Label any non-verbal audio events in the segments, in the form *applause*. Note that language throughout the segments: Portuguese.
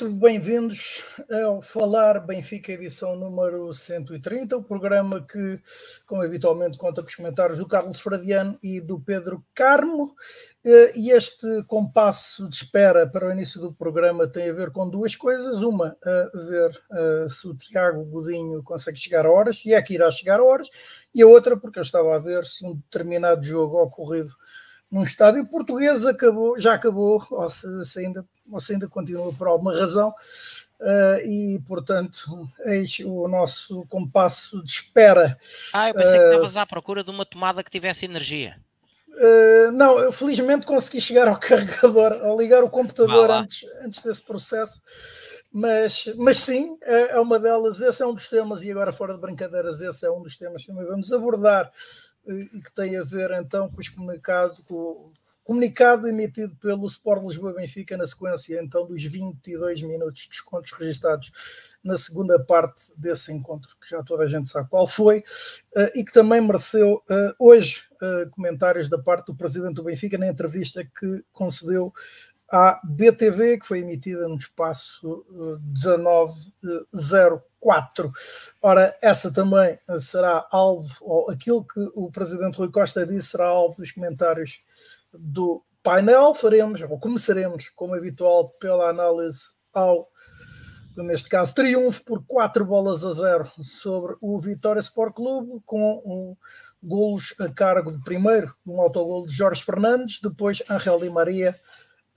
muito bem-vindos ao Falar Benfica, edição número 130, o programa que, como habitualmente, conta com os comentários do Carlos Fradiano e do Pedro Carmo. Eh, e este compasso de espera para o início do programa tem a ver com duas coisas. Uma, ver eh, se o Tiago Godinho consegue chegar a horas, e é que irá chegar a horas, e a outra, porque eu estava a ver se um determinado jogo ocorrido num estádio português acabou, já acabou, ou se, se ainda, ou se ainda continua por alguma razão, uh, e portanto, eis o nosso compasso de espera. Ah, eu pensei uh, que estavas à procura de uma tomada que tivesse energia. Uh, não, eu felizmente consegui chegar ao *laughs* carregador, ao ligar o computador antes, antes desse processo, mas, mas sim, é, é uma delas, esse é um dos temas, e agora fora de brincadeiras, esse é um dos temas que também vamos abordar e que tem a ver então com os comunicados, com comunicado emitido pelo Sport Lisboa Benfica na sequência então dos 22 minutos de descontos registados na segunda parte desse encontro, que já toda a gente sabe qual foi, eh, e que também mereceu eh, hoje eh, comentários da parte do presidente do Benfica na entrevista que concedeu à BTV, que foi emitida no espaço 1904. Ora, essa também será alvo, ou aquilo que o presidente Rui Costa disse será alvo dos comentários do painel. Faremos, ou começaremos, como habitual, pela análise ao, neste caso, triunfo por 4 bolas a 0 sobre o Vitória Sport Clube, com um golos a cargo de primeiro um autogol de Jorge Fernandes, depois Angel Di Maria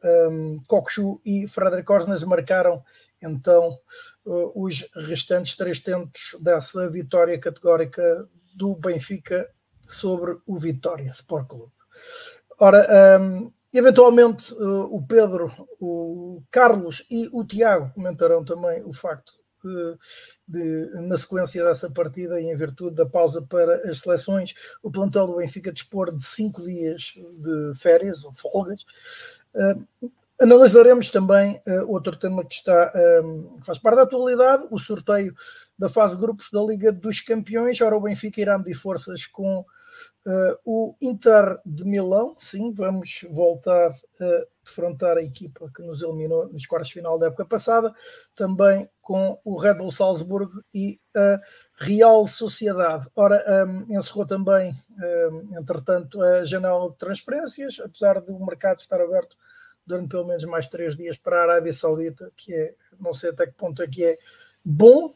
um, Kokshu e Frederic Osnes marcaram então uh, os restantes três tempos dessa vitória categórica do Benfica sobre o Vitória Sport Clube. Ora, um, eventualmente uh, o Pedro, o Carlos e o Tiago comentarão também o facto de, de, na sequência dessa partida e em virtude da pausa para as seleções, o plantel do Benfica dispor de cinco dias de férias ou folgas, analisaremos também uh, outro tema que está um, que faz parte da atualidade, o sorteio da fase de grupos da Liga dos Campeões. Ora, o Benfica irá medir forças com uh, o Inter de Milão. Sim, vamos voltar defrontar a equipa que nos eliminou nos quartos de final da época passada, também com o Red Bull Salzburgo e a Real Sociedade. Ora, um, encerrou também, um, entretanto, a janela de transferências, apesar do mercado estar aberto durante pelo menos mais três dias para a Arábia Saudita, que é, não sei até que ponto é que é bom,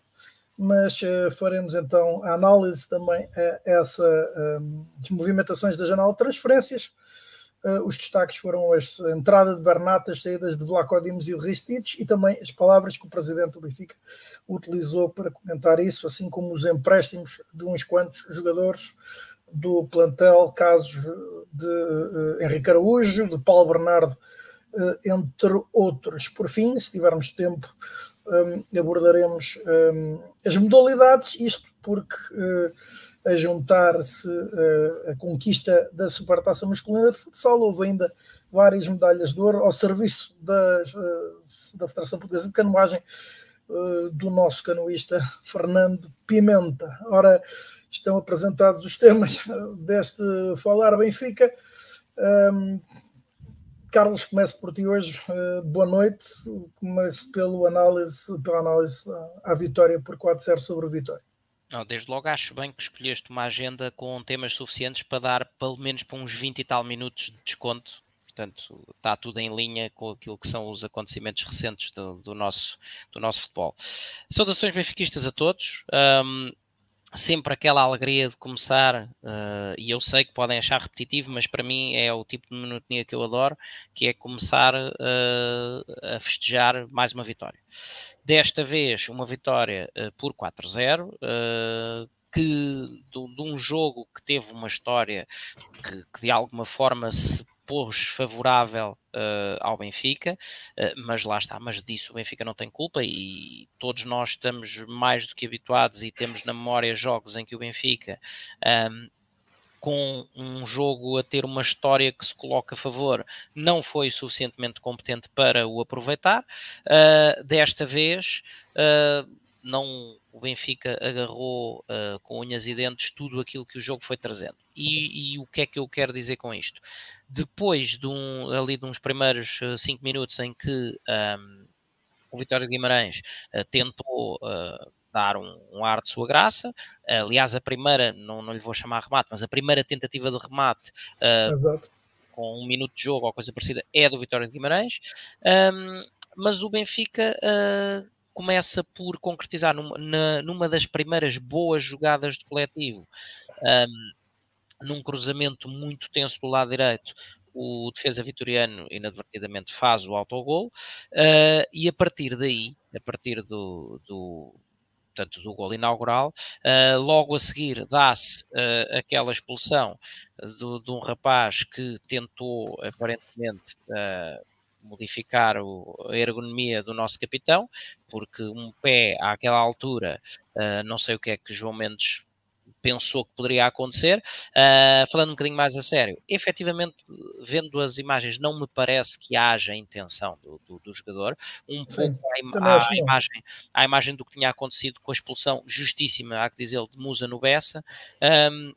mas uh, faremos então a análise também a essa um, movimentações da janela de transferências Uh, os destaques foram a entrada de Bernat, as saídas de Vlaco Dimos e de Ristich e também as palavras que o presidente do Benfica utilizou para comentar isso, assim como os empréstimos de uns quantos jogadores do plantel, casos de uh, Henrique Araújo, de Paulo Bernardo, uh, entre outros. Por fim, se tivermos tempo, um, abordaremos um, as modalidades, isto porque a juntar-se uh, a conquista da supertaça masculina de futsal. Houve ainda várias medalhas de ouro ao serviço das, uh, da Federação Portuguesa de Canoagem uh, do nosso canoista Fernando Pimenta. Ora, estão apresentados os temas deste Falar Benfica. Um, Carlos, começo por ti hoje. boa noite. Começo pelo análise, pela análise à vitória por 4-0 sobre o Vitória. Não, desde logo acho bem que escolheste uma agenda com temas suficientes para dar pelo menos para uns 20 e tal minutos de desconto. Portanto, está tudo em linha com aquilo que são os acontecimentos recentes do, do nosso, do nosso futebol. Saudações benfiquistas a todos. Um, sempre aquela alegria de começar, uh, e eu sei que podem achar repetitivo, mas para mim é o tipo de monotonia que eu adoro, que é começar uh, a festejar mais uma vitória. Desta vez, uma vitória uh, por 4-0, uh, que de, de, um jogo que teve uma história que, que de alguma forma se pôs favorável uh, ao Benfica, uh, mas lá está, mas disso o Benfica não tem culpa e todos nós estamos mais do que habituados e temos na memória jogos em que o Benfica um, com um jogo a ter uma história que se coloca a favor, não foi suficientemente competente para o aproveitar. Uh, desta vez, uh, não, o Benfica agarrou uh, com unhas e dentes tudo aquilo que o jogo foi trazendo. E, e o que é que eu quero dizer com isto? Depois de um, ali de uns primeiros 5 minutos em que um, o o Vitória de Guimarães tentou dar um, um, ar de sua graça. Aliás, a primeira, não, não lhe vou chamar remate, mas a primeira tentativa de remate uh, com um minuto de jogo ou coisa parecida é do Vitória de Guimarães. Um, mas o Benfica uh, começa por concretizar numa, na, numa, das primeiras boas jogadas de coletivo, um, num cruzamento muito tenso do lado direito, o defesa vitoriano inadvertidamente faz o autogol uh, e a partir daí, a partir do, do portanto, do gol inaugural. Uh, logo a seguir dá-se uh, aquela expulsão do, de um rapaz que tentou aparentemente uh, modificar o, a ergonomia do nosso capitão, porque um pé àquela altura, não sei o que é que João Mendes pensou que poderia acontecer. Uh, falando um bocadinho mais a sério, efetivamente, vendo as imagens, não me parece que haja intenção do, do, do jogador. Um Sim, pouco à, imagem, à imagem do que tinha acontecido com a expulsão justíssima, há que dizer, de Musa no Bessa. Um,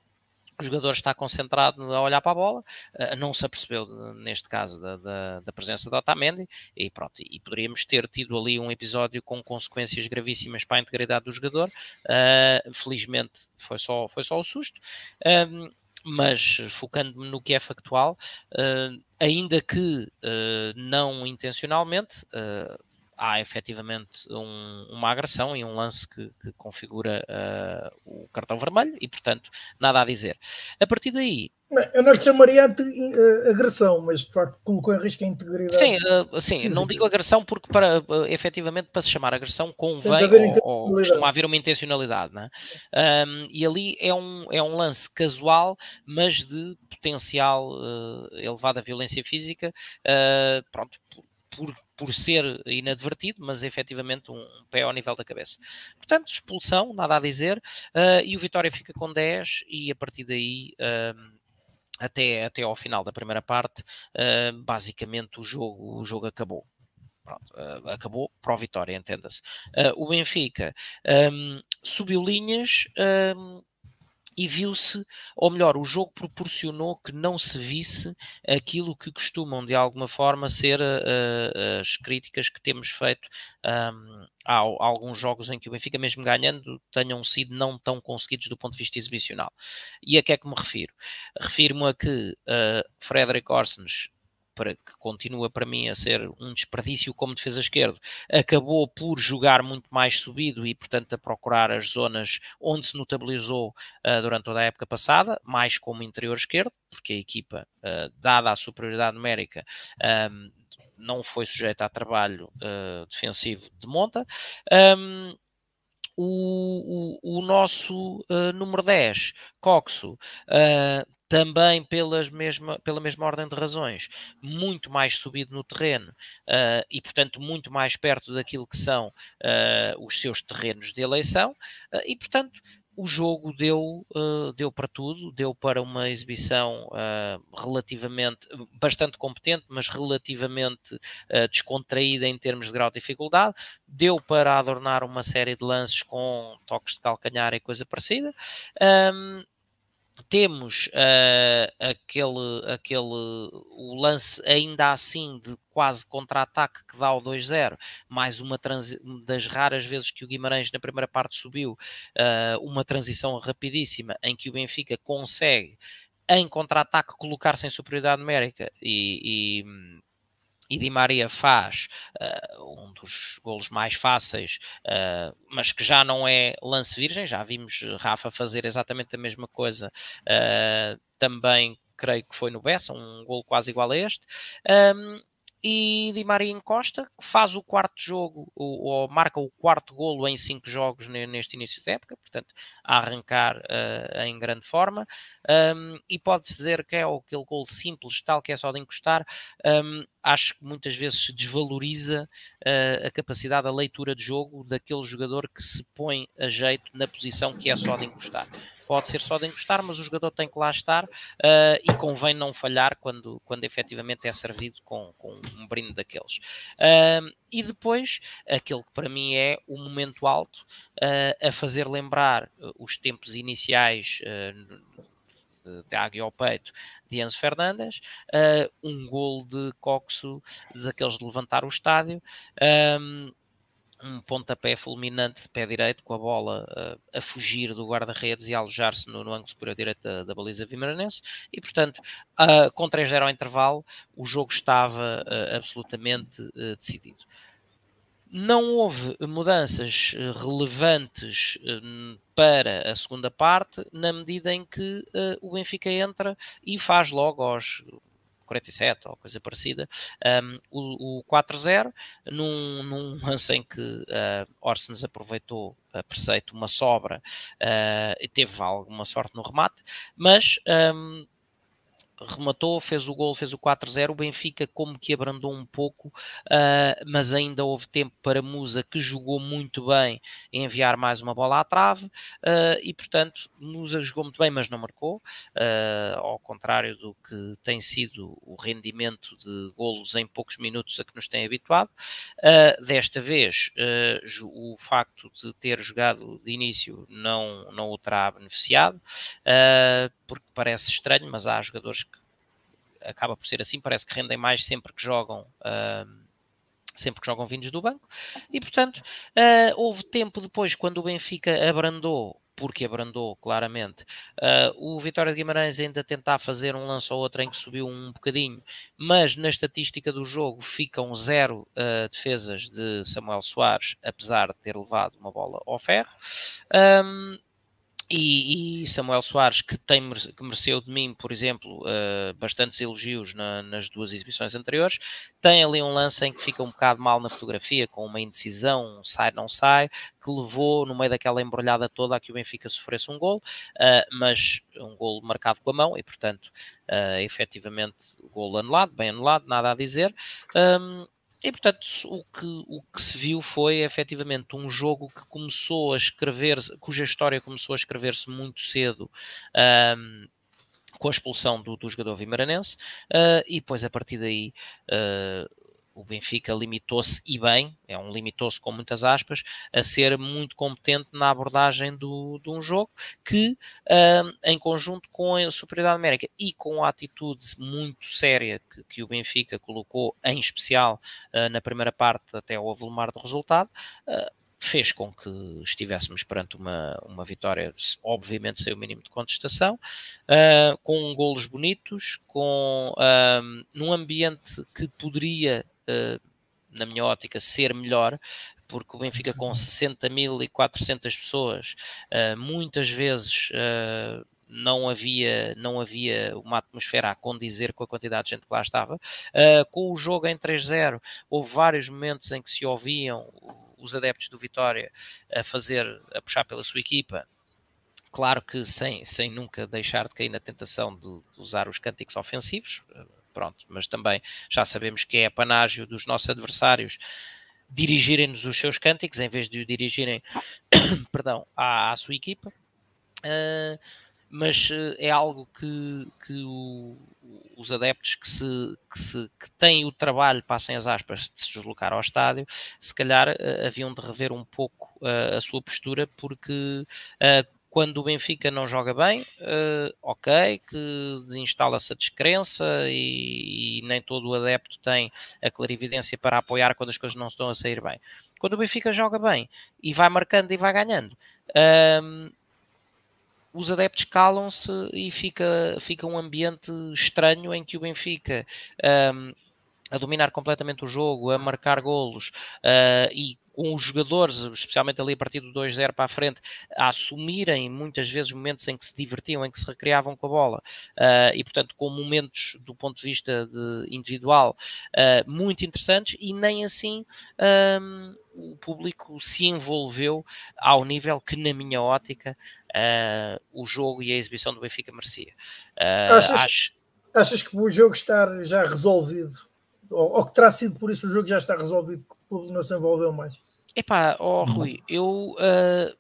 o jogador está concentrado a olhar para a bola, uh, não se apercebeu, neste caso, da, da, da, presença de Otamendi, e pronto, e poderíamos ter tido ali um episódio com consequências gravíssimas para a integridade do jogador, uh, felizmente foi só, foi só o susto, um, mas focando-me no que é factual, uh, ainda que não intencionalmente, há efetivamente um, uma agressão e um lance que, que configura uh, o cartão vermelho e, portanto, nada a dizer. A partir daí. eu não lhe chamaria de uh, agressão, mas de facto colocou em risco a integridade. Sim, uh, sim não digo agressão porque, para, uh, efetivamente, para se chamar agressão, convém ou, ou costuma haver uma intencionalidade. Não é? um, e ali é um, é um lance casual, mas de potencial elevada violência física. pronto, por, por ser inadvertido, mas efetivamente um, pé ao nível da cabeça. Portanto, expulsão, nada a dizer, uh, e o Vitória fica com 10 e a partir daí. Uh, até, até ao final da primeira parte, uh, basicamente o jogo, o jogo acabou. Pronto, uh, acabou para o Vitória, entenda-se. Uh, o Benfica um, subiu linhas, um, e viu-se, ou melhor, o jogo proporcionou que não se visse aquilo que costumam de alguma forma ser uh, as críticas que temos feito um, alguns jogos em que o Benfica, mesmo ganhando, tenham sido não tão conseguidos do ponto de vista exibicional. E a que é que me refiro? Refiro-me a que uh, Orsens para, que continua para mim a ser um desperdício como defesa esquerdo, acabou por jogar muito mais subido e, portanto, a procurar as zonas onde se notabilizou uh, durante toda a época passada, mais como interior esquerdo, porque a equipa, uh, dada a superioridade numérica, um, não foi sujeita a trabalho uh, defensivo de monta. Um, o, o, o, nosso número 10, Coxo, também pelas mesma, pela mesma ordem de razões, muito mais subido no terreno uh, e, portanto, muito mais perto daquilo que são uh, os seus terrenos de eleição, uh, e, portanto, o jogo deu, deu para tudo, deu para uma exibição relativamente, bastante competente, mas relativamente descontraída em termos de grau de dificuldade, deu para adornar uma série de lances com toques de calcanhar e coisa parecida. Temos uh, aquele, aquele o lance ainda assim de quase contra-ataque que dá o 2-0, mais uma das raras vezes que o Guimarães na primeira parte subiu, uh, uma transição rapidíssima em que o Benfica consegue em contra-ataque colocar-se em superioridade numérica e, e e Di Maria faz uh, um dos golos mais fáceis, uh, mas que já não é lance virgem, já vimos Rafa fazer exatamente a mesma coisa uh, também creio que foi no Bessa, um gol quase igual a este. Um, e Di Maria encosta, faz o quarto jogo, ou, ou, marca o quarto golo em cinco jogos neste início de época, portanto, a arrancar uh, em grande forma, um, e pode-se dizer que é aquele golo simples, tal que é só de encostar, um, acho que muitas vezes se desvaloriza uh, a capacidade, a leitura de jogo daquele jogador que se põe a jeito na posição que é só de encostar pode ser só de encostar, mas o jogador tem que lá estar uh, e convém não falhar quando, quando efetivamente é servido com, com um brinde daqueles. Uh, e depois, aquele que para mim é o momento alto, uh, a fazer lembrar os tempos iniciais de águia ao peito de Enzo Fernandes, um gol de Coxo, daqueles de levantar o estádio, um, um pontapé fulminante de pé direito com a bola uh, a fugir do guarda-redes e a alojar-se no, no, ângulo superior direito da, da baliza vimaranense. E portanto uh, com 3-0 ao intervalo o jogo estava uh, absolutamente decidido. Não houve mudanças relevantes para a segunda parte, na medida em que o Benfica entra e faz logo aos 47 ou coisa parecida, um, o, o 4-0, num, num *laughs* lance em que uh, Orsens aproveitou a preceito uma sobra uh, e teve alguma sorte no remate, mas um, rematou, fez o gol, fez o 4-0. O Benfica, como que abrandou um pouco, uh, mas ainda houve tempo para Musa, que jogou muito bem, em enviar mais uma bola à trave. Uh, e portanto, Musa jogou muito bem, mas não marcou, uh, ao contrário do que tem sido o rendimento de golos em poucos minutos a que nos tem habituado. desta vez, o facto de ter jogado de início não, não o terá beneficiado porque parece estranho, mas há jogadores que acaba por ser assim, parece que rendem mais sempre que jogam. Uh, sempre que jogam vindos do banco, e portanto uh, houve tempo depois, quando o Benfica abrandou porque abrandou claramente. Uh, o Vitória de Guimarães ainda tentar fazer um lance ou outro em que subiu um bocadinho, mas na estatística do jogo ficam zero uh, defesas de Samuel Soares, apesar de ter levado uma bola ao ferro. Um, e, e, Samuel Soares, que, tem, que mereceu de mim, por exemplo, uh, bastantes elogios na, nas duas exibições anteriores, tem ali um lance em que fica um bocado mal na fotografia, com uma indecisão, um sai, não sai, que levou no meio daquela embrulhada toda a que o Benfica sofresse um gol, uh, mas um gol marcado com a mão e, portanto, uh, efetivamente, gol anulado, bem anulado, nada a dizer. Um, e portanto, o que, o que se viu foi efetivamente um jogo que começou a escrever, cuja história começou a escrever-se muito cedo. Um, com a expulsão do, do jogador vimaranense, uh, e depois a partir daí uh, o Benfica limitou-se, e bem, é um limitou-se com muitas aspas, a ser muito competente na abordagem do, de um jogo que, uh, em conjunto com a superioridade numérica e com a atitude muito séria que, que o Benfica colocou, em especial uh, na primeira parte, até ao avolumar do resultado, uh, fez com que estivéssemos perante uma, uma vitória, obviamente sem o mínimo de contestação, uh, com golos bonitos, com uh, num ambiente que poderia, na minha ótica, ser melhor, porque o Benfica com 60.400 pessoas, muitas vezes não havia, não havia uma atmosfera a condizer com a quantidade de gente que lá estava. Uh, com o jogo em 3-0, houve vários momentos em que se ouviam os adeptos do Vitória a fazer, a puxar pela sua equipa, claro que sem, sem nunca deixar de cair na tentação de, de usar os cânticos ofensivos, eh, pronto, mas também já sabemos que é apanágio dos nossos adversários dirigirem-nos os seus cânticos em vez de o dirigirem *coughs* perdão, à, à sua equipa. Uh, mas uh, é algo que, que o, os adeptos que, se, que, se, que têm o trabalho, passem as aspas, de se deslocar ao estádio, se calhar uh, haviam de rever um pouco uh, a sua postura, porque quando o Benfica não joga bem, ok, que desinstala-se a descrença e, e, nem todo o adepto tem a clarividência para apoiar quando as coisas não estão a sair bem. Quando o Benfica joga bem e vai marcando e vai ganhando, os adeptos calam-se e fica, fica um ambiente estranho em que o Benfica. Um, a dominar completamente o jogo, a marcar golos uh, e com os jogadores, especialmente ali a partir do 2-0 para a frente, a assumirem muitas vezes momentos em que se divertiam, em que se recriavam com a bola uh, e, portanto, com momentos do ponto de vista de individual uh, muito interessantes e nem assim um, o público se envolveu ao nível que, na minha ótica, uh, o jogo e a exibição do Benfica merecia. achas, acho... achas que o jogo está já resolvido? Ou, ou que terá sido por isso o jogo já está resolvido, público não se envolveu mais? Epá, oh, Rui, eu uh,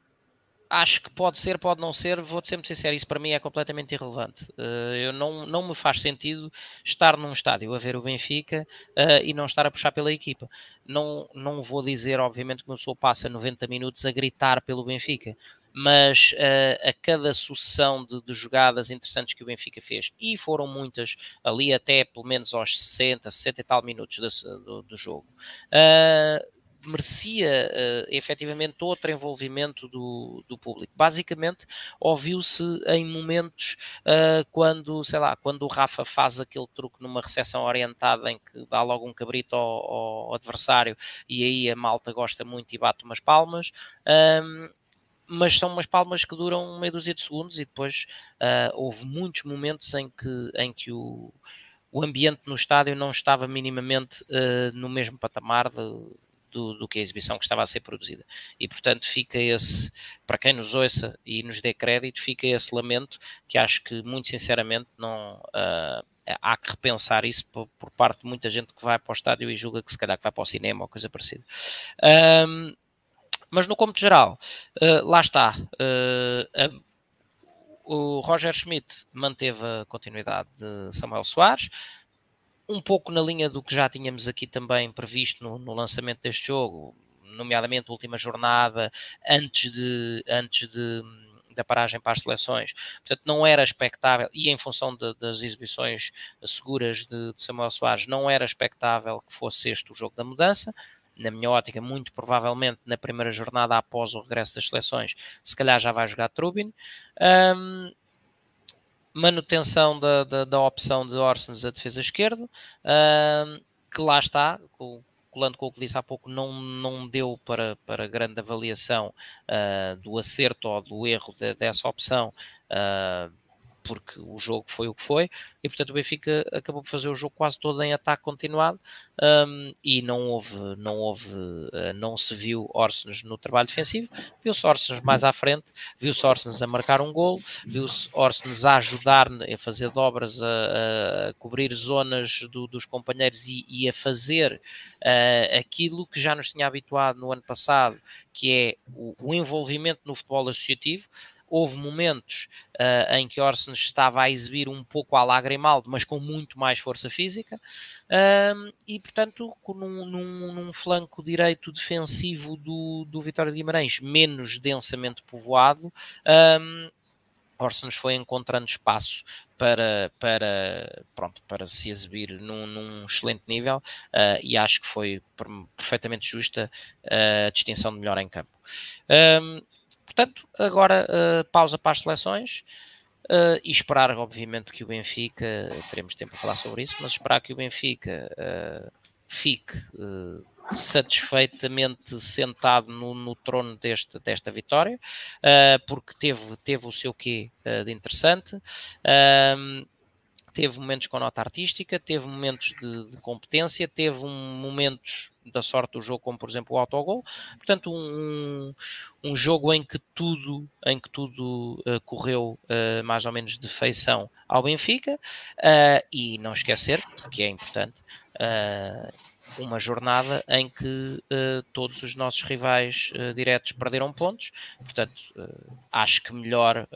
acho que pode ser, pode não ser, vou-te muito sincero, isso para mim é completamente irrelevante. Uh, eu não, não me faz sentido estar num estádio a ver o Benfica uh, e não estar a puxar pela equipa. Não, não vou dizer, obviamente, que uma pessoa passa 90 minutos a gritar pelo Benfica, mas uh, a cada sucessão de, de, jogadas interessantes que o Benfica fez, e foram muitas ali até pelo menos aos 60, 60 e tal minutos do, do jogo, uh, merecia uh, efetivamente outro envolvimento do, do público. Basicamente, ouviu-se em momentos uh, quando, sei lá, quando o Rafa faz aquele truque numa recepção orientada em que dá logo um cabrito ao, ao adversário e aí a malta gosta muito e bate umas palmas. Um, mas são umas palmas que duram meia dúzia de segundos e depois uh, houve muitos momentos em que, em que o, o ambiente no estádio não estava minimamente uh, no mesmo patamar de, do, do, que a exibição que estava a ser produzida. E, portanto, fica esse, para quem nos ouça e nos dê crédito, fica esse lamento que acho que, muito sinceramente, não uh, há que repensar isso por, por, parte de muita gente que vai para o estádio e julga que se calhar que vai para o cinema ou coisa parecida. Um, mas no cômputo geral, uh, lá está. Uh, o Roger Schmidt manteve a continuidade de Samuel Soares, um pouco na linha do que já tínhamos aqui também previsto no, no lançamento deste jogo, nomeadamente a última jornada, antes de, antes de da paragem para as seleções. Portanto, não era expectável, e em função de, das exibições seguras de, de, Samuel Soares, não era expectável que fosse este o jogo da mudança na minha ótica, muito provavelmente na primeira jornada após o regresso das seleções, se calhar já vai jogar Trubin. Um, manutenção da, da, da, opção de Orsens a defesa esquerda, um, que lá está, colando com o que disse há pouco, não, não deu para, para grande avaliação uh, do acerto ou do erro de, dessa opção. Uh, porque o jogo foi o que foi, e portanto o Benfica acabou por fazer o jogo quase todo em ataque continuado um, e não houve, não houve, uh, não se viu Orsens no trabalho defensivo, viu-se Orsens mais à frente, viu-se Orsens a marcar um gol, viu-se Orsens a ajudar a fazer dobras, a, a cobrir zonas do, dos companheiros e, e a fazer uh, aquilo que já nos tinha habituado no ano passado, que é o, o envolvimento no futebol associativo, houve momentos uh, em que Orson estava a exibir um pouco a lagrimaldo, mas com muito mais força física, e portanto, num, num, num, flanco direito defensivo do, do Vitória de Guimarães menos densamente povoado, um, Orson foi encontrando espaço para, para, pronto, para se exibir num, num excelente nível uh, e acho que foi perfeitamente justa a distinção de melhor em campo. Um, Portanto, agora uh, pausa para as seleções uh, e esperar, obviamente, que o Benfica, teremos tempo para falar sobre isso, mas esperar que o Benfica uh, fique satisfeitamente sentado no, no trono deste, desta vitória, porque teve, teve o seu quê de interessante. Teve momentos com nota artística, teve momentos de, de competência, teve um, momentos da sorte do jogo, como por exemplo o autogol. Portanto, um, um jogo em que tudo, em que tudo uh, correu uh, mais ou menos de feição ao Benfica. Uh, e não esquecer, que é importante, uma jornada em que uh, todos os nossos rivais uh, diretos perderam pontos, portanto, uh, acho que melhor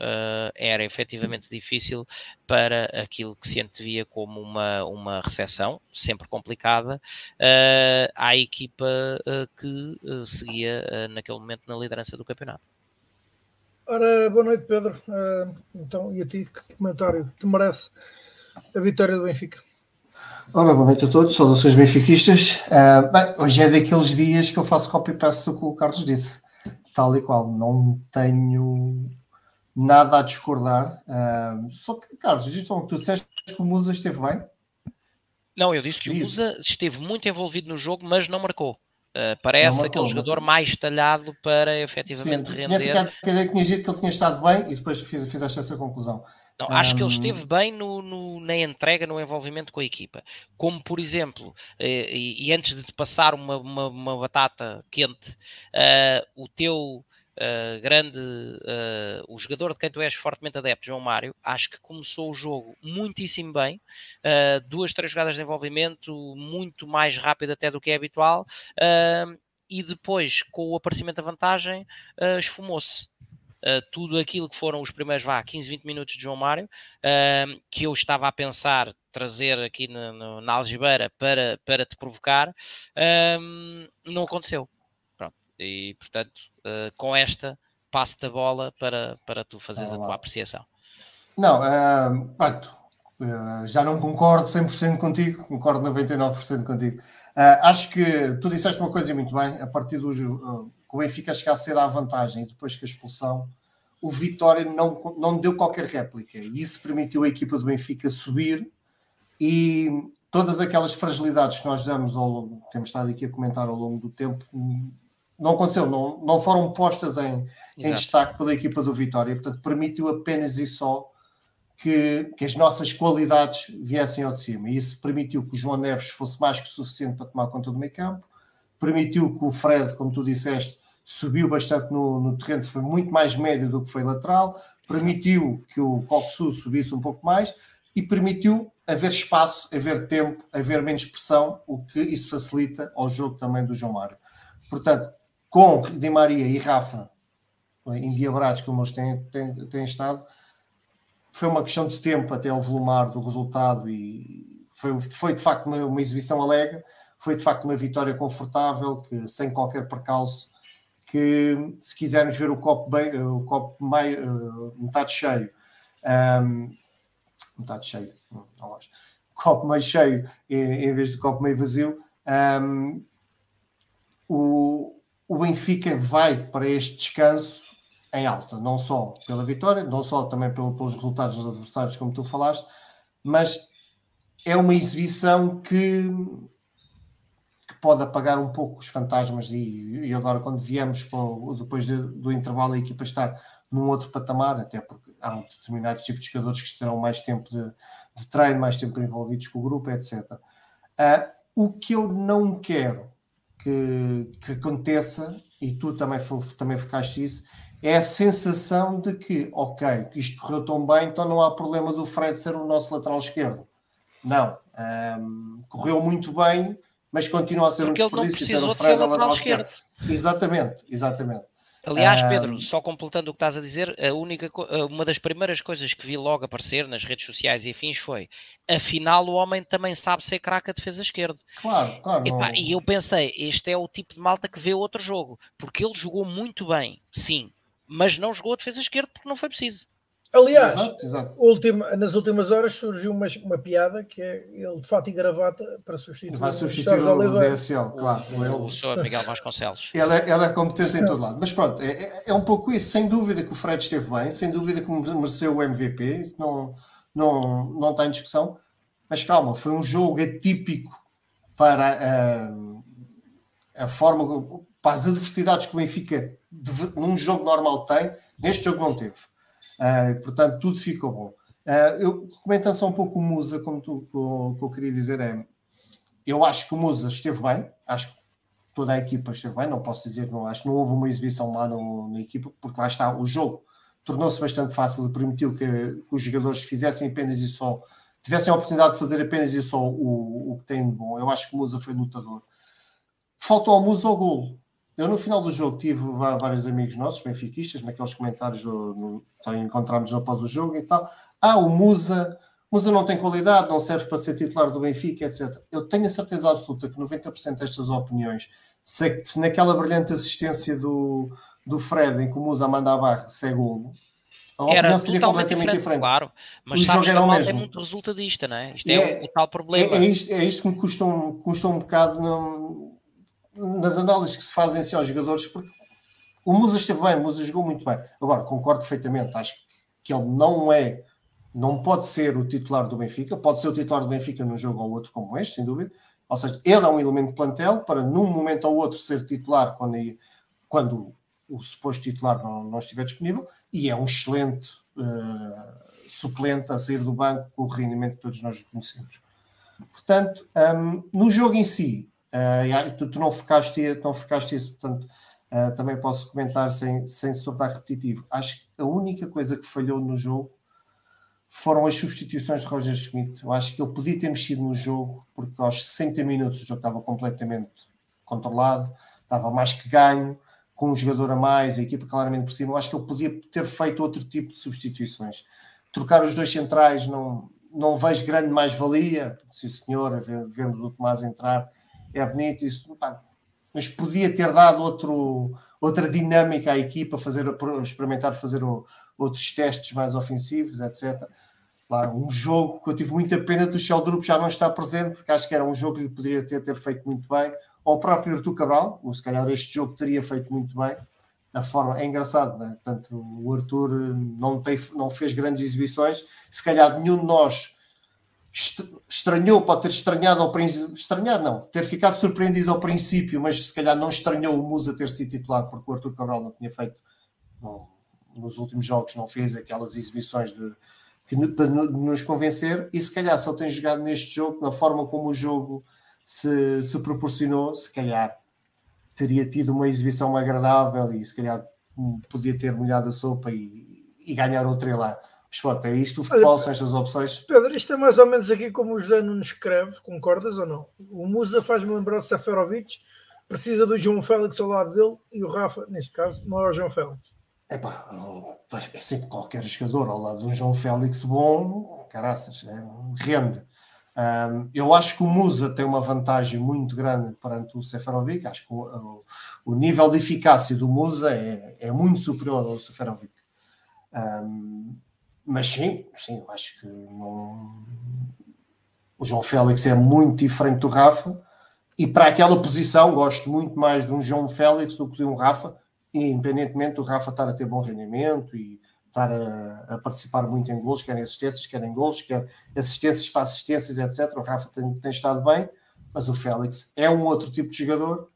era efetivamente difícil para aquilo que se antevia como uma, uma recepção, sempre complicada, à equipa que seguia naquele momento na liderança do campeonato. Ora, boa noite, Pedro. então, e a ti, que comentário te merece a vitória do Benfica? Ora, boa noite a todos, saudações benfiquistas. Uh, bem, hoje é daqueles dias que eu faço copy-paste do que o Carlos disse, tal e qual. Não tenho nada a discordar. Uh, só que, Carlos, diz que tu disseste que o Musa esteve bem? Não, eu disse que o Musa esteve muito envolvido no jogo, mas não marcou. Uh, parece não aquele jogador mais talhado para efetivamente Sim, render. Tinha ficado, tinha dito que ele tinha estado bem e depois fiz, fizeste essa conclusão. Não, acho um... que ele esteve bem no, no, na entrega, no envolvimento com a equipa. Como, por exemplo, eh, e, e, antes de te passar uma, uma, uma batata quente, uh, o teu uh, grande, uh, o jogador de quem tu és fortemente adepto, João Mário, acho que começou o jogo muitíssimo bem. duas, três jogadas de envolvimento, muito mais rápido até do que é habitual. e depois, com o aparecimento da vantagem, esfumou-se uh, tudo aquilo que foram os primeiros vá, 15, 20 minutos de João Mário, uh, que eu estava a pensar trazer aqui no, no, na algibeira para, para te provocar, uh, não aconteceu. Pronto. E portanto, eh, com esta, passo-te a bola para, para tu fazeres a tua apreciação. Não, uh, já não concordo 100% contigo, concordo 99% contigo. Uh, acho que tu disseste uma coisa muito bem, a partir do uh, o Benfica chegar cedo à vantagem e depois que a expulsão, o Vitória não, não deu qualquer réplica. E isso permitiu a equipa do Benfica subir e todas aquelas fragilidades que nós damos ao longo, temos estado aqui a comentar ao longo do tempo, não aconteceu, não, não foram postas em, em destaque pela equipa do Vitória, portanto permitiu apenas e só que, que, as nossas qualidades viessem ao de cima. E isso permitiu que o João Neves fosse mais que suficiente para tomar conta do meio campo, permitiu que o Fred, como tu disseste, subiu bastante no, no terreno, foi muito mais médio do que foi lateral, permitiu que o Coxu subisse um pouco mais e permitiu haver espaço, haver tempo, haver menos pressão, o que isso facilita ao jogo também do João Mário. Portanto, com Di Maria e Rafa endiabrados como eles têm, têm, têm estado, foi uma questão de tempo até ao volumar do resultado e foi, foi de facto uma, uma, exibição alegre, foi de facto uma vitória confortável, que sem qualquer percalço, que se quisermos ver o copo, bem, o copo meio, uh, metade cheio, um, metade cheio, não, não copo meio cheio em, em vez de copo meio vazio, um, o, o Benfica vai para este descanso em alta, não só pela vitória, não só também pelo, pelos resultados dos adversários, como tu falaste, mas é uma exibição que pode apagar um pouco os fantasmas e, e agora quando viemos depois de, do intervalo a equipa estar num outro patamar, até porque há um determinado tipo de jogadores que terão mais tempo de, de treino, mais tempo envolvidos com o grupo, etc. Uh, ah, o que eu não quero que, que aconteça, e tu também, também focaste isso, é a sensação de que, ok, isto correu tão bem, então não há problema do Fred ser o nosso lateral esquerdo. Não. Um, correu muito bem, mas continua a ser Porque um desperdício ter o Fred a lateral esquerdo. esquerdo. Exatamente, exatamente. Aliás, Pedro, só completando o que estás a dizer, a única, uma das primeiras coisas que vi logo aparecer nas redes sociais e afins foi afinal o homem também sabe ser craque a defesa esquerda. Claro, claro. Epá, não... E eu pensei, este é o tipo de malta que vê outro jogo, porque ele jogou muito bem, sim, mas não jogou a defesa esquerda porque não foi preciso. Aliás, exato, exato. Última, nas últimas horas surgiu uma, uma piada que é ele de fato e gravata para substituir, Vai substituir o, o DSL, claro. O, o, senhor Miguel Vasconcelos. Ele é, ele é competente em todo lado. Mas pronto, é, é, é, um pouco isso. Sem dúvida que o Fred esteve bem, sem dúvida que mereceu o MVP, isso não, não, não está em discussão. Mas calma, foi um jogo atípico para a, ah, a forma, para as adversidades que o Benfica num jogo normal tem, neste jogo não teve. Uh, portanto, tudo ficou bom. Uh, eu, comentando só um pouco o Musa, como tu, o, que eu queria dizer é, eu acho que o Musa esteve bem, acho que toda a equipa esteve bem, não posso dizer, não, acho que não houve uma exibição má no, na equipa, porque lá está, o jogo tornou-se bastante fácil e permitiu que, que, os jogadores fizessem apenas e só, tivessem a oportunidade de fazer apenas e só o, o que tem de bom. Eu acho que o Musa foi lutador. Faltou ao Musa o golo. Eu no final do jogo tive vários amigos nossos, benfiquistas, naqueles comentários do, no, então, encontramos após o jogo e tal. Ah, o Musa, Musa não tem qualidade, não serve para ser titular do Benfica, etc. Eu tenho a certeza absoluta que 90% destas opiniões, se, se, naquela brilhante assistência do, do Fred, em que o Musa manda a barra, se é golo, a opinião seria completamente diferente, diferente. Claro, mas o jogo era o mesmo. é muito resulta disto, não é? Isto é, é o tal problema. É, é, isto, é isto que me custa um, custa um bocado. Não, nas análises que se fazem assim aos jogadores, porque o Musa esteve bem, o Musa jogou muito bem. Agora, concordo perfeitamente, acho que ele não é, não pode ser o titular do Benfica, pode ser o titular do Benfica num jogo ou outro como este, sem dúvida. Ou seja, ele é um elemento de plantel para num momento ou outro ser titular quando, quando o suposto titular não, não estiver disponível e é um excelente uh, suplente a sair do banco com o rendimento que todos nós conhecemos. Portanto, um, no jogo em si, Uh, tu, tu, não focaste, não focaste isso, portanto, uh, também posso comentar sem, sem se tornar repetitivo. Acho que a única coisa que falhou no jogo foram as substituições de Roger Schmidt. Eu acho que ele podia ter mexido no jogo, porque aos 60 minutos o jogo estava completamente controlado, estava mais que ganho, com um jogador a mais, a equipa claramente por cima. Eu acho que ele podia ter feito outro tipo de substituições. Trocar os dois centrais não, não vejo grande mais-valia. Sim, senhor, vemos o Tomás entrar é bonito, isso, pá, mas podia ter dado outro, outra dinâmica à equipa, fazer, experimentar fazer o, outros testes mais ofensivos, etc. lá, um jogo que eu tive muita pena do Sheldrup já não estar presente, porque acho que era um jogo que lhe poderia ter, ter feito muito bem, ou o próprio Artur Cabral, ou se calhar este jogo teria feito muito bem. A forma é engraçado, né? Portanto, o Arthur não, tem, não fez grandes exibições, se calhar nenhum de nós estranhou, pode ter estranhado ao princípio, estranhado não, ter ficado surpreendido ao princípio, mas se calhar não estranhou o Musa ter sido titular, porque o Arthur Cabral não tinha feito, nos últimos jogos não fez aquelas exibições de, que, para nos convencer, e se calhar só tem jogado neste jogo, na forma como o jogo se, se proporcionou, se calhar teria tido uma exibição agradável e se calhar podia ter molhado a sopa e, e ganhar outro lá. Pronto, é isto, o futebol são estas opções. Pedro, isto é mais ou menos aqui como o José nos escreve, concordas ou não? O Musa faz-me lembrar o Seferovic, precisa do João Félix ao lado dele e o Rafa, neste caso, não é o João Félix. É pá, é sempre qualquer jogador ao lado de um João Félix bom, caraças, é, rende. Um, eu acho que o Musa tem uma vantagem muito grande perante o Seferovic. Acho que o, o nível de eficácia do Musa é, é muito superior ao Seferovic. Um, mas sim, sim, eu acho que não... o João Félix é muito diferente do Rafa. E para aquela posição, gosto muito mais de um João Félix do que de um Rafa, independentemente do Rafa estar a ter bom rendimento e estar a, a, participar muito em gols, quer em assistências, quer em gols, quer assistências para assistências, etc. O Rafa tem, tem, estado bem, mas o Félix é um outro tipo de jogador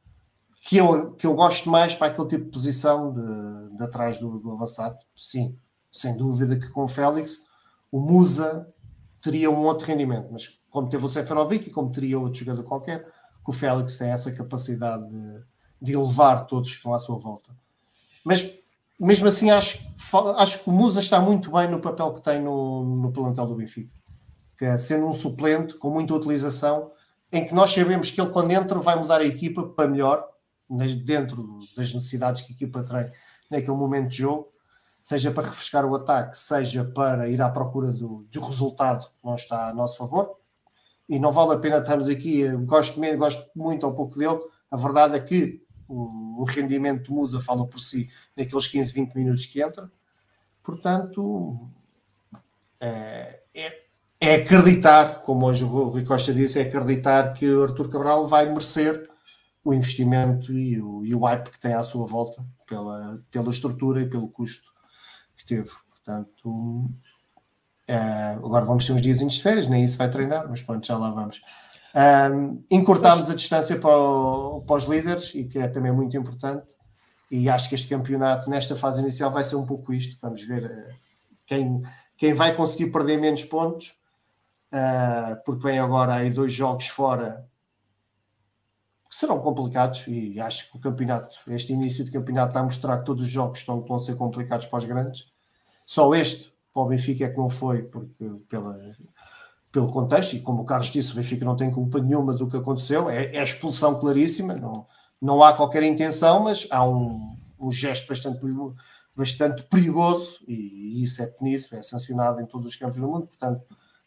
que eu, que eu gosto mais para aquele tipo de posição de, de atrás do, do avançado. Sim, sem dúvida que com o Félix o Musa teria um outro rendimento, mas como teve o Seferovic e como teria outro jogador qualquer, que o Félix tem essa capacidade de, de elevar todos que estão à sua volta. Mas mesmo assim acho, acho que o Musa está muito bem no papel que tem no, no plantel do Benfica. Que é sendo um suplente com muita utilização, em que nós sabemos que ele quando entra vai mudar a equipa para melhor, dentro das necessidades que a equipa tem naquele momento de jogo, seja para refrescar o ataque, seja para ir à procura do, do resultado que não está a nosso favor. E não vale a pena estarmos aqui, gosto, gosto muito ou pouco dele, a verdade é que o, o rendimento do Musa fala por si naqueles 15, 20 minutos que entra. Portanto, é, é, é acreditar, como hoje o Rui Costa disse, é acreditar que o Arthur Cabral vai merecer o investimento e o, e o hype que tem à sua volta pela, pela estrutura e pelo custo Portanto, é, agora vamos ter uns dias de férias, nem isso vai treinar, mas pronto, já lá vamos. Um, encurtámos a distância para, o, para, os líderes, e que é também muito importante. E acho que este campeonato, nesta fase inicial, vai ser um pouco isto. Vamos ver uh, quem, quem vai conseguir perder menos pontos, uh, porque vem agora aí dois jogos fora que serão complicados. E acho que o campeonato, este início de campeonato, está a mostrar que todos os jogos estão, estão a ser complicados para os grandes. Só este, para o Benfica, é que não foi, porque pela pelo contexto, e como o Carlos disse, o Benfica não tem culpa nenhuma do que aconteceu, é, é expulsão claríssima, não, não há qualquer intenção, mas há um, um gesto bastante, bastante perigoso e, e, isso é punido, é sancionado em todos os campos do mundo, portanto,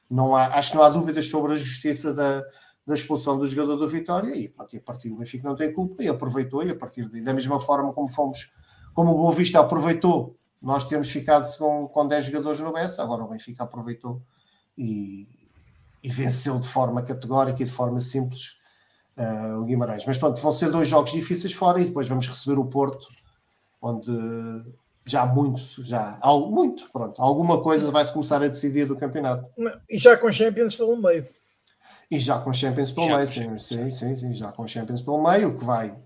não há, acho que não há dúvidas sobre a justiça da, da expulsão do jogador do Vitória e, pronto, a partir do Benfica não tem culpa e aproveitou e a partir de, da mesma forma como fomos, como o Boa Vista aproveitou, nós temos ficado com, com 10 jogadores no Bessa, agora o Benfica aproveitou e, e venceu de forma categórica e de forma simples uh, o Guimarães. Mas pronto, vão ser dois jogos difíceis fora e depois vamos receber o Porto, onde já muito, já muito, pronto, alguma coisa vai se começar a decidir do campeonato. E já com Champions pelo meio. E já com Champions pelo já meio, sim, sim, sim, sim, já com Champions pelo meio, que vai,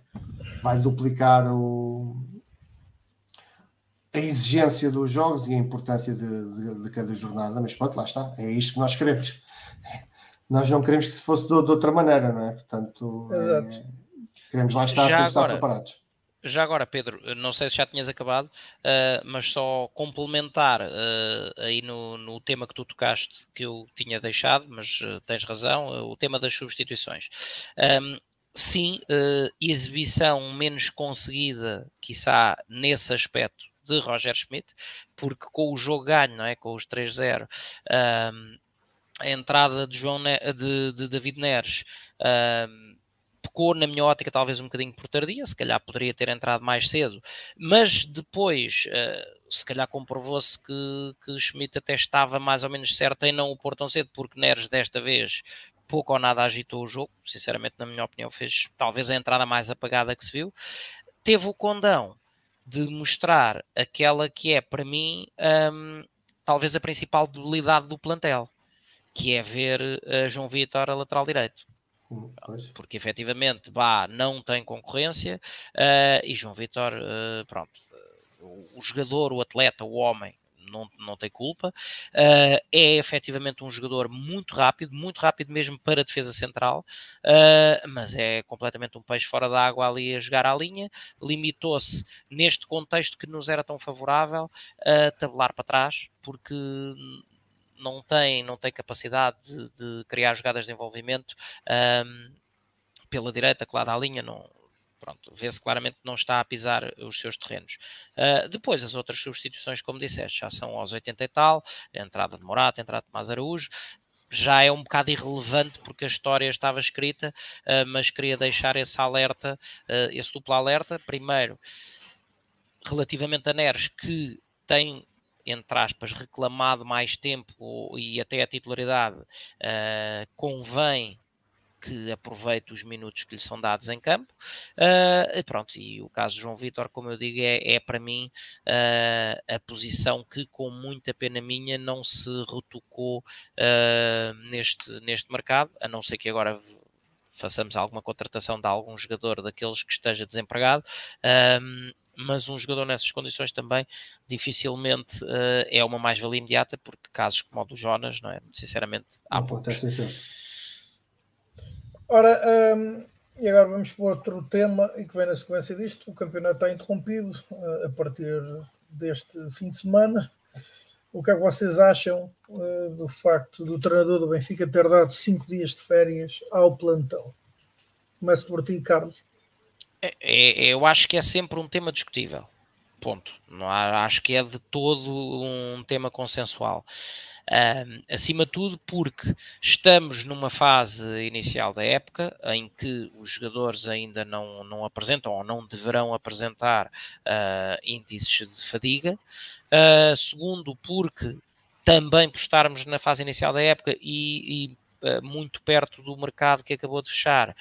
vai duplicar o, a exigência dos jogos e a importância de, de, de, cada jornada, mas pronto, lá está, é isto que nós queremos nós não queremos que se fosse de, de outra maneira, não é? Portanto, é, queremos lá estar, já estar preparados. Já agora, Pedro, não sei se já tinhas acabado, uh, mas só complementar uh, aí no, no, tema que tu tocaste, que eu tinha deixado, mas uh, tens razão, o tema das substituições. Um, sim, exibição menos conseguida, quiçá, nesse aspecto, de Roger Schmidt, porque com o jogo ganho, não é? com os 3-0, um, a entrada de, João ne de, de David Neres uh, pecou, na minha ótica, talvez um bocadinho por tardia, se calhar poderia ter entrado mais cedo, mas depois, uh, se calhar comprovou-se que, que Schmidt até estava mais ou menos certo em não o pôr tão cedo, porque Neres desta vez pouco ou nada agitou o jogo, sinceramente, na minha opinião, fez talvez a entrada mais apagada que se viu. Teve o condão de mostrar aquela que é, para mim, um, talvez a principal debilidade do plantel, que é ver uh, João Vitor a lateral direito. Hum, porque efetivamente Bá não tem concorrência uh, e João Vitor, uh, pronto, o, o jogador, o atleta, o homem não, não tem culpa. Uh, é efetivamente um jogador muito rápido, muito rápido mesmo para a defesa central, uh, mas é completamente um peixe fora da água ali a jogar à linha. Limitou-se neste contexto que nos era tão favorável a tabelar para trás, porque não tem, não tem capacidade de, de criar jogadas de envolvimento. Um, ah, pela direita, claro, à linha, não, pronto, vê-se claramente que não está a pisar os seus terrenos. Uh, depois, as outras substituições, como disseste, já são aos 80 e tal, a entrada de Morata, a entrada de Mazaraújo, já é um bocado irrelevante porque a história estava escrita, uh, mas queria deixar esse alerta, uh, esse duplo alerta. Primeiro, relativamente a Neres, que tem entre aspas, reclamado mais tempo e até a titularidade, uh, convém que aproveite os minutos que lhe são dados em campo. Uh, pronto, e o caso de João Vitor, como eu digo, é, é para mim uh, a posição que, com muita pena minha, não se retocou uh, neste, neste mercado, a não ser que agora façamos alguma contratação de algum jogador daqueles que esteja desempregado. mas um jogador nessas condições também dificilmente uh, é uma mais-valia imediata, porque casos como o do Jonas, não é? Sinceramente, há não poucos. Ora, um, e agora vamos para outro tema e que vem na sequência disto. O campeonato está interrompido uh, a partir deste fim de semana. O que é que vocês acham uh, do facto do treinador do Benfica ter dado cinco dias de férias ao plantão? Começo por ti, Carlos. É, é, eu acho que é sempre um tema discutível. Ponto. Não há, acho que é de todo um tema consensual. Um, acima de tudo, porque estamos numa fase inicial da época em que os jogadores ainda não, não apresentam ou não deverão apresentar uh, índices de fadiga. Uh, segundo, porque também por estarmos na fase inicial da época e, e uh, muito perto do mercado que acabou de fechar,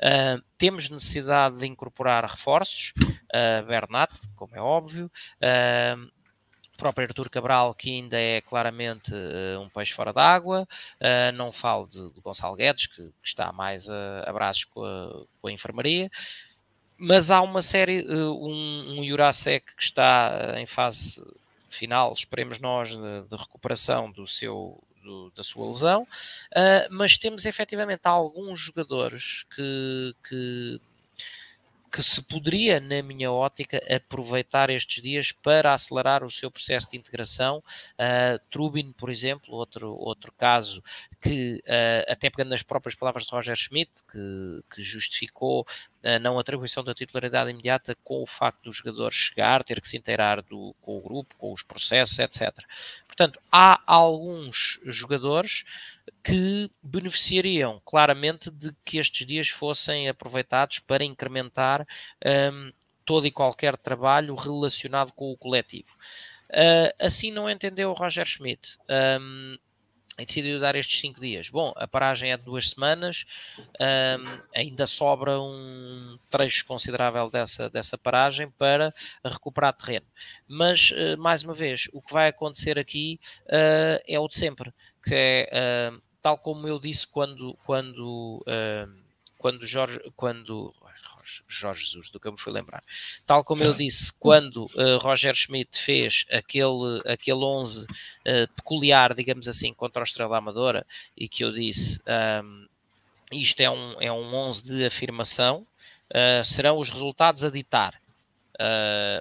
Uh, temos necessidade de incorporar reforços, uh, Bernat, como é óbvio, uh, próprio Artur Cabral, que ainda é claramente uh, um peixe fora d'água, uh, não falo de, de, Gonçalo Guedes, que, que está mais a, a braços com a, com a, enfermaria, mas há uma série, uh, um, um Jurasek que está em fase final, esperemos nós, de, de recuperação do seu, do, da sua lesão, mas temos efetivamente alguns jogadores que, que que se poderia, na minha ótica, aproveitar estes dias para acelerar o seu processo de integração. Uh, Trubin, por exemplo, outro, outro caso que, uh, até pegando nas próprias palavras de Roger Schmidt, que, que justificou a não atribuição da titularidade imediata com o facto do jogador chegar, ter que se inteirar do, com o grupo, com os processos, etc. Portanto, há alguns jogadores que beneficiariam claramente de que estes dias fossem aproveitados para incrementar um, todo e qualquer trabalho relacionado com o coletivo. Uh, assim não entendeu o Roger Schmidt. Um, e decidiu dar estes cinco dias. Bom, a paragem é de duas semanas, um, ainda sobra um trecho considerável dessa, dessa paragem para recuperar terreno. Mas, uh, mais uma vez, o que vai acontecer aqui uh, é o de sempre, que é uh, tal como eu disse quando, quando, quando Jorge, quando Jorge Jesus, do que eu me fui lembrar. Tal como eu disse, quando uh, Roger Schmidt fez aquele, aquele 11 uh, eh, peculiar, digamos assim, contra o Estrela Amadora, e que eu disse, um, isto é um, é um 11 de afirmação, uh, serão os resultados a ditar.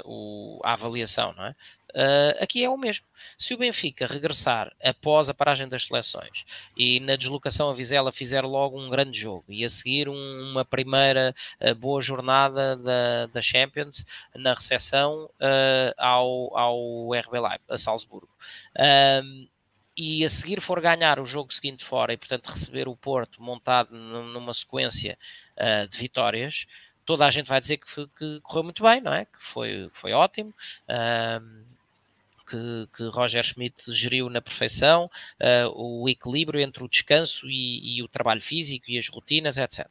O, a avaliação, não é? Uh, aqui é o mesmo. Se o Benfica regressar após a paragem das seleções e na deslocação a Vizela fizer logo um grande jogo e a seguir um, uma primeira uh, boa jornada da, da Champions na recepção uh, ao, ao RB Leipzig, a Salzburgo e a seguir for ganhar o jogo seguinte fora e, portanto, receber o Porto montado numa sequência de vitórias, toda a gente vai dizer que, que, correu muito bem, não é? Que foi, foi ótimo. Que, que, Roger Schmidt geriu na perfeição, uh, o equilíbrio entre o descanso e, e, o trabalho físico e as rotinas, etc.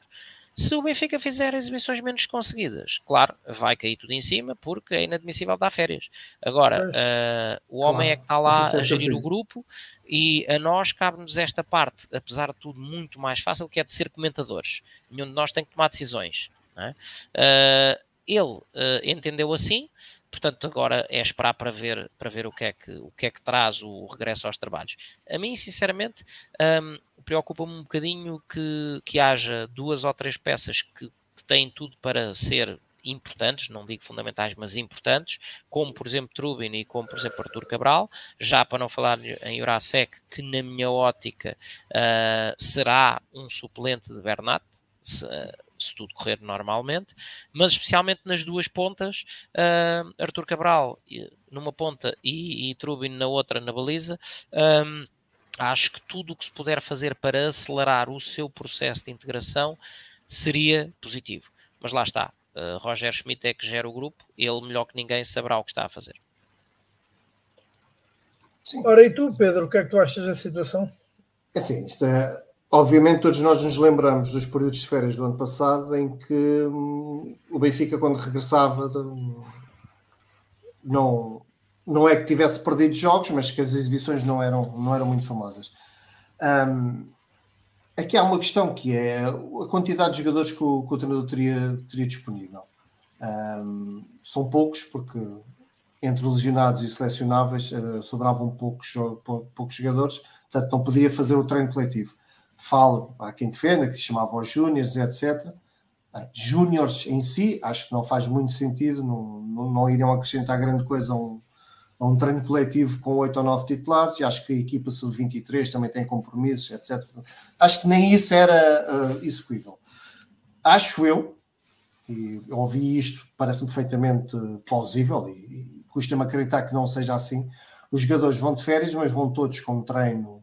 Se o Benfica fizer exibições menos conseguidas, claro, vai cair tudo em cima porque é inadmissível dar férias. Agora, uh, o claro, homem é que está lá a gerir o grupo e a nós cabe-nos esta parte, apesar de tudo, muito mais fácil, que é de ser comentadores. Nenhum de nós tem que tomar decisões. É? Uh, ele uh, entendeu assim, portanto agora é esperar para ver, para ver o, que é que, o que é que traz o regresso aos trabalhos. A mim, sinceramente, um, preocupa-me um bocadinho que, que haja duas ou três peças que, que têm tudo para ser importantes, não digo fundamentais, mas importantes, como por exemplo Trubin e como por exemplo Artur Cabral, já para não falar em Urasek, que na minha ótica uh, será um suplente de Bernat, se, uh, se, tudo correr normalmente, mas especialmente nas duas pontas, uh, Artur Cabral numa ponta e, e Trubin na outra na baliza, um, acho que tudo o que se puder fazer para acelerar o seu processo de integração seria positivo. Mas lá está, uh, Roger Schmidt é que gera o grupo, ele melhor que ninguém saberá o que está a fazer. Sim. Ora, e tu, Pedro, o que é que tu achas da situação? É assim, isto é, obviamente todos nós nos lembramos dos períodos de férias do ano passado em que hum, o Benfica, quando regressava, não, não é que tivesse perdido jogos, mas que as exibições não eram, não eram muito famosas. Um, aqui há uma questão que é a quantidade de jogadores que o, que o treinador teria, teria disponível. Um, são poucos, porque entre lesionados e selecionáveis uh, sobravam poucos, poucos jogadores, portanto não podia fazer o treino coletivo. Falo, há quem defenda, que se chamava os júniores, etc. Júniores em si, acho que não faz muito sentido, não, não, não iriam acrescentar grande coisa a um, a um treino coletivo com oito ou nove titulares, e acho que a equipa sub-23 também tem compromissos, etc. Acho que nem isso era uh, execuível. Acho eu, e ouvi isto, parece-me perfeitamente plausível, e, e custa-me acreditar que não seja assim. Os jogadores vão de férias, mas vão todos com treino,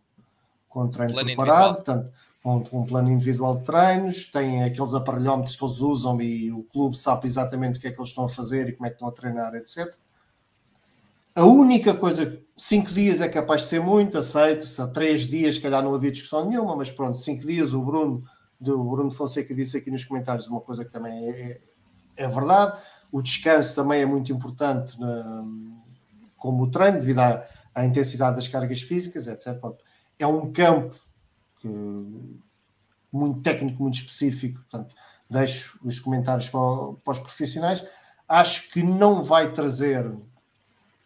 com treino plano preparado, portanto, com, com um plano individual de treinos, têm aqueles aparelhómetros que eles usam e o clube sabe exatamente o que é que eles estão a fazer e como é que estão a treinar, etc. A única coisa, cinco dias é capaz de ser muito, aceito. Se há três dias, se calhar não havia discussão nenhuma, mas pronto, cinco dias. O Bruno, do Bruno Fonseca, disse aqui nos comentários uma coisa que também é, é, é verdade. O descanso também é muito importante, na, como o treino, devido à, à, intensidade das cargas físicas, etc. Pronto. É um campo que, muito técnico, muito específico, portanto, deixo os comentários para, para os profissionais. Acho que não vai trazer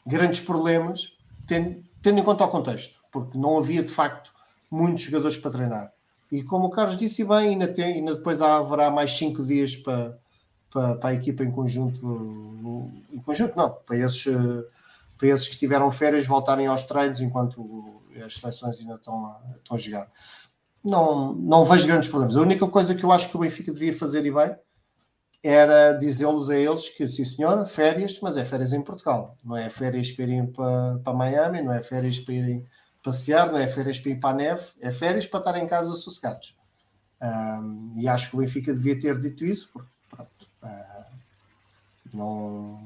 grandes problemas, tendo, tendo em conta o contexto, porque não havia de facto muitos jogadores para treinar. E como o Carlos disse bem, ainda, tem, ainda depois haverá mais cinco dias para, para, para, a equipa em conjunto, em conjunto não, para esses, para esses que tiveram férias voltarem aos treinos enquanto as seleções ainda estão a, estão a jogar. Não, não vejo grandes problemas. A única coisa que eu acho que o Benfica devia fazer e bem era dizer-lhes a eles que, sim senhora, férias, mas é férias em Portugal, não é férias para irem para, para Miami, não é férias para irem passear, não é férias para ir para a neve, é férias para estar em casa sossegados. Um, e acho que o Benfica devia ter dito isso, porque pronto, uh, não,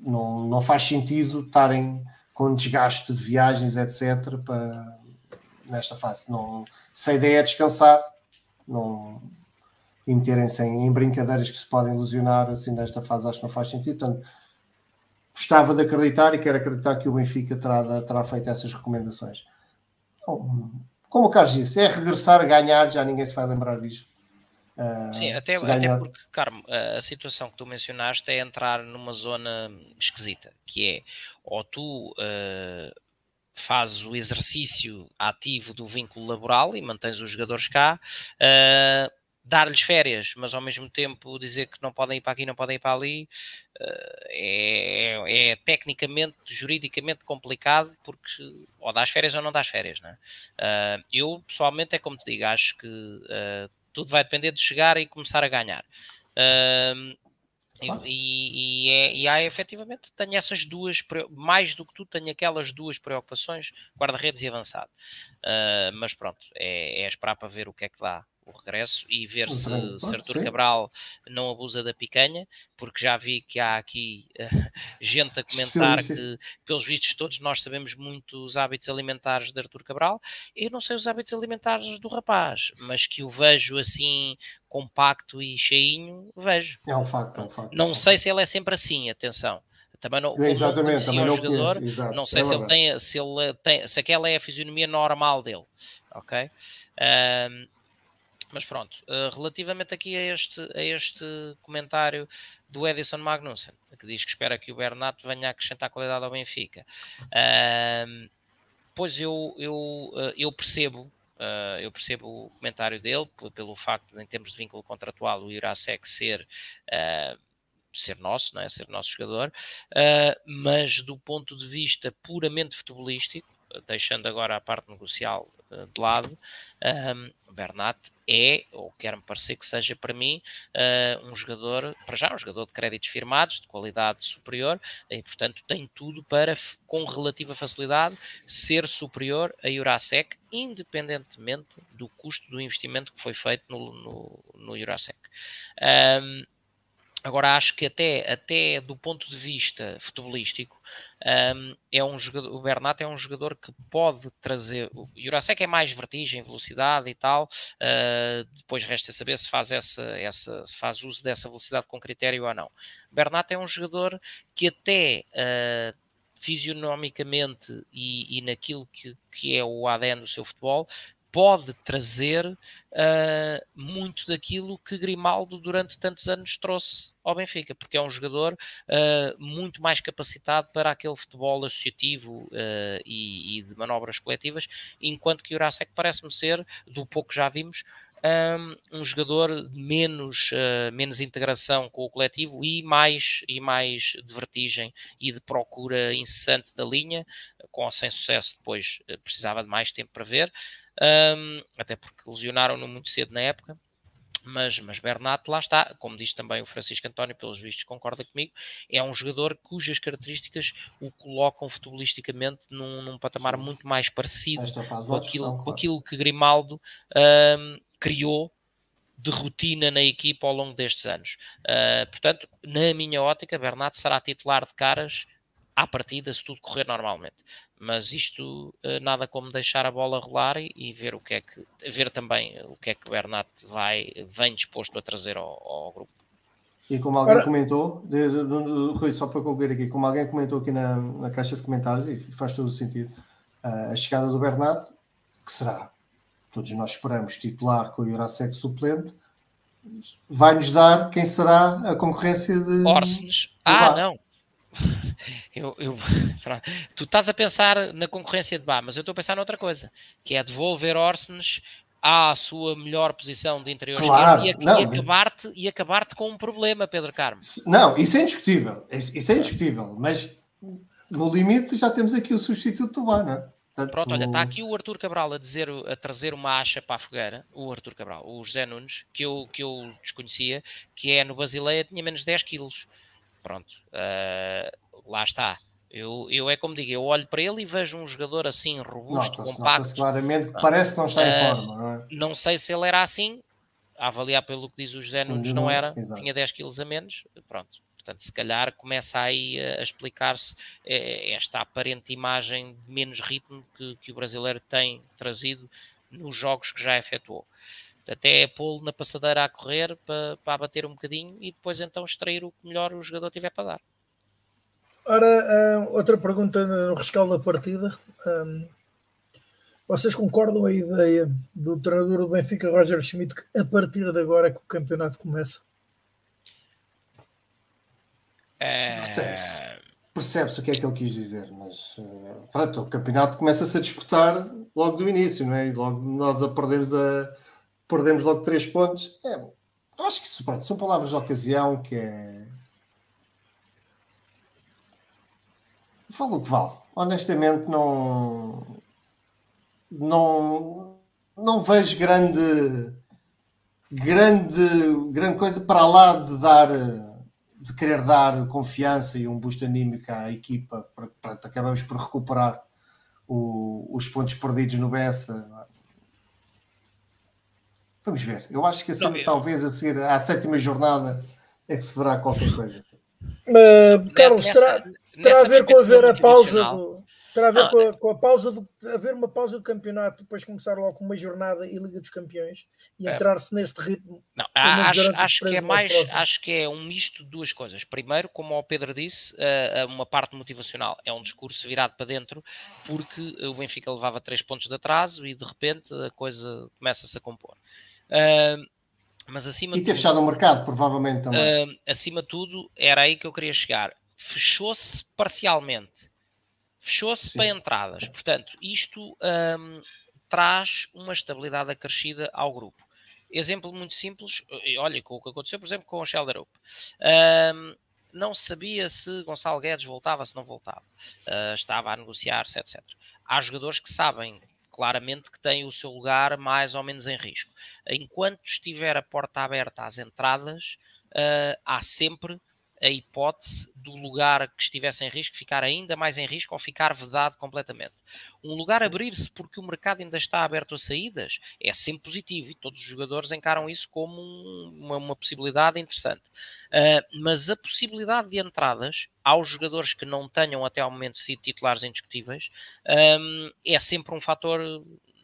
não, não faz sentido estarem com desgaste de viagens, etc., para, nesta fase. Não, se a ideia é descansar, não, e meterem-se em, em, brincadeiras que se podem ilusionar assim nesta fase, acho que não faz sentido. Portanto, gostava de acreditar e quero acreditar que o Benfica terá, terá feito essas recomendações. Então, como o Carlos disse, é regressar a ganhar, já ninguém se vai lembrar disso. Uh, Sim, até, até porque, Carmo, a situação que tu mencionaste é entrar numa zona esquisita, que é ou tu uh, fazes o exercício ativo do vínculo laboral e mantens os jogadores cá, uh, dar-lhes férias, mas ao mesmo tempo dizer que não podem ir para aqui, não podem ir para ali, uh, é, é, tecnicamente, juridicamente complicado, porque ou dás férias ou não dás férias. Né? Uh, eu, pessoalmente, é como te digo, acho que uh, tudo vai depender de chegar e começar a ganhar. Claro. E, e, é, e, há efetivamente, tenho essas duas, mais do que tu, tenho aquelas duas preocupações, guarda-redes e avançado. Uh, mas pronto, é, é esperar para ver o que é que dá o regresso e ver se, se Artur Cabral não abusa da picanha, porque já vi que há aqui uh, *laughs* gente a comentar sim, sim. que, pelos vistos todos, nós sabemos muito os hábitos alimentares de Artur Cabral. Eu não sei os hábitos alimentares do rapaz, mas que o vejo assim compacto e cheinho, vejo. É um facto, é um facto. Não sei se ele é sempre assim, atenção. Também não, Exatamente, também não jogador, conheço, não sei é se ele tem, se ele tem, se aquela é a fisionomia normal dele, ok? Um, mas pronto, uh, relativamente aqui a este, a este comentário do Edison Magnussen, que diz que espera que o Bernat venha acrescentar qualidade ao Benfica. Uh, pois eu, eu, uh, eu percebo. Uh, eu percebo o comentário dele pelo facto de, em termos de vínculo contratual, o Irasek ser ser nosso, não é? ser nosso jogador, uh, mas do ponto de vista puramente futebolístico, deixando agora a parte negocial uh, de lado, um, Bernat é, ou quer-me parecer que seja para mim, uh, um jogador, para já, um jogador de créditos firmados, de qualidade superior, e portanto tem tudo para, com relativa facilidade, ser superior a Eurasec, independentemente do custo do investimento que foi feito no, no, no Eurasec. Um, Agora acho que até, até do ponto de vista futebolístico, um, é um jogador, o Bernat é um jogador que pode trazer. O Jurasek é mais vertigem, velocidade e tal. Uh, depois resta saber se faz, essa, essa, se faz uso dessa velocidade com critério ou não. Bernat é um jogador que até uh, fisionomicamente e, e naquilo que, que é o ADN do seu futebol pode trazer uh, muito daquilo que Grimaldo durante tantos anos trouxe ao Benfica, porque é um jogador uh, muito mais capacitado para aquele futebol associativo uh, e, e, de manobras coletivas, enquanto que Jurasek parece-me ser, do pouco que já vimos, um, um jogador menos, menos integração com o coletivo e mais, e mais de vertigem e de procura incessante da linha, com ou sem sucesso depois precisava de mais tempo para ver, um, até porque lesionaram-no muito cedo na época. Mas, mas Bernat, lá está, como diz também o Francisco António, pelos vistos concorda comigo, é um jogador cujas características o colocam futebolisticamente num, num patamar muito mais parecido com aquilo, claro. aquilo que Grimaldo um, criou de rotina na equipa ao longo destes anos. Uh, portanto, na minha ótica, Bernat será titular de caras à partida, se tudo correr normalmente. Mas isto uh, nada como deixar a bola rolar e, e, ver o que é que ver também o que é que o Bernat vai vem disposto a trazer ao, ao grupo. E como alguém Ora... comentou, de, de, de, Rui, só para concluir aqui, como alguém comentou aqui na, na caixa de comentários, e faz todo o sentido, uh, a chegada do Bernat, que será, todos nós esperamos, titular com o Jurasek suplente, vai-nos dar quem será a concorrência de. Orsnes. Ah, não. *laughs* Eu, eu, *laughs* tu estás a pensar na concorrência de Bá, mas eu estou a pensar noutra coisa, que é devolver Orsnes à sua melhor posição de interior claro, e, não, e acabar-te mas... acabar com um problema, Pedro Carmo. Não, isso é indiscutível, isso é indiscutível, mas no limite já temos aqui o substituto do Bá, não é? Pronto, olha, está aqui o Arthur Cabral a dizer, a trazer uma acha para a fogueira, o Arthur Cabral, o José Nunes, que eu, que eu desconhecia, que é no Basileia, tinha menos 10 quilos. Pronto, uh, lá está. Eu, eu é como digo, eu olho para ele e vejo um jogador assim robusto, compacto. Claramente que parece que não está em uh, forma, não é? Não sei se ele era assim, a avaliar pelo que diz o José Nunes, não, não era, exato. tinha 10 quilos a menos, pronto. Portanto, se calhar começa aí a explicar-se eh, esta aparente imagem de menos ritmo que, que o brasileiro tem trazido nos jogos que já efetuou até pô-lo na passadeira a correr para, para abater um bocadinho e depois então extrair o que melhor o jogador tiver para dar. Ora, uh, outra pergunta no rescaldo da partida. Um, vocês concordam a ideia do treinador do Benfica, Roger Schmidt, que a partir de agora é que o campeonato começa? É... Percebe-se. Percebe-se o que é que ele quis dizer, mas uh, pronto, o campeonato começa-se a disputar logo do início, não é? E logo nós a perdemos a perdemos logo três pontos. É, acho que pronto, são palavras de ocasião que é. Falo o que vale. Honestamente, não. Não. Não vejo grande. Grande, grande coisa para lá de dar de querer dar confiança e um boost anímico à equipa, para acabamos por recuperar o, os pontos perdidos no Bessa. Vamos ver. Eu acho que assim, talvez a seguir à sétima jornada é que se verá qualquer coisa. Uh, Carlos, terá, terá a ver com haver a pausa do, Terá a ver com, a, com, a, pausa do haver uma pausa do campeonato, depois começar logo uma jornada e Liga dos Campeões e é. entrar-se neste ritmo. Não, acho, acho que é mais, acho que é um misto de duas coisas. Primeiro, como o Pedro disse, uma parte motivacional é um discurso virado para dentro, porque o Benfica levava três pontos de atraso e de repente a coisa começa-se a compor. Mas acima e ter fechado o mercado, provavelmente também. acima de tudo, era aí que eu queria chegar. Fechou-se parcialmente Fechou-se para entradas. Portanto, isto um, traz uma estabilidade acrescida ao grupo. Exemplo muito simples, olha, com o que aconteceu, por exemplo, com o Shelder Up. Um, não sabia se Gonçalo Guedes voltava, se não voltava. Uh, estava a negociar-se, etc. Há jogadores que sabem claramente que têm o seu lugar mais ou menos em risco. Enquanto estiver a porta aberta às entradas, uh, há sempre a hipótese do lugar que estivesse em risco ficar ainda mais em risco ou ficar vedado completamente. Um lugar abrir-se porque o mercado ainda está aberto a saídas é sempre positivo e todos os jogadores encaram isso como uma, uma, possibilidade interessante. Uh, mas a possibilidade de entradas aos jogadores que não tenham até ao momento sido titulares indiscutíveis um, é sempre um fator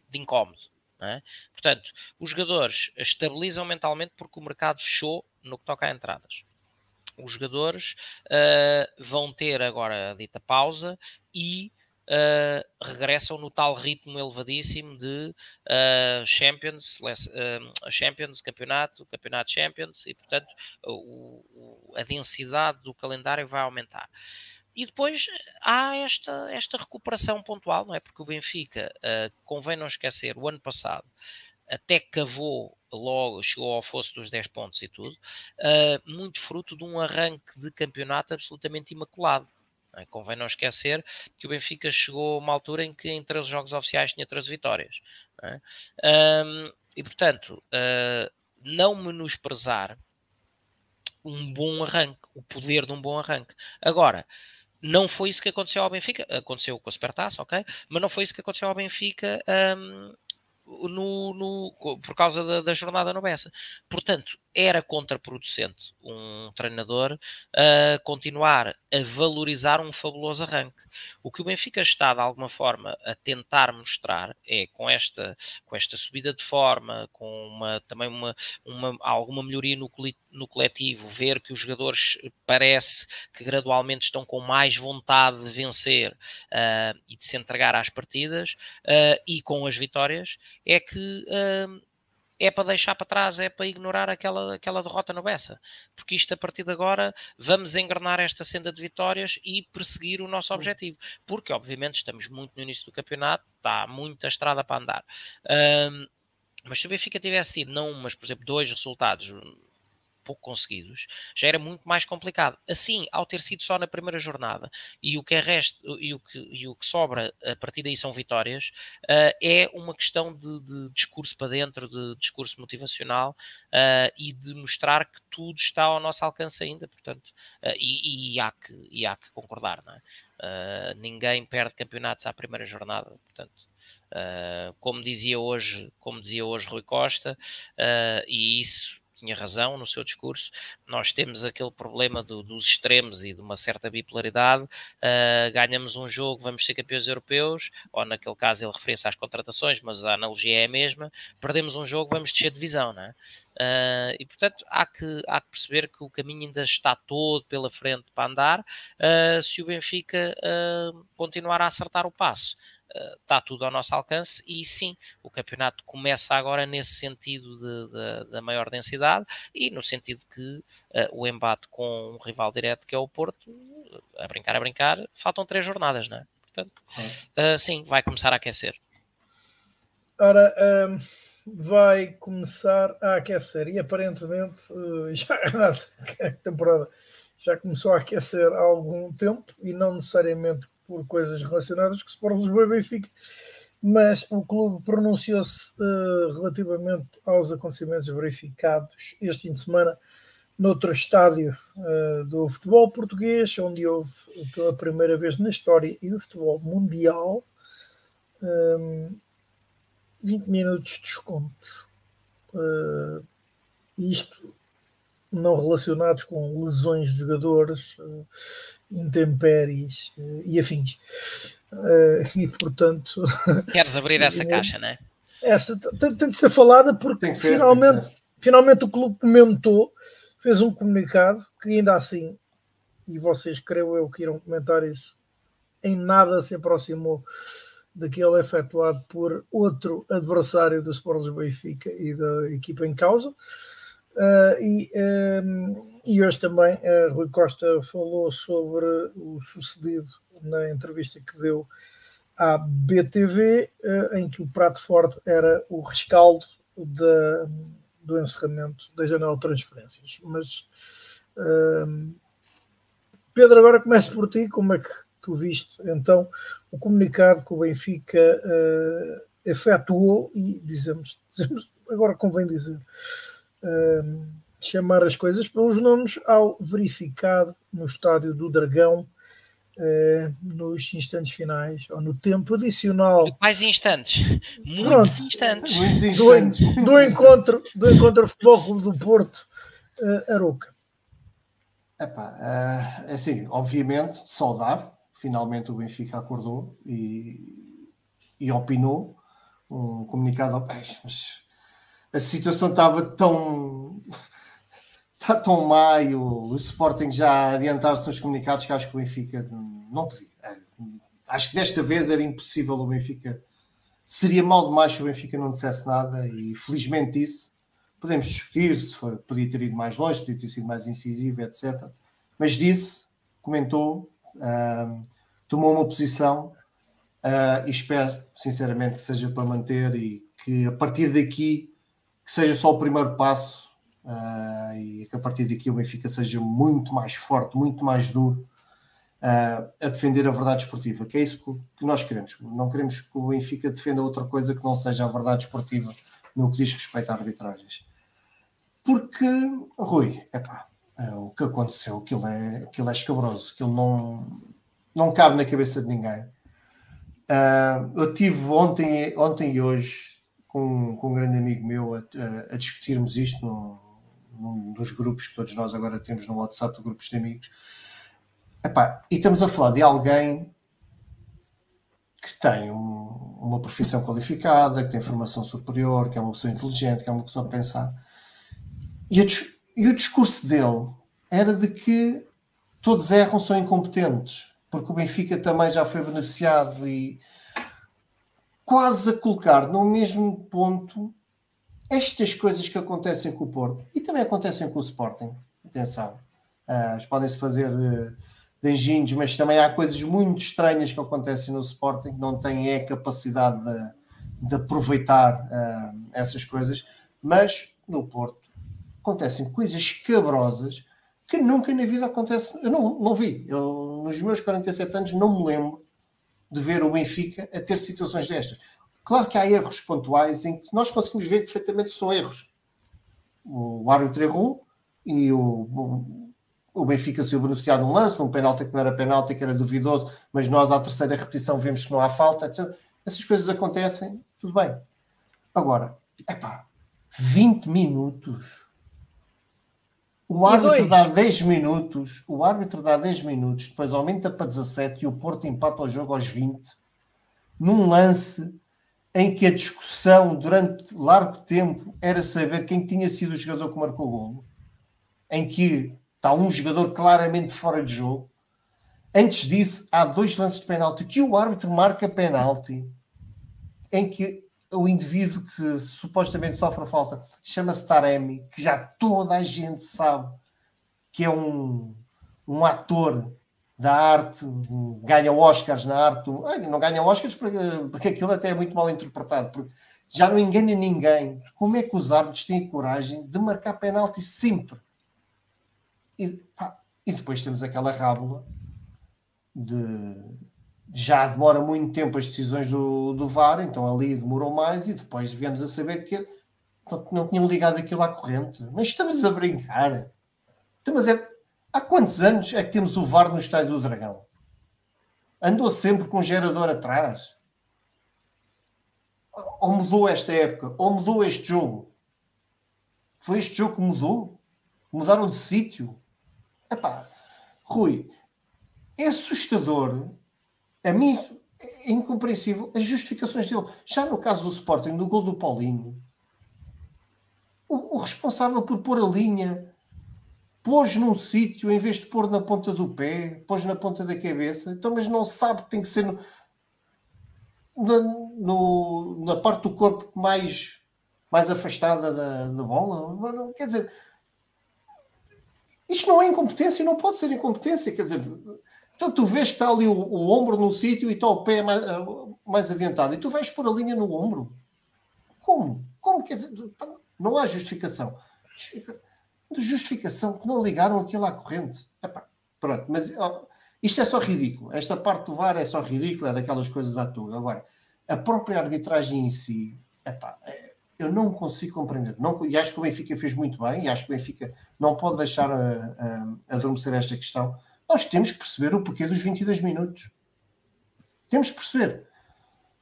de incómodo. É? Portanto, os jogadores estabilizam mentalmente porque o mercado fechou no que toca a entradas os jogadores uh, vão ter agora a dita pausa e Uh, regressam no tal ritmo elevadíssimo de uh, Champions, uh, Champions, campeonato, campeonato Champions, e portanto o, o, a densidade do calendário vai aumentar. E depois há esta, esta recuperação pontual, não é? Porque o Benfica, convém não esquecer, o ano passado até cavou logo, chegou ao fosso dos 10 pontos e tudo, uh, muito fruto de um arranque de campeonato absolutamente imaculado. É? Convém não esquecer que o Benfica chegou a uma altura em que em 13 jogos oficiais tinha 13 vitórias. É? Um, e portanto, uh, não menosprezar um bom arranque, o poder de um bom arranque. Agora, não foi isso que aconteceu ao Benfica, aconteceu com a Supertaça, ok? Mas não foi isso que aconteceu ao Benfica um, no, no, por causa da, da, jornada no Bessa. Portanto, era contraproducente um treinador uh, continuar a valorizar um fabuloso arranque. O que o Benfica está, de alguma forma, a tentar mostrar é, com esta, com esta subida de forma, com uma, também uma, uma, alguma melhoria no, no coletivo, ver que os jogadores parece que gradualmente estão com mais vontade de vencer uh, e de se entregar às partidas uh, e com as vitórias, é que é para deixar para trás, é para ignorar aquela, aquela derrota no Bessa. Porque isto, a partir de agora, vamos engrenar esta senda de vitórias e perseguir o nosso objetivo. Porque, obviamente, estamos muito no início do campeonato, está muita estrada para andar. Um, mas se o Benfica tivesse tido, não, mas por exemplo, dois resultados pouco conseguidos, já era muito mais complicado. Assim, ao ter sido só na primeira jornada e o que é resto e o que, e o que sobra a partir daí são vitórias, uh, é uma questão de, de, discurso para dentro, de discurso motivacional uh, e de mostrar que tudo está ao nosso alcance ainda, portanto, uh, e, e, há que, e há que concordar, não é? ninguém perde campeonatos à primeira jornada, portanto. Como dizia hoje, como dizia hoje Rui Costa, e isso tinha razão no seu discurso. Nós temos aquele problema do, dos extremos e de uma certa bipolaridade. Uh, ganhamos um jogo, vamos ser campeões europeus, ou naquele caso ele referia-se às contratações, mas a analogia é a mesma. Perdemos um jogo, vamos descer divisão, não é? Uh, e portanto há que, há que perceber que o caminho ainda está todo pela frente para andar uh, se o Benfica continuar a acertar o passo está tudo ao nosso alcance e sim, o campeonato começa agora nesse sentido de, de, da maior densidade e no sentido que uh, o embate com um rival direto que é o Porto, a brincar, a brincar, faltam três jornadas, não é? Portanto, uh, sim, vai começar a aquecer. Ora, um, ehm, vai começar a aquecer e aparentemente uh, *laughs* já a temporada já começou a aquecer há algum tempo e não necessariamente por coisas relacionadas com o Sport Lisboa e Benfica, mas o clube pronunciou-se uh, relativamente aos acontecimentos verificados este fim de semana noutro estádio uh, do futebol português, onde houve pela primeira vez na história e do futebol mundial um, 20 minutos de descontos. Uh, isto não relacionados com lesões de jogadores, uh, intempéries uh, e afins. Uh, *laughs* e portanto. *laughs* Queres abrir essa caixa, não é? Essa tem, tem de ser falada porque ser, finalmente, finalmente o clube comentou, fez um comunicado que ainda assim, e vocês creio eu que irão comentar isso, em nada se aproximou daquele efetuado por outro adversário do Sport Benfica e da equipa em causa. Uh, e, um, e hoje também uh, Rui Costa falou sobre o sucedido na entrevista que deu à BTV, uh, em que o prato forte era o rescaldo do encerramento da janela de transferências. Mas Pedro, agora começo por ti, como é que tu viste então o comunicado que o Benfica efetuou e dizemos, dizemos, agora convém dizer, uh, chamar as coisas pelos nomes ao verificado no estádio do Dragão uh, nos instantes finais ou no tempo adicional. Mais instantes, muitos Pronto. instantes, muitos instantes. Do, do encontro do encontro Futebol Clube do Porto uh, Aroca. Epá, uh, assim, obviamente, saudar finalmente o Benfica acordou e, e opinou um comunicado mas a situação estava tão está tão maio o Sporting já adiantar-se nos comunicados que acho que o Benfica não podia. Acho que desta vez era impossível o Benfica. Seria mal demais se o Benfica não dissesse nada e felizmente disse. Podemos discutir se foi, podia ter ido mais longe, podia ter sido mais incisivo, etc. Mas disse, comentou, uh, tomou uma posição uh, e espero sinceramente que seja para manter e que a partir daqui que seja só o primeiro passo uh, e que a partir daqui o Benfica seja muito mais forte, muito mais duro uh, a defender a verdade esportiva, que é isso que, nós queremos. Não queremos que o Benfica defenda outra coisa que não seja a verdade esportiva no que diz respeito a arbitragens. Porque, Rui, epá, o que aconteceu, aquilo é, aquilo é escabroso, aquilo não, não cabe na cabeça de ninguém. Uh, eu tive ontem, ontem e hoje com, com um grande amigo meu a, a, a discutirmos isto num, num, dos grupos que todos nós agora temos no WhatsApp, de grupos de amigos. Epá, e estamos a falar de alguém que tem um, uma profissão qualificada, que tem formação superior, que é uma pessoa inteligente, que é uma pessoa a pensar. E, a, e o discurso dele era de que todos erram, são incompetentes porque o Benfica também já foi beneficiado e quase a colocar no mesmo ponto estas coisas que acontecem com o Porto e também acontecem com o Sporting. Atenção, uh, podem-se fazer de, de engenhos, mas também há coisas muito estranhas que acontecem no Sporting, não têm a capacidade de, de aproveitar uh, essas coisas, mas no Porto acontecem coisas cabrosas que nunca na vida acontece. Eu não, não vi. Eu, nos meus 47 anos, não me lembro de ver o Benfica a ter situações destas. Claro que há erros pontuais em que nós conseguimos ver perfeitamente que são erros. O árbitro errou e o, o, Benfica saiu beneficiado num lance, num penalti que não era penalti, que era duvidoso, mas nós à terceira repetição vemos que não há falta, etc. Essas coisas acontecem, tudo bem. Agora, é pá, 20 minutos o árbitro dá 10 minutos, o árbitro dá 10 minutos, depois aumenta para 17 e o Porto empata o jogo aos 20, num lance em que a discussão durante largo tempo era saber quem tinha sido o jogador que marcou o golo, em que está um jogador claramente fora de jogo. Antes disso, há dois lances de penalti que o árbitro marca penalti, em que o indivíduo que supostamente sofre falta chama-se Taremi, que já toda a gente sabe que é um, um ator da arte, ganha Oscars na arte. Não ganha Oscars porque, porque aquilo até é muito mal interpretado. Porque já não engana ninguém. Como é que os árbitros têm coragem de marcar penalti sempre? E, pá, e depois temos aquela rábula de já demora muito tempo as decisões do, do VAR, então ali demorou mais e depois viemos a saber que não, não tinham ligado aquilo à corrente. Mas estamos a brincar. Então, mas é, há quantos anos é que temos o VAR no Estádio do Dragão? Andou sempre com um gerador atrás. Ou mudou esta época? Ou mudou este jogo? Foi este jogo que mudou? Mudaram de sítio? Epá, Rui, é assustador. A mim é incompreensível as justificações dele. Já no caso do Sporting, do gol do Paulinho, o, o responsável por pôr a linha pôs num sítio em vez de pôr na ponta do pé, pôs na ponta da cabeça, então, mas não sabe que tem que ser no, na, no, na parte do corpo mais, mais afastada da, da bola. Quer dizer, isto não é incompetência, não pode ser incompetência. Quer dizer, então tu vês que está ali o, o ombro num sítio e está o pé mais, mais adiantado e tu vais pôr a linha no ombro. Como? Como? Quer dizer, não há justificação. Justificação que não ligaram aquilo à corrente. Epá, pronto, mas ó, isto é só ridículo. Esta parte do VAR é só ridícula, é daquelas coisas à toa. Agora, a própria arbitragem em si, epá, é, eu não consigo compreender. Não, e acho que o Benfica fez muito bem, e acho que o Benfica não pode deixar a, a, a adormecer esta questão. Nós temos que perceber o porquê dos 22 minutos. Temos que perceber.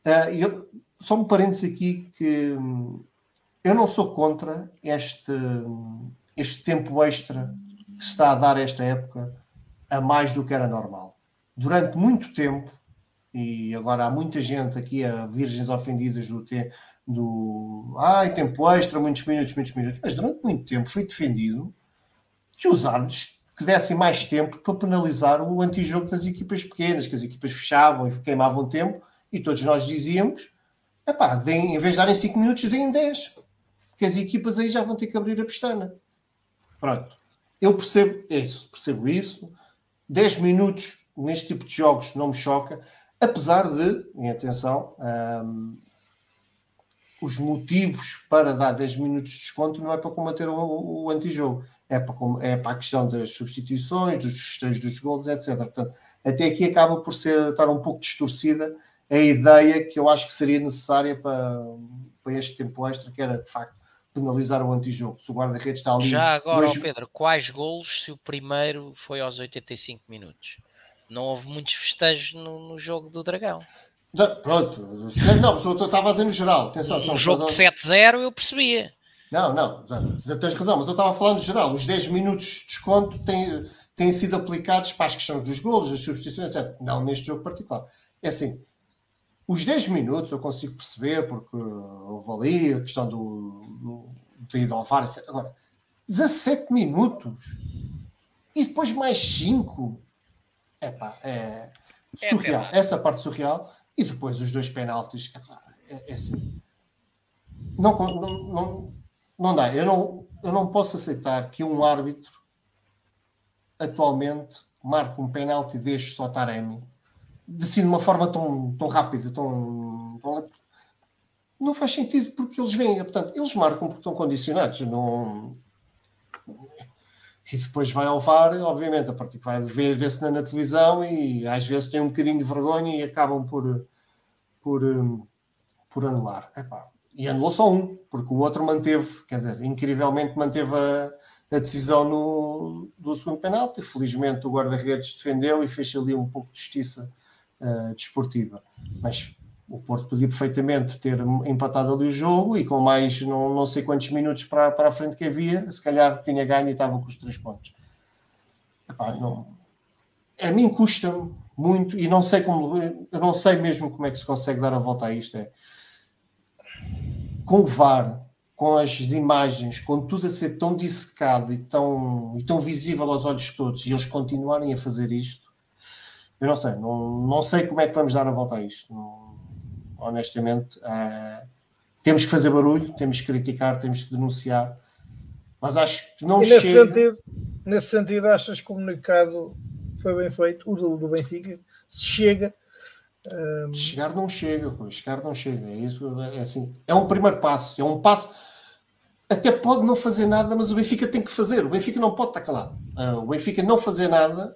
Uh, eu, só um parênteses aqui que hum, eu não sou contra este, este tempo extra que se está a dar esta época a mais do que era normal. Durante muito tempo, e agora há muita gente aqui, a virgens ofendidas do, te, do ai, tempo extra, muitos minutos, muitos minutos, mas durante muito tempo foi defendido que os árbitros que dessem mais tempo para penalizar o antijogo das equipas pequenas, que as equipas fechavam e queimavam tempo, e todos nós dizíamos: epá, deem, em vez de darem 5 minutos, deem 10 que as equipas aí já vão ter que abrir a pestana. Pronto. Eu percebo isso, percebo isso. 10 minutos neste tipo de jogos não me choca, apesar de, em atenção, um, os motivos para dar 10 minutos de desconto não é para combater o, o antijogo, é para, é para a questão das substituições, dos festejos dos gols, etc. Portanto, até aqui acaba por ser, estar um pouco distorcida a ideia que eu acho que seria necessária para, para este tempo extra, que era de facto penalizar o antijogo. Se o guarda-redes está ali. Já agora, dois... Pedro, quais golos se o primeiro foi aos 85 minutos? Não houve muitos festejos no, no jogo do Dragão. Pronto, não, eu estava a dizer no geral. Atenção, um jogo de 7-0 eu percebia. Não, não, tens razão, mas eu estava a falar no geral. Os 10 minutos de desconto têm, têm sido aplicados para as questões dos golos, das substituições, etc. Não neste jogo particular. É assim, os 10 minutos eu consigo perceber, porque houve ali a questão do, do, de ir ao VAR, etc. Agora, 17 minutos e depois mais 5. Epá, é, é surreal. Essa parte surreal. E depois os dois penaltis. É, é assim. Não, não, não, não dá. Eu não, eu não posso aceitar que um árbitro atualmente marque um penalti deste só Taremi assim, de uma forma tão, tão rápida, tão, tão, não faz sentido porque eles vêm, portanto, eles marcam porque estão condicionados, não e depois vai ao VAR, obviamente, a partir que vai ver, ver-se na, na, televisão e às vezes tem um bocadinho de vergonha e acabam por por, por anular. Epá, e anulou só um, porque o outro manteve, quer dizer, incrivelmente manteve a, a decisão no, do segundo penalti. Felizmente o guarda-redes defendeu e fez ali um pouco de justiça uh, desportiva. Mas o Porto podia perfeitamente ter empatado ali o jogo e com mais não, não sei quantos minutos para, para a frente que havia, se calhar tinha ganho e estava com os três pontos. Epá, não, a mim custa muito e não sei como eu não sei mesmo como é que se consegue dar a volta a isto. É, com o VAR, com as imagens, com tudo a ser tão dissecado e tão, e tão visível aos olhos de todos, e eles continuarem a fazer isto, eu não sei, não, não sei como é que vamos dar a volta a isto. Não, honestamente, uh, temos que fazer barulho, temos que criticar, temos que denunciar, mas acho que não e nesse chega. Sentido, nesse sentido, achas que o comunicado foi bem feito, o do, do Benfica, se chega. Um... Ehm, chegar não chega, Rui, chegar não chega. É isso, é assim, é um primeiro passo, é um passo. Até pode não fazer nada, mas o Benfica tem que fazer. O Benfica não pode estar calado. Uh, o Benfica não fazer nada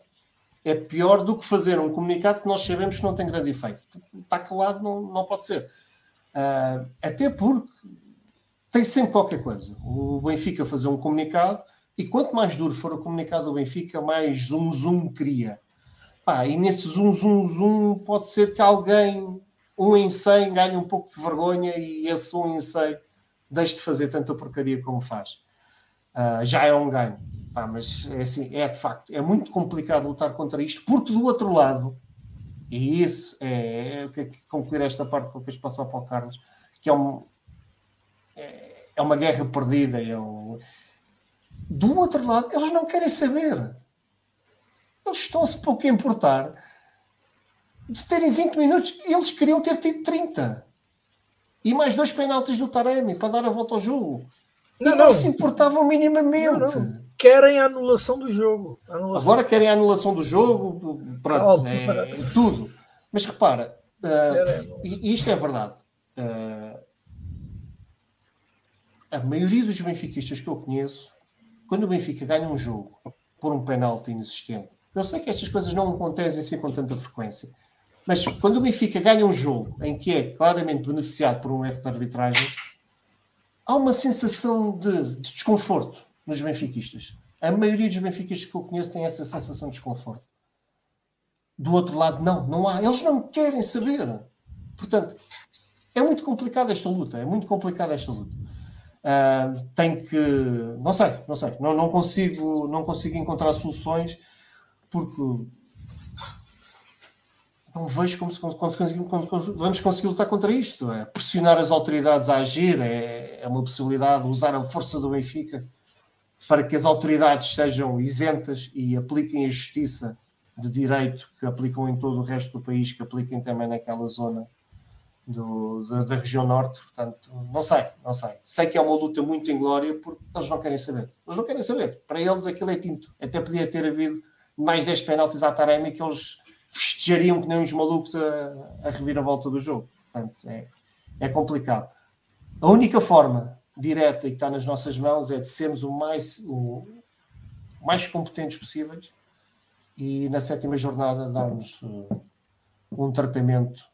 é pior do que fazer um comunicado que nós sabemos que não tem grande efeito. Está calado, não, não pode ser. Uh, até porque tem sempre qualquer coisa. O Benfica fazer um comunicado E quanto mais duro for o comunicado do Benfica, mais zoom zoom cria. Pá, e nesse zoom zoom zoom pode ser que alguém, um em 100, ganhe um pouco de vergonha e esse um em 100 deixe de fazer tanta porcaria como faz. Uh, já é um ganho. Pá, mas é assim, é de facto, é muito complicado lutar contra isto, porque do outro lado, e isso é, é, é concluir esta parte para depois passar para o Carlos, que é, um, é, é uma guerra perdida. É um... Do outro lado, eles não querem saber. Eles estão-se pouco a importar de terem 20 minutos. Eles queriam ter tido 30. E mais dois penaltis do Taremi para dar a volta ao jogo. Não, não, não se importavam minimamente. Não, não. Querem a anulação do jogo. Anulação. Agora querem a anulação do jogo, pronto, é, é, tudo. Mas repara, uh, e isto é verdade. Uh, a maioria dos benfiquistas que eu conheço, quando o Benfica ganha um jogo por um penalti inexistente, eu sei que estas coisas não acontecem assim com tanta frequência, mas quando o Benfica ganha um jogo em que é claramente beneficiado por um erro de arbitragem, há uma sensação de, de desconforto nos benfiquistas. A maioria dos benfiquistas que eu conheço tem essa sensação de desconforto. Do outro lado, não, não há. Eles não querem saber. Portanto, é muito complicada esta luta. É muito complicada esta luta. Uh, tem que. Não sei, não sei. Não, não, consigo, não consigo encontrar soluções porque não vejo como, se, como, como, como, vamos conseguir lutar contra isto. É pressionar as autoridades a agir é, é, uma possibilidade, usar a força do Benfica para que as autoridades sejam isentas e apliquem a justiça de direito que aplicam em todo o resto do país, que apliquem também naquela zona do, da, da, região norte. Portanto, não sei, não sei. Sei que é uma luta muito inglória porque eles não querem saber. Eles não querem saber. Para eles aquilo é tinto. Até podia ter havido mais 10 penaltis à Taremi que eles festejariam que nem uns malucos a, a revir a volta do jogo. Portanto, é, é complicado. A única forma direta e que está nas nossas mãos é de sermos o mais, o, mais competentes possíveis e na sétima jornada darmos uh, um tratamento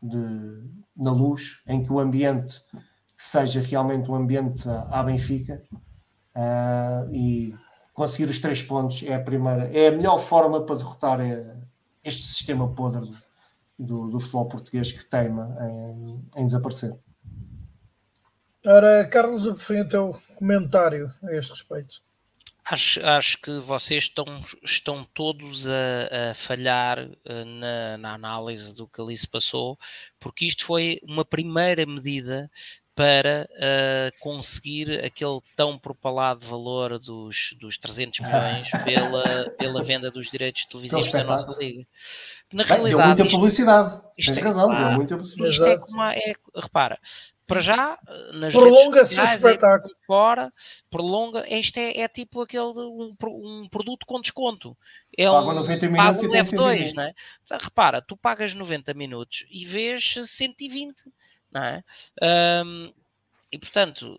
de, na luz em que o ambiente seja realmente um ambiente à Benfica uh, e conseguir os três pontos é a primeira, é a melhor forma para derrotar uh, este sistema podre do, do, do futebol português que teima em, em desaparecer. Ora, Carlos, o que o teu comentário a este respeito? Acho, acho que vocês estão, estão todos a, a falhar uh, na, na, análise do que ali se passou, porque isto foi uma primeira medida para uh, conseguir aquele tão propalado valor dos, dos 300 *laughs* milhões pela, pela venda dos direitos televisivos da nossa liga. Na Bem, realidade, deu muita isto, publicidade. Isto Tens é, razão, deu muita publicidade. Isto é como é, repara, para já nas prolonga-se o espetáculo é fora, prolonga, este é, é tipo aquele um, um, produto com desconto. É Paga um, 90 minutos e tem 2, não é? Então, repara, tu pagas 90 minutos e vês 120 não é? Um, e portanto,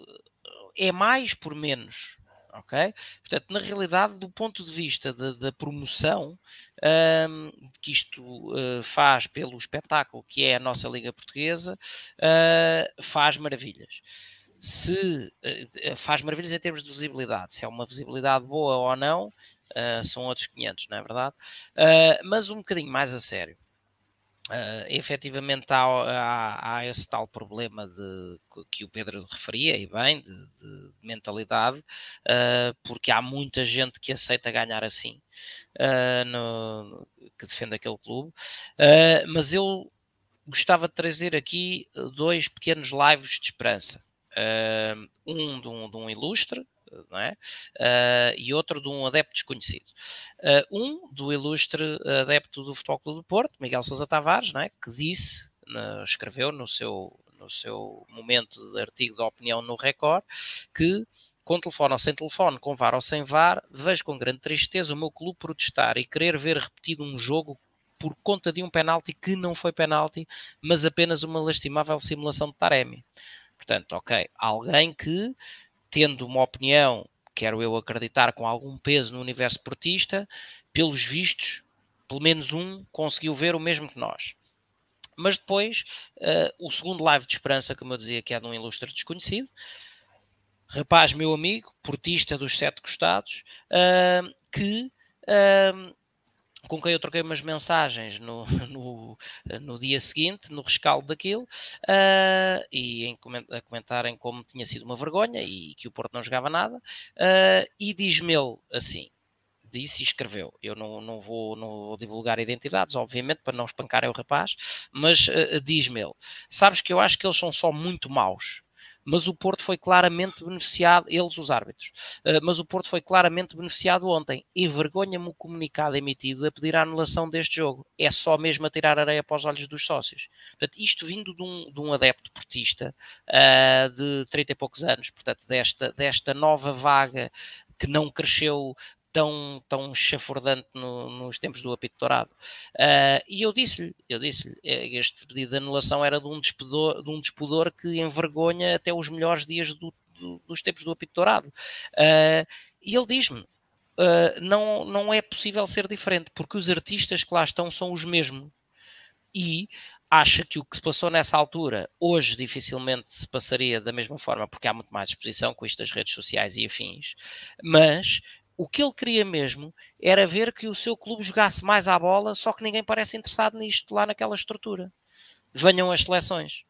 é mais por menos. Ok? Portanto, na realidade, do ponto de vista da promoção um, que isto uh, faz pelo espetáculo que é a nossa Liga Portuguesa, uh, faz maravilhas se uh, faz maravilhas em termos de visibilidade, se é uma visibilidade boa ou não, são outros 500, não é verdade? Mas um bocadinho mais a sério. Uh, efetivamente há, há, há, esse tal problema de, que o Pedro referia, e bem, de, de mentalidade, uh, porque há muita gente que aceita ganhar assim, uh, no, que defende aquele clube, mas eu gostava de trazer aqui dois pequenos lives de esperança. um de um, de um ilustre, não é? Uh, e outro de um adepto desconhecido. Uh, um do ilustre adepto do Futebol Clube do Porto, Miguel Sousa Tavares, não é? que disse, no, escreveu no seu, no seu momento de artigo de opinião no Record, que com telefone ou sem telefone, com VAR ou sem VAR, vejo com grande tristeza o meu clube protestar e querer ver repetido um jogo por conta de um penalti que não foi penalti, mas apenas uma lastimável simulação de Taremi. Portanto, ok, alguém que tendo uma opinião, quero eu acreditar, com algum peso no universo portista, pelos vistos, pelo menos um conseguiu ver o mesmo que nós. Mas depois, uh, o segundo live de esperança, como eu dizia, que é de um ilustre desconhecido, rapaz, meu amigo, portista dos Sete Costados, uh, que uh, com quem eu troquei umas mensagens no, *laughs* no, no dia seguinte, no rescaldo daquilo, uh, e em, a comentarem como tinha sido uma vergonha e que o Porto não jogava nada, uh, e diz-me ele assim, disse e escreveu. Eu não, não, vou, não vou divulgar identidades, obviamente, para não espancarem o rapaz, mas uh, diz-me ele: Sabes que eu acho que eles são só muito maus mas o Porto foi claramente beneficiado, eles os árbitros, uh, mas o Porto foi claramente beneficiado ontem. Envergonha-me o comunicado emitido a pedir a anulação deste jogo. É só mesmo a tirar areia para os olhos dos sócios. Portanto, isto vindo de um, de um adepto portista uh, de 30 e poucos anos, portanto, desta, desta nova vaga que não cresceu tão, tão chafurdante no, nos tempos do apito dourado. Uh, e eu disse-lhe, eu disse-lhe, eh, este pedido de anulação era de um, despedor, de um despudor que envergonha até os melhores dias do, do, dos tempos do apito dourado. Uh, e ele diz-me, uh, não, não é possível ser diferente, porque os artistas que lá estão são os mesmos. E acha que o que se passou nessa altura, hoje dificilmente se passaria da mesma forma, porque há muito mais exposição com isto das redes sociais e afins, mas o que ele queria mesmo era ver que o seu clube jogasse mais à bola, só que ninguém parece interessado nisto lá naquela estrutura. Venham as seleções.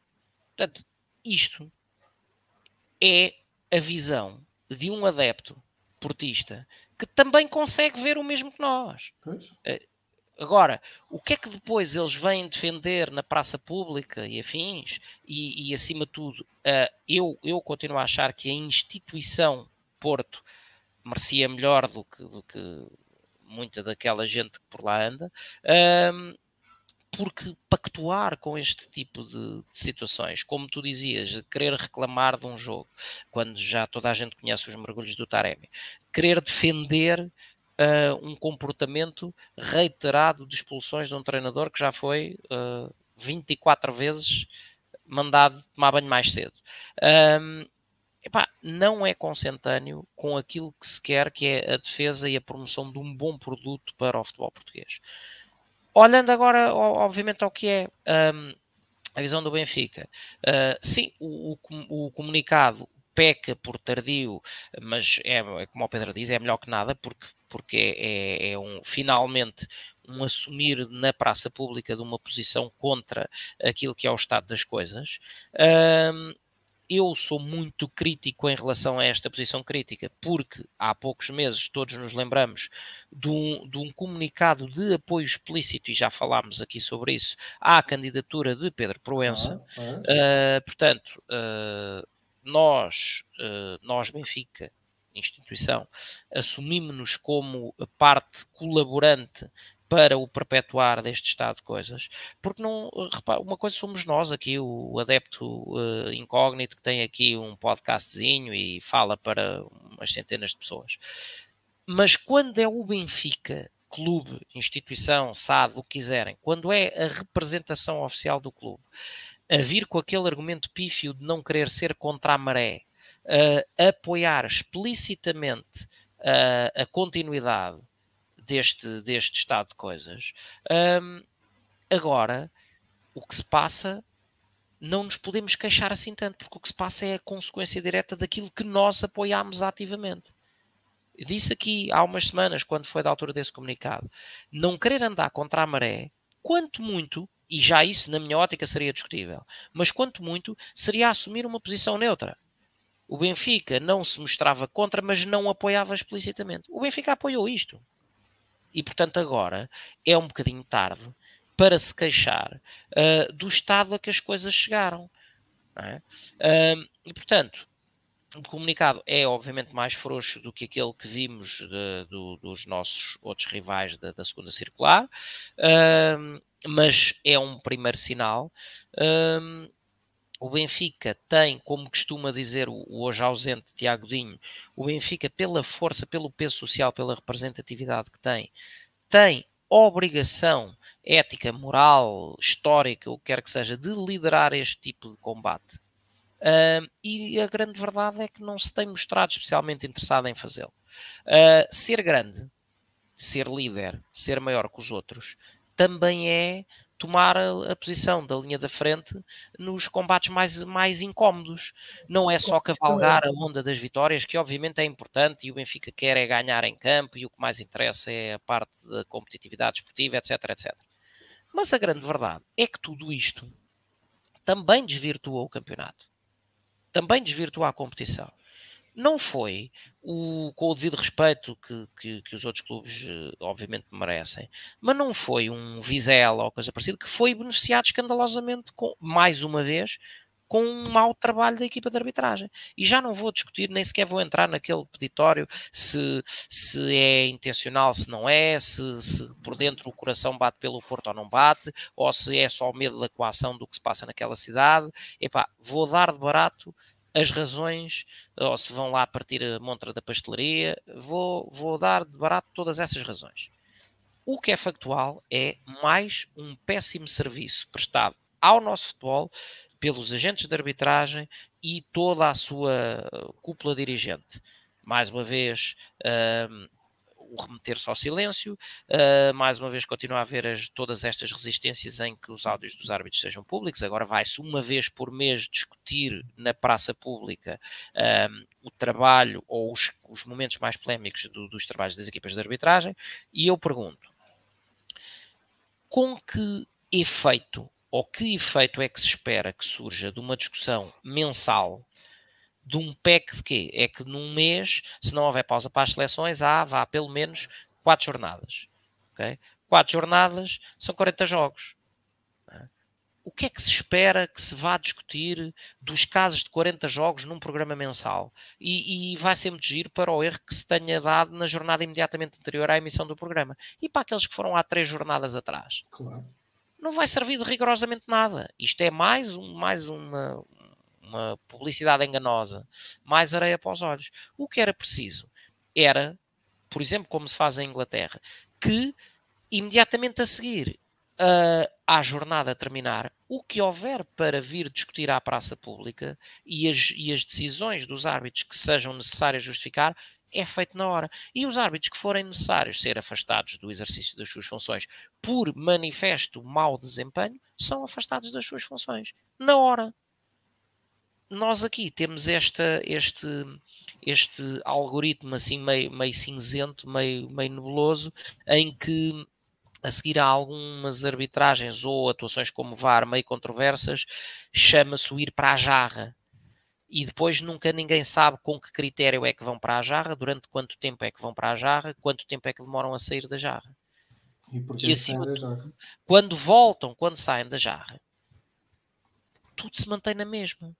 Portanto, isto é a visão de um adepto portista que também consegue ver o mesmo que nós. Pois. Eh, agora, o que é que depois eles vêm defender na praça pública e afins, e, e acima de tudo, uh, eu, eu continuo a achar que a instituição Porto merecia melhor do que, do que muita daquela gente que por lá anda, um, porque pactuar com este tipo de, de, situações, como tu dizias, de querer reclamar de um jogo, quando já toda a gente conhece os mergulhos do Taremi, querer defender uh, um comportamento reiterado de expulsões de um treinador que já foi uh, 24 vezes mandado tomar banho mais cedo. Um, epá, não é consentâneo com aquilo que se quer, que é a defesa e a promoção de um bom produto para o futebol português. Olhando agora, obviamente, ao que é um, a visão do Benfica, uh, sim, o, o, o, comunicado peca por tardio, mas é, é, como o Pedro diz, é melhor que nada, porque, porque é, é, é um, finalmente um assumir na praça pública de uma posição contra aquilo que é o estado das coisas. Um, eu sou muito crítico em relação a esta posição crítica, porque há poucos meses todos nos lembramos de um, de um comunicado de apoio explícito, e já falámos aqui sobre isso, à candidatura de Pedro Proença. Uh, portanto, uh, nós, uh, nós, Benfica, instituição, assumimos-nos como parte colaborante para o perpetuar deste estado de coisas, porque não, repara, uma coisa somos nós aqui, o adepto uh, incógnito que tem aqui um podcastzinho e fala para umas centenas de pessoas. Mas quando é o Benfica, clube, instituição, SAD, o que quiserem, quando é a representação oficial do clube, a vir com aquele argumento pífio de não querer ser contra a maré, uh, apoiar explicitamente uh, a continuidade deste, deste estado de coisas. Um, agora, o que se passa, não nos podemos queixar assim tanto, porque o que se passa é a consequência direta daquilo que nós apoiámos ativamente. Eu disse aqui há umas semanas, quando foi da altura desse comunicado, não querer andar contra a maré, quanto muito, e já isso na minha ótica seria discutível, mas quanto muito seria assumir uma posição neutra. O Benfica não se mostrava contra, mas não apoiava explicitamente. O Benfica apoiou isto. E, portanto, agora é um bocadinho tarde para se queixar uh, do estado a que as coisas chegaram. É? Uh, e, portanto, o comunicado é obviamente mais frouxo do que aquele que vimos de, do, dos nossos outros rivais da, da segunda circular, uh, mas é um primeiro sinal. Uh, o Benfica tem, como costuma dizer o, hoje ausente Tiago Dinho, o Benfica, pela força, pelo peso social, pela representatividade que tem, tem obrigação ética, moral, histórica, o que quer que seja, de liderar este tipo de combate. Uh, e a grande verdade é que não se tem mostrado especialmente interessado em fazê-lo. Uh, ser grande, ser líder, ser maior que os outros, também é tomar a, a, posição da linha da frente nos combates mais, mais incómodos. Não é só cavalgar a onda das vitórias, que obviamente é importante e o Benfica quer é ganhar em campo e o que mais interessa é a parte da competitividade esportiva, etc, etc. Mas a grande verdade é que tudo isto também desvirtua o campeonato. Também desvirtua a competição não foi o, com o devido respeito que, que, que, os outros clubes eh, obviamente merecem, mas não foi um Vizela ou coisa parecida que foi beneficiado escandalosamente com, mais uma vez, com um mau trabalho da equipa de arbitragem. E já não vou discutir, nem sequer vou entrar naquele peditório se, se é intencional, se não é, se, se por dentro o coração bate pelo Porto ou não bate, ou se é só o medo da coação do que se passa naquela cidade. Epá, vou dar de barato as razões, ou se vão lá partir a montra da pastelaria, vou, vou dar de barato todas essas razões. O que é factual é mais um péssimo serviço prestado ao nosso futebol pelos agentes de arbitragem e toda a sua cúpula dirigente. Mais uma vez, hum, o remeter-se ao silêncio. Uh, mais uma vez, continua a haver as, todas estas resistências em que os áudios dos árbitros sejam públicos. Agora vai-se uma vez por mês discutir na praça pública uh, o trabalho ou os, os momentos mais polémicos do, dos trabalhos das equipas de arbitragem. E eu pergunto: com que efeito ou que efeito é que se espera que surja de uma discussão mensal de um PEC de quê? É que num mês, se não houver pausa para as seleções, há, vá, pelo menos quatro jornadas. Okay? Quatro jornadas são 40 jogos. O que é que se espera que se vá discutir dos casos de 40 jogos num programa mensal? E, e vai ser muito giro para o erro que se tenha dado na jornada imediatamente anterior à emissão do programa. E para aqueles que foram há três jornadas atrás. Claro. Não vai servir de rigorosamente nada. Isto é mais, um, mais uma, uma publicidade enganosa, mais areia para os olhos. O que era preciso era, por exemplo, como se faz em Inglaterra, que imediatamente a seguir uh, à jornada terminar, o que houver para vir discutir à praça pública e as, e as decisões dos árbitros que sejam necessárias justificar, é feito na hora. E os árbitros que forem necessários ser afastados do exercício das suas funções por manifesto mau desempenho, são afastados das suas funções. Na hora nós aqui temos esta, este, este algoritmo assim meio, meio cinzento, meio, meio nebuloso, em que a seguir a algumas arbitragens ou atuações como VAR meio controversas, chama-se o ir para a jarra. E depois nunca ninguém sabe com que critério é que vão para a jarra, durante quanto tempo é que vão para a jarra, quanto tempo é que demoram a sair da jarra. E, e assim, quando voltam, quando saem da jarra, tudo se mantém na mesma.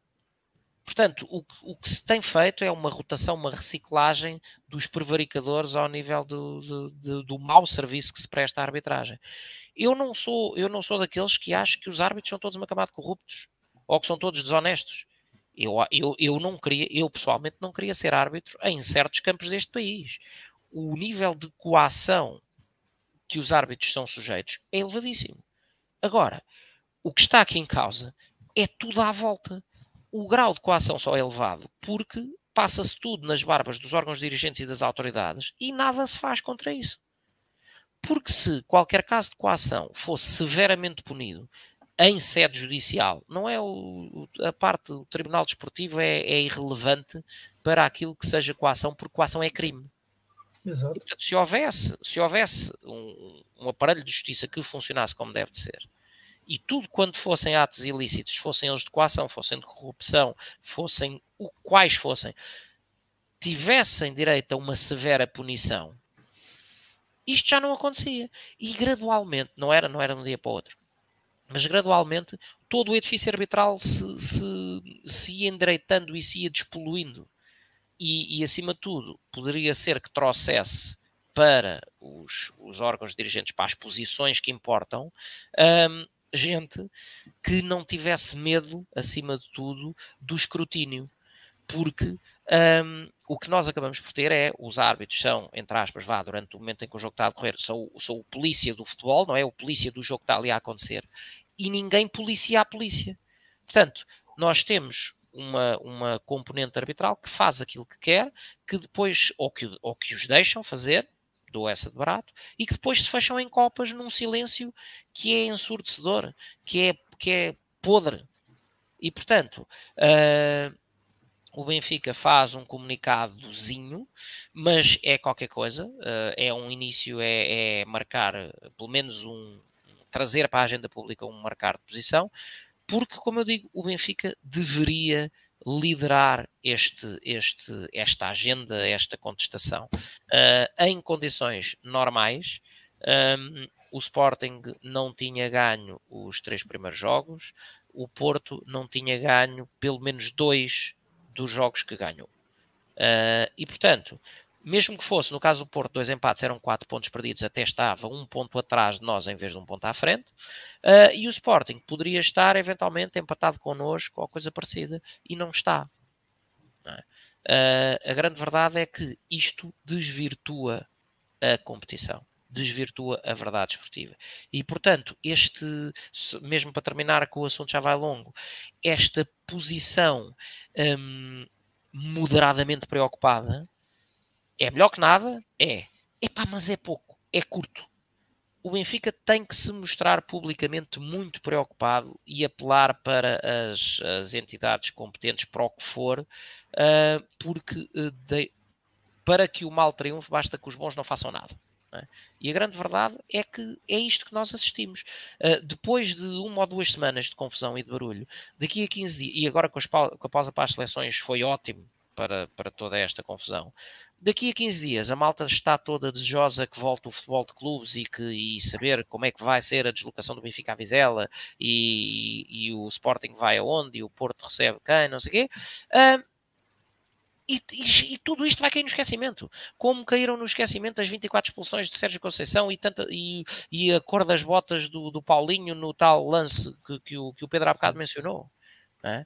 Portanto, o, o, que se tem feito é uma rotação, uma reciclagem dos prevaricadores ao nível do, do, do, do mau serviço que se presta à arbitragem. Eu não sou, eu não sou daqueles que acham que os árbitros são todos uma camada de corruptos ou que são todos desonestos. Eu, eu, eu não queria, eu pessoalmente não queria ser árbitro em certos campos deste país. O nível de coação que os árbitros são sujeitos é elevadíssimo. Agora, o que está aqui em causa é tudo à volta o grau de coação só é elevado porque passa-se tudo nas barbas dos órgãos dirigentes e das autoridades e nada se faz contra isso. Porque se qualquer caso de coação fosse severamente punido em sede judicial, não é o, a parte do Tribunal Desportivo é, é, irrelevante para aquilo que seja coação, porque coação é crime. Exato. Portanto, se houvesse, se houvesse um, um aparelho de justiça que funcionasse como deve de ser, e tudo quando fossem atos ilícitos, fossem eles de coação, fossem de corrupção, fossem o quais fossem, tivessem direito a uma severa punição, isto já não acontecia. E gradualmente, não era, não era de um dia para o outro, mas gradualmente todo o edifício arbitral se, se, se ia endireitando e se ia despoluindo. E, e, acima de tudo, poderia ser que trouxesse para os, os órgãos dirigentes, para as posições que importam, um, gente que não tivesse medo, acima de tudo, do escrutínio. Porque um, o que nós acabamos por ter é os árbitros são, entre aspas, vá, durante o momento em que o jogo está a decorrer, são, são o polícia do futebol, não é? O polícia do jogo que está ali a acontecer. E ninguém policia a polícia. Portanto, nós temos uma, uma componente arbitral que faz aquilo que quer, que depois, ou que, ou que os deixam fazer, dou essa de barato, e que depois se fecham em copas num silêncio que é ensurdecedor, que é, que é podre. E portanto, uh, o Benfica faz um comunicadozinho, mas é qualquer coisa, uh, é um início, é, é marcar pelo menos um, trazer para a agenda pública um marcar de posição, porque, como eu digo, o Benfica deveria liderar este, este, esta agenda, esta contestação. Uh, em condições normais, um, o Sporting não tinha ganho os três primeiros jogos, o Porto não tinha ganho pelo menos dois dos jogos que ganhou. Uh, e portanto, mesmo que fosse, no caso do Porto, dois empates eram quatro pontos perdidos, até estava um ponto atrás de nós em vez de um ponto à frente, uh, e o Sporting poderia estar eventualmente empatado connosco ou coisa parecida, e não está. Não é? uh, a grande verdade é que isto desvirtua a competição desvirtua a verdade esportiva. E, portanto, este, mesmo para terminar, que o assunto já vai longo, esta posição hum, moderadamente preocupada é melhor que nada? É. Epá, mas é pouco, é curto. O Benfica tem que se mostrar publicamente muito preocupado e apelar para as, as entidades competentes para o que for, uh, porque uh, de, para que o mal triunfe basta que os bons não façam nada. É? E a grande verdade é que é isto que nós assistimos. Uh, depois de uma ou duas semanas de confusão e de barulho, daqui a 15 dias, e agora com, as, com a pausa para as seleções foi ótimo para, para toda esta confusão, daqui a 15 dias a malta está toda desejosa que volte o futebol de clubes e, que, e saber como é que vai ser a deslocação do Benfica à Vizela e, e o Sporting vai aonde e o Porto recebe quem, não sei o quê. Uh, e, e, e, tudo isto vai cair no esquecimento. Como caíram no esquecimento as 24 expulsões de Sérgio Conceição e, tanta, e, e a cor das botas do, do Paulinho no tal lance que, que, o, que o Pedro há bocado mencionou. É?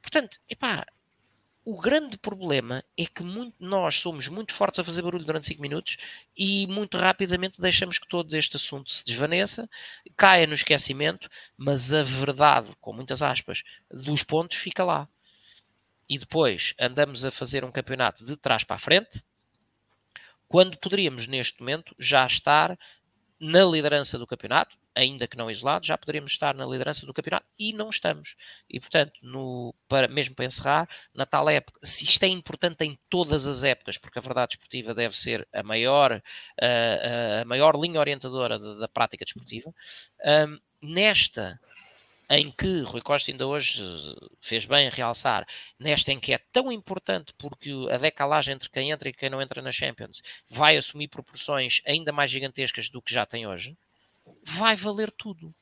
Portanto, epá, o grande problema é que muito, nós somos muito fortes a fazer barulho durante 5 minutos e muito rapidamente deixamos que todo este assunto se desvaneça, caia no esquecimento, mas a verdade, com muitas aspas, dos pontos fica lá. E depois andamos a fazer um campeonato de trás para a frente, quando poderíamos neste momento já estar na liderança do campeonato, ainda que não isolado, já poderíamos estar na liderança do campeonato e não estamos. E portanto, no, para, mesmo para encerrar, na tal época, se isto é importante em todas as épocas, porque a verdade esportiva deve ser a maior, a, a maior linha orientadora da, da prática desportiva, um, nesta em que Rui Costa ainda hoje fez bem realçar, nesta em que é tão importante porque a decalagem entre quem entra e quem não entra na Champions vai assumir proporções ainda mais gigantescas do que já tem hoje, vai valer tudo.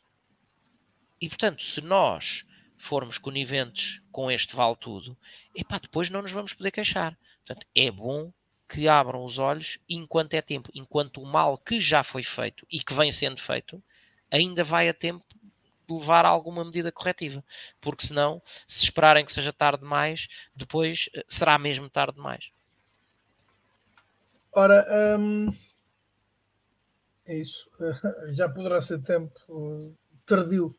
E portanto, se nós formos coniventes com este vale tudo, epá, depois não nos vamos poder queixar. Portanto, é bom que abram os olhos enquanto é tempo, enquanto o mal que já foi feito e que vem sendo feito ainda vai a tempo de levar a alguma medida corretiva, porque senão, se esperarem que seja tarde demais, depois eh, será mesmo tarde demais. Ora, hum, é isso. *laughs* Já poderá ser tempo uh, tardio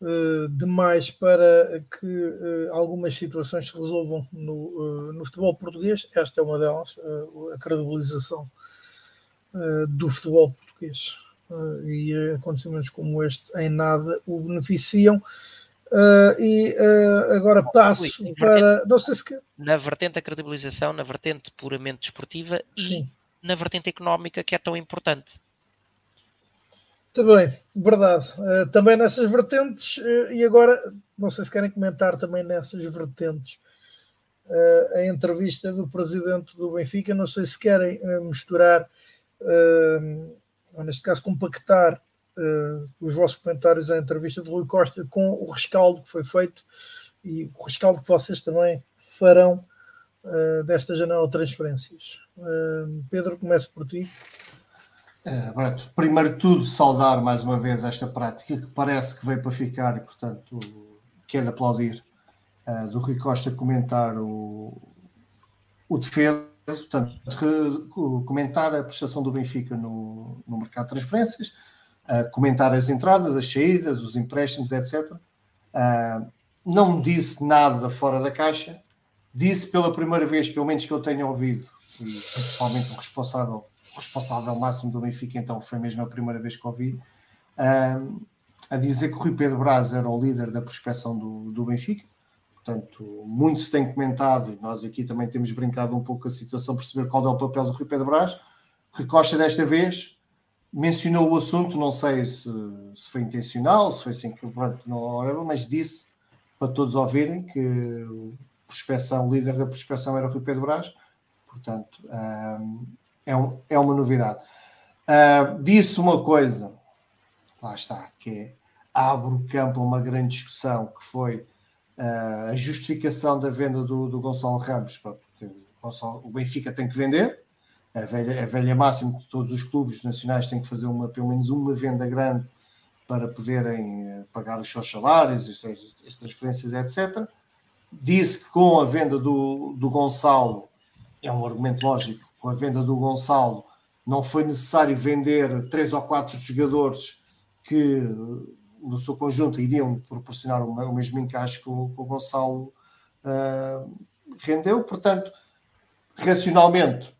uh, demais para que uh, algumas situações se resolvam no, no futebol português. Esta é uma delas, a credibilização do futebol português. e acontecimentos como este em nada o beneficiam. e agora passo para. Não sei se... Na vertente da credibilização, na vertente puramente desportiva Sim. e na vertente económica que é tão importante. Também, verdade. Uh, também nessas vertentes, uh, e agora, não sei se querem comentar também nessas vertentes uh, a entrevista do presidente do Benfica, não sei se querem misturar, ou neste caso, compactar os vossos comentários à entrevista de Rui Costa com o rescaldo que foi feito e o rescaldo que vocês também farão desta janela de transferências. Pedro, começo por ti. Uh, primeiro de tudo, saudar mais uma vez esta prática que parece que veio para ficar e, portanto, que de aplaudir uh, do Rui Costa comentar o, o defesa, portanto, comentar a prestação do Benfica no, no mercado de transferências, uh, comentar as entradas, as saídas, os empréstimos, etc. não disse nada fora da caixa, disse pela primeira vez, pelo menos que eu tenha ouvido, e principalmente o responsável responsável máximo do Benfica, então foi mesmo a primeira vez que ouvi, a dizer que o Rui Pedro Braz era o líder da prospecção do, do Benfica. Portanto, muito se tem comentado, e nós aqui também temos brincado um pouco a situação, perceber qual é o papel do Rui Pedro Braz. Rui Costa, desta vez, mencionou o assunto, não sei se, se foi intencional, se foi sem que, pronto, não, mas disse para todos ouvirem que o, prospecção, o líder da prospecção era o Rui Pedro Braz, portanto, é, um, é uma novidade. Uh, disse uma coisa, lá está, que é, abre o campo a uma grande discussão, que foi uh, a justificação da venda do, do Gonçalo Ramos, o, Gonçalo, o Benfica tem que vender, a velha, a velha máxima que todos os clubes nacionais têm que fazer uma, pelo menos uma venda grande para poderem eh, pagar os seus salários, as, as transferências, etc. Disse que com a venda do, do Gonçalo, é um argumento lógico, com a venda do Gonçalo não foi necessário vender três ou quatro jogadores que no seu conjunto iriam proporcionar o, mesmo encaixe que o, que o Gonçalo uh, rendeu, portanto, racionalmente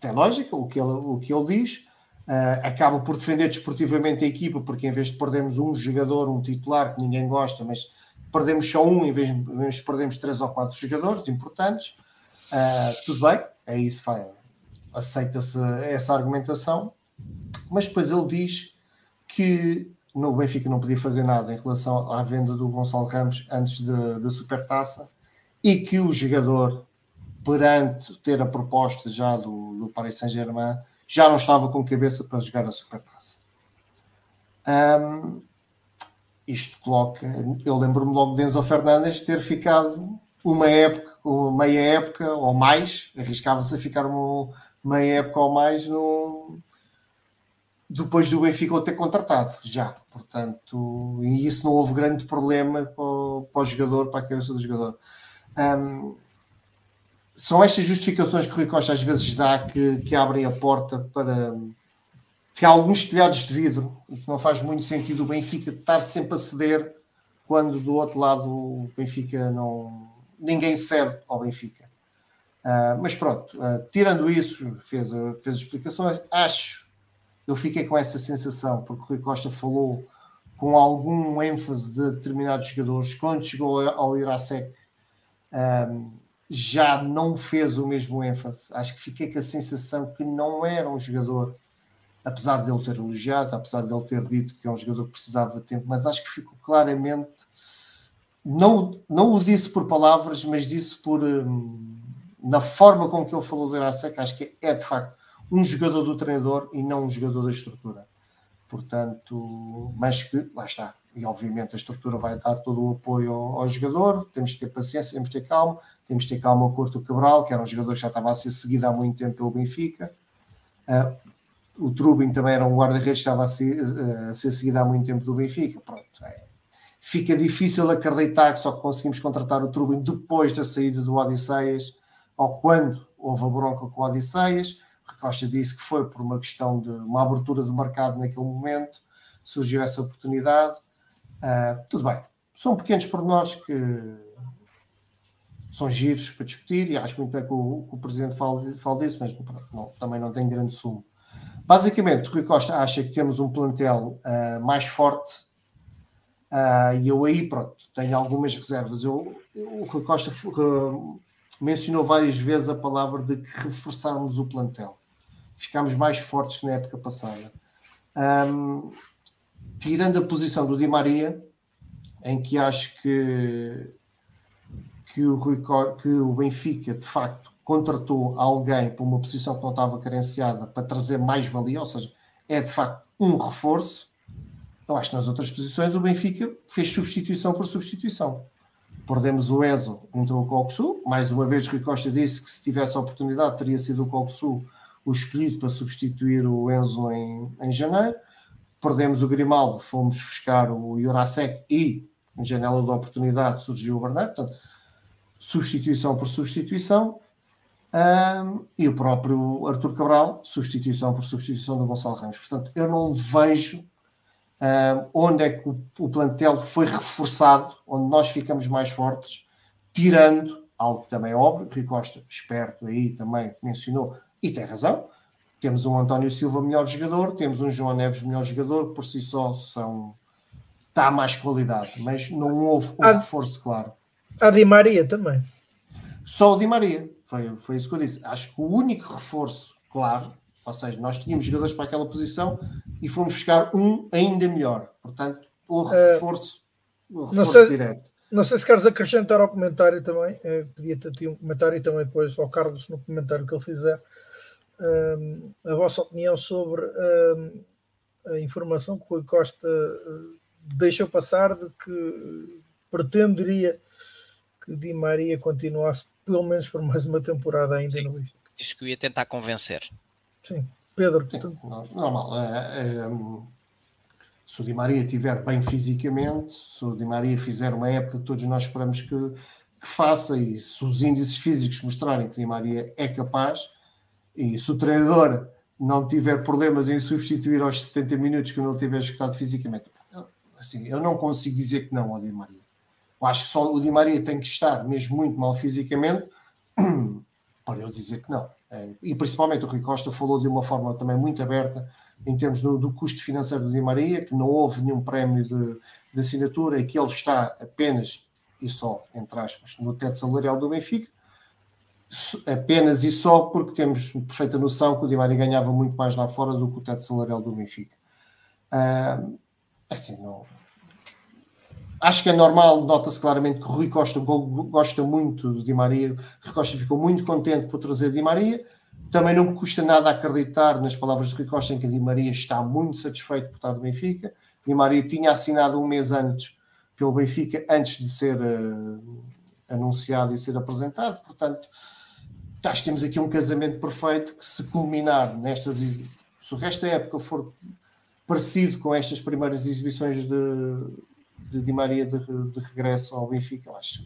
tem lógica o que ele, o que ele diz. Uh, acaba por defender desportivamente a equipa, porque em vez de perdermos um jogador, um titular que ninguém gosta, mas perdemos só um, em vez de perdermos três ou quatro jogadores importantes, uh, tudo bem, é isso, aceita-se essa argumentação, mas depois ele diz que no Benfica não podia fazer nada em relação à venda do Gonçalo Ramos antes da Supertaça e que o jogador perante ter a proposta já do, do Paris Saint-Germain, já não estava com cabeça para jogar a Supertaça. Um, isto coloca. Eu lembro-me logo de Enzo Fernandes ter ficado uma época, meia época ou mais, arriscava-se a ficar uma meia época ou mais no, depois do Benfica o ter contratado, já. Portanto, e isso não houve grande problema para o, para o jogador, para a cabeça do jogador. Um, são estas justificações que o Rui Costa às vezes dá que, que abrem a porta para que há alguns telhados de vidro e que não faz muito sentido o Benfica estar sempre a ceder quando do outro lado o Benfica não ninguém cede ao Benfica. Uh, mas pronto, uh, tirando isso, fez, uh, fez explicações. Acho, eu fiquei com essa sensação, porque o Rui Costa falou com algum ênfase de determinados jogadores. Quando chegou ao Irasec, um, já não fez o mesmo ênfase. Acho que fiquei com a sensação que não era um jogador, apesar de ele ter elogiado, apesar de ele ter dito que é um jogador que precisava de tempo, mas acho que ficou claramente. Não, não o disse por palavras, mas disse por. Hum, na forma com que ele falou do Irasek, acho que é de facto um jogador do treinador e não um jogador da estrutura. Portanto, mas que lá está, e obviamente a estrutura vai dar todo o apoio ao, ao, jogador, temos que ter paciência, temos que ter calma, temos que ter calma ao Corto Cabral, que era um jogador que já estava a ser seguido há muito tempo pelo Benfica. Uh, o Trubin também era um guarda-redes que estava a ser, uh, a ser, seguido há muito tempo do Benfica. Pronto, é. Fica difícil acreditar que só conseguimos contratar o Trubin depois da saída do Odisseias, ou quando houve a bronca com Odisseias. Recosta disse que foi por uma questão de uma abertura de mercado naquele momento, surgiu essa oportunidade Uh, tudo bem, são pequenos pormenores que são giros para discutir e acho muito bem que o, que o Presidente fale, fale disso, mas não, também não tem grande sumo. Basicamente, Rui Costa acha que temos um plantel uh, mais forte uh, e eu aí, pronto, tenho algumas reservas. Eu, eu, o Rui Costa uh, mencionou várias vezes a palavra de que reforçarmos o plantel. Ficámos mais fortes que na época passada. Um, tirando a posição do Di Maria, em que acho que, que, o, Rui, que o Benfica de facto contratou alguém para uma posição que não estava carenciada para trazer mais valia, ou seja, é de facto um reforço. Eu acho que nas outras posições o Benfica fez substituição por substituição. Perdemos o Enzo, entrou o Coxu. Mais uma vez, Rui Costa disse que se tivesse a oportunidade teria sido o Coxu o escolhido para substituir o Enzo em, em janeiro perdemos o Grimaldo, fomos buscar o Jurasek e, em janela de oportunidade, surgiu o Bernardo. Portanto, substituição por substituição. Um, e o próprio Arthur Cabral, substituição por substituição do Gonçalo Ramos. Portanto, eu não vejo um, onde é que o, o, plantel foi reforçado, onde nós ficamos mais fortes, tirando algo também óbvio, Rui Costa, esperto aí também mencionou, e tem razão, temos um António Silva melhor jogador, temos um João Neves melhor jogador, por si só são está mais qualidade, mas não houve um a, reforço claro. A Di Maria também. Só o Di Maria, foi, foi isso que eu disse. Acho que o único reforço claro, ou seja, nós tínhamos jogadores para aquela posição e fomos buscar um ainda melhor. Portanto, o eh, reforço, uh, o reforço não sei, direto. Não sei se queres acrescentar ao comentário também, eh, podia ter um comentário e também depois ao Carlos no comentário que ele fizer a vossa opinião sobre a informação que o Rui Costa uh, deixou passar de que pretenderia que Di Maria continuasse pelo menos por mais uma temporada ainda Sim. no Benfica. Diz que eu ia tentar convencer. Sim, Pedro. Sim, tu... Normal. É, é, se o Di Maria estiver bem fisicamente, se o Di Maria fizer uma época que todos nós esperamos que, que faça e se os índices físicos mostrarem que Di Maria é capaz, e se o treinador não tiver problemas em substituir aos 70 minutos que ele tiver escutado fisicamente, assim, eu não consigo dizer que não ao Di Maria. Eu acho que só o Di Maria tem que estar mesmo muito mal fisicamente *clears throat* para eu dizer que não. É, e principalmente o Rui Costa falou de uma forma também muito aberta em termos do, do custo financeiro do Di Maria, que não houve nenhum prémio de, de assinatura e que ele está apenas e só, entre aspas, no teto salarial do Benfica apenas e só porque temos perfeita noção que o Di Maria ganhava muito mais lá fora do que o teto salarial do Benfica. Uh, assim, não. Acho que é normal, nota-se claramente que Rui Costa gosta muito do Di Maria. Rui Costa ficou muito contente por trazer Di Maria. Também não me custa nada acreditar nas palavras de Rui Costa em que Di Maria está muito satisfeito por estar do Benfica. Di Maria tinha assinado um mês antes pelo Benfica, antes de ser uh, anunciado e ser apresentado. Portanto, que temos aqui um casamento perfeito que se culminar nestas se o resto da época for parecido com estas primeiras exibições de, de Di Maria de, de regresso ao Benfica, eu acho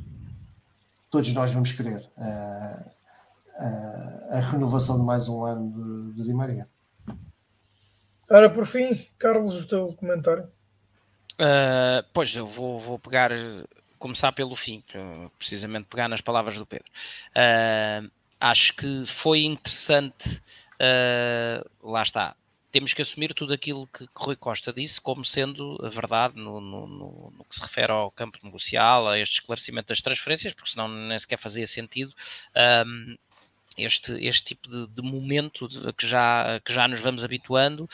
todos nós vamos querer uh, uh, a renovação de mais um ano de, de Di Maria. Ora, por fim, Carlos, o teu comentário. Uh, pois, eu vou, vou pegar, começar pelo fim, precisamente pegar nas palavras do Pedro. Uh, acho que foi interessante. Uh, lá está. Temos que assumir tudo aquilo que, que Rui Costa disse como sendo a verdade no, no, no, no, que se refere ao campo negocial, a este esclarecimento das transferências, porque senão nem sequer fazia sentido. Um, este, este tipo de, de momento de, que, já, que já nos vamos habituando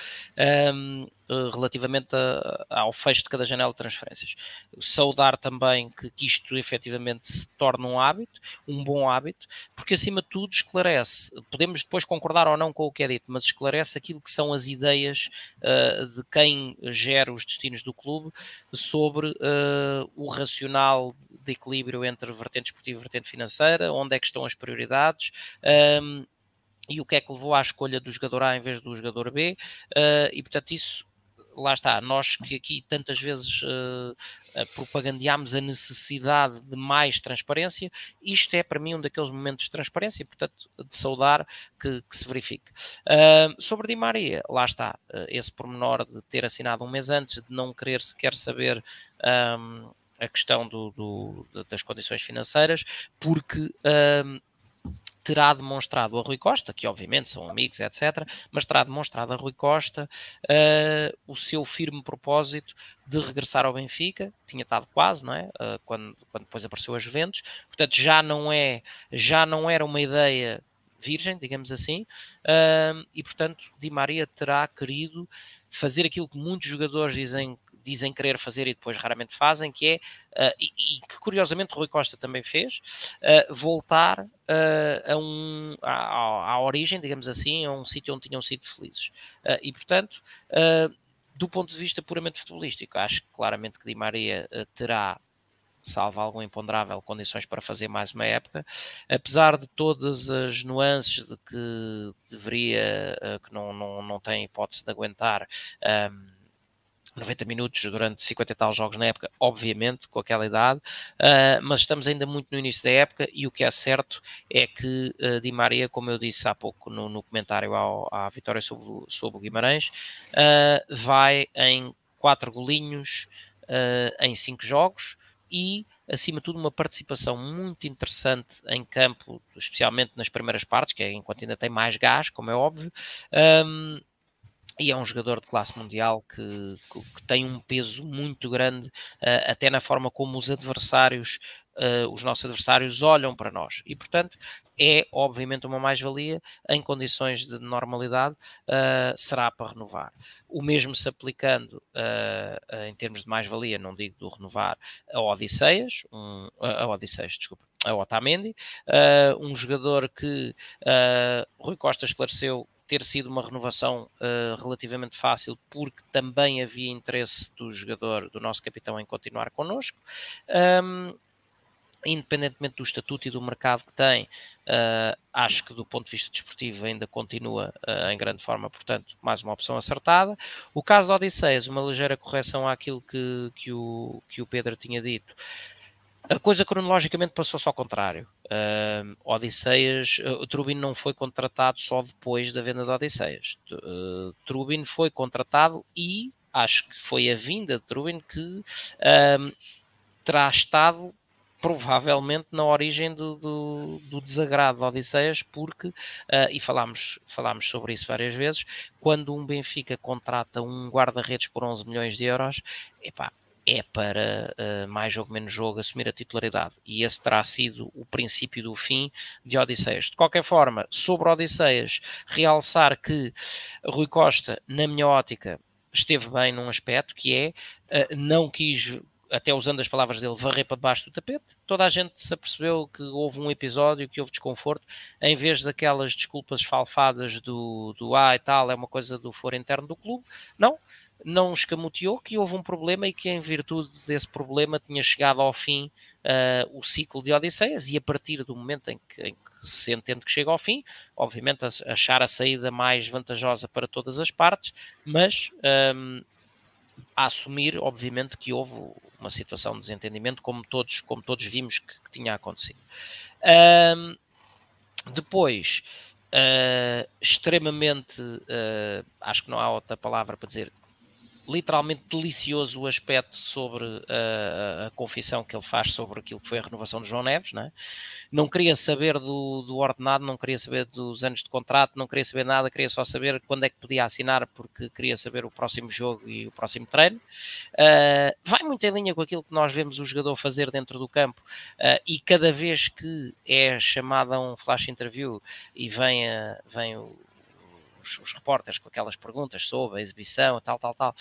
um, relativamente a, ao fecho de cada janela de transferências. Saudar também que, que isto efetivamente se torne um hábito, um bom hábito, porque acima de tudo esclarece, podemos depois concordar ou não com o que é dito, mas esclarece aquilo que são as ideias uh, de quem gera os destinos do clube sobre uh, o racional de equilíbrio entre vertente esportiva e vertente financeira, onde é que estão as prioridades. Um, e o que é que levou à escolha do jogador A em vez do jogador B, uh, e portanto isso lá está, nós que aqui tantas vezes uh, propagandeámos a necessidade de mais transparência, isto é para mim um daqueles momentos de transparência e, portanto, de saudar que, que se verifique. Uh, sobre Di Maria, lá está, uh, esse pormenor de ter assinado um mês antes, de não querer sequer saber. Um, a questão do, do, das condições financeiras, porque um, terá demonstrado a Rui Costa, que obviamente são amigos, etc., mas terá demonstrado a Rui Costa uh, o seu firme propósito de regressar ao Benfica, tinha estado quase, não é? Uh, quando, quando depois apareceu a Juventus, portanto já não é, já não era uma ideia virgem, digamos assim, uh, e portanto Di Maria terá querido fazer aquilo que muitos jogadores dizem dizem querer fazer e depois raramente fazem, que é, uh, e, e, que curiosamente Rui Costa também fez, uh, voltar uh, a um, à, à, origem, digamos assim, a um sítio onde tinham sido felizes. e portanto, do ponto de vista puramente futebolístico, acho claramente que Di Maria terá salvo algum imponderável, condições para fazer mais uma época, apesar de todas as nuances de que deveria, que não, não, não tem hipótese de aguentar um, 90 minutos durante 50 e tal jogos na época, obviamente, com aquela idade, uh, mas estamos ainda muito no início da época e o que é certo é que uh, Di Maria, como eu disse há pouco no, no comentário ao, à vitória sobre, sobre o Guimarães, uh, vai em 4 golinhos em 5 jogos e acima de tudo, uma participação muito interessante em campo, especialmente nas primeiras partes, que é enquanto ainda tem mais gás, como é óbvio. Um, e é um jogador de classe mundial que, que, que tem um peso muito grande, uh, até na forma como os adversários, uh, os nossos adversários, olham para nós. E, portanto, é obviamente uma mais-valia em condições de normalidade, uh, será para renovar. O mesmo se aplicando em termos de mais-valia, não digo do renovar, a Odisseias, um, a Odisseias, desculpa, a Otamendi, um jogador que Rui Costa esclareceu ter sido uma renovação uh, relativamente fácil, porque também havia interesse do jogador, do nosso capitão, em continuar connosco. Um, independentemente do estatuto e do mercado que tem, uh, acho que do ponto de vista desportivo ainda continua uh, em grande forma, portanto, mais uma opção acertada. O caso da Odisseias, uma ligeira correção àquilo que, que, o, que o Pedro tinha dito. A coisa cronologicamente passou-se ao contrário. Uh, Odisseias, uh, Trubin não foi contratado só depois da venda de Odisseias. Uh, Trubin foi contratado e acho que foi a vinda de Trubin que uh, terá estado provavelmente na origem do, do, do desagrado de Odisseias, porque, uh, e falámos, falámos sobre isso várias vezes, quando um Benfica contrata um guarda-redes por 11 milhões de euros, epá, é para uh, mais jogo menos jogo assumir a titularidade e esse terá sido o princípio do fim de Odisseias. De qualquer forma, sobre Odisseias, realçar que Rui Costa, na minha ótica, esteve bem num aspecto que é uh, não quis até usando as palavras dele, varrer para debaixo do tapete. Toda a gente se apercebeu que houve um episódio que houve desconforto, em vez daquelas desculpas falfadas do, do ah e tal, é uma coisa do foro interno do clube. Não, não escamoteou que houve um problema e que, em virtude desse problema, tinha chegado ao fim uh, o ciclo de Odisseias. E a partir do momento em que, em que, se entende que chega ao fim, obviamente achar a saída mais vantajosa para todas as partes, mas um, a assumir, obviamente, que houve uma situação de desentendimento, como todos, como todos vimos que, que tinha acontecido. Um, depois. Uh, extremamente, uh, acho que não há outra palavra para dizer, literalmente delicioso o aspecto sobre a, a, confissão que ele faz sobre aquilo que foi a renovação de João Neves. Não, é? não queria saber do, do, ordenado, não queria saber dos anos de contrato, não queria saber nada, queria só saber quando é que podia assinar, porque queria saber o próximo jogo e o próximo treino. Uh, vai muito em linha com aquilo que nós vemos o jogador fazer dentro do campo uh, e cada vez que é chamado a um flash interview e vem, a, vem o os, os repórteres com aquelas perguntas sobre a exibição, tal, tal, tal.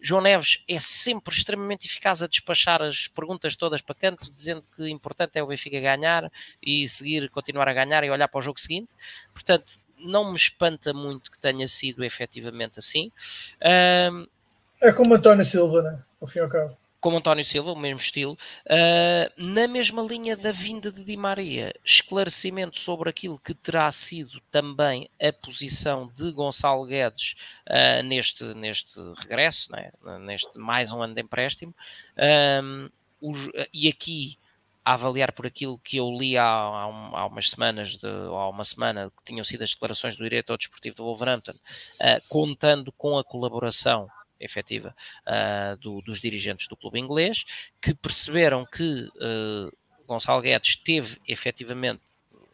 João Neves é sempre extremamente eficaz a despachar as perguntas todas para canto, dizendo que o importante é o Benfica ganhar e seguir, continuar a ganhar e olhar para o jogo seguinte. Portanto, não me espanta muito que tenha sido efetivamente assim. Um, é como António Silva, né? Ao fim e ao cabo como António Silva, o mesmo estilo, uh, na mesma linha da vinda de Di Maria, esclarecimento sobre aquilo que terá sido também a posição de Gonçalo Guedes uh, neste, neste regresso, né? neste mais um ano de empréstimo, um, os, e aqui a avaliar por aquilo que eu li há, há, um, há umas semanas, de, há uma semana, que tinham sido as declarações do diretor desportivo do Wolverhampton, uh, contando com a colaboração efetiva uh, do, dos dirigentes do clube inglês, que perceberam que uh, Gonçalo Guedes teve efetivamente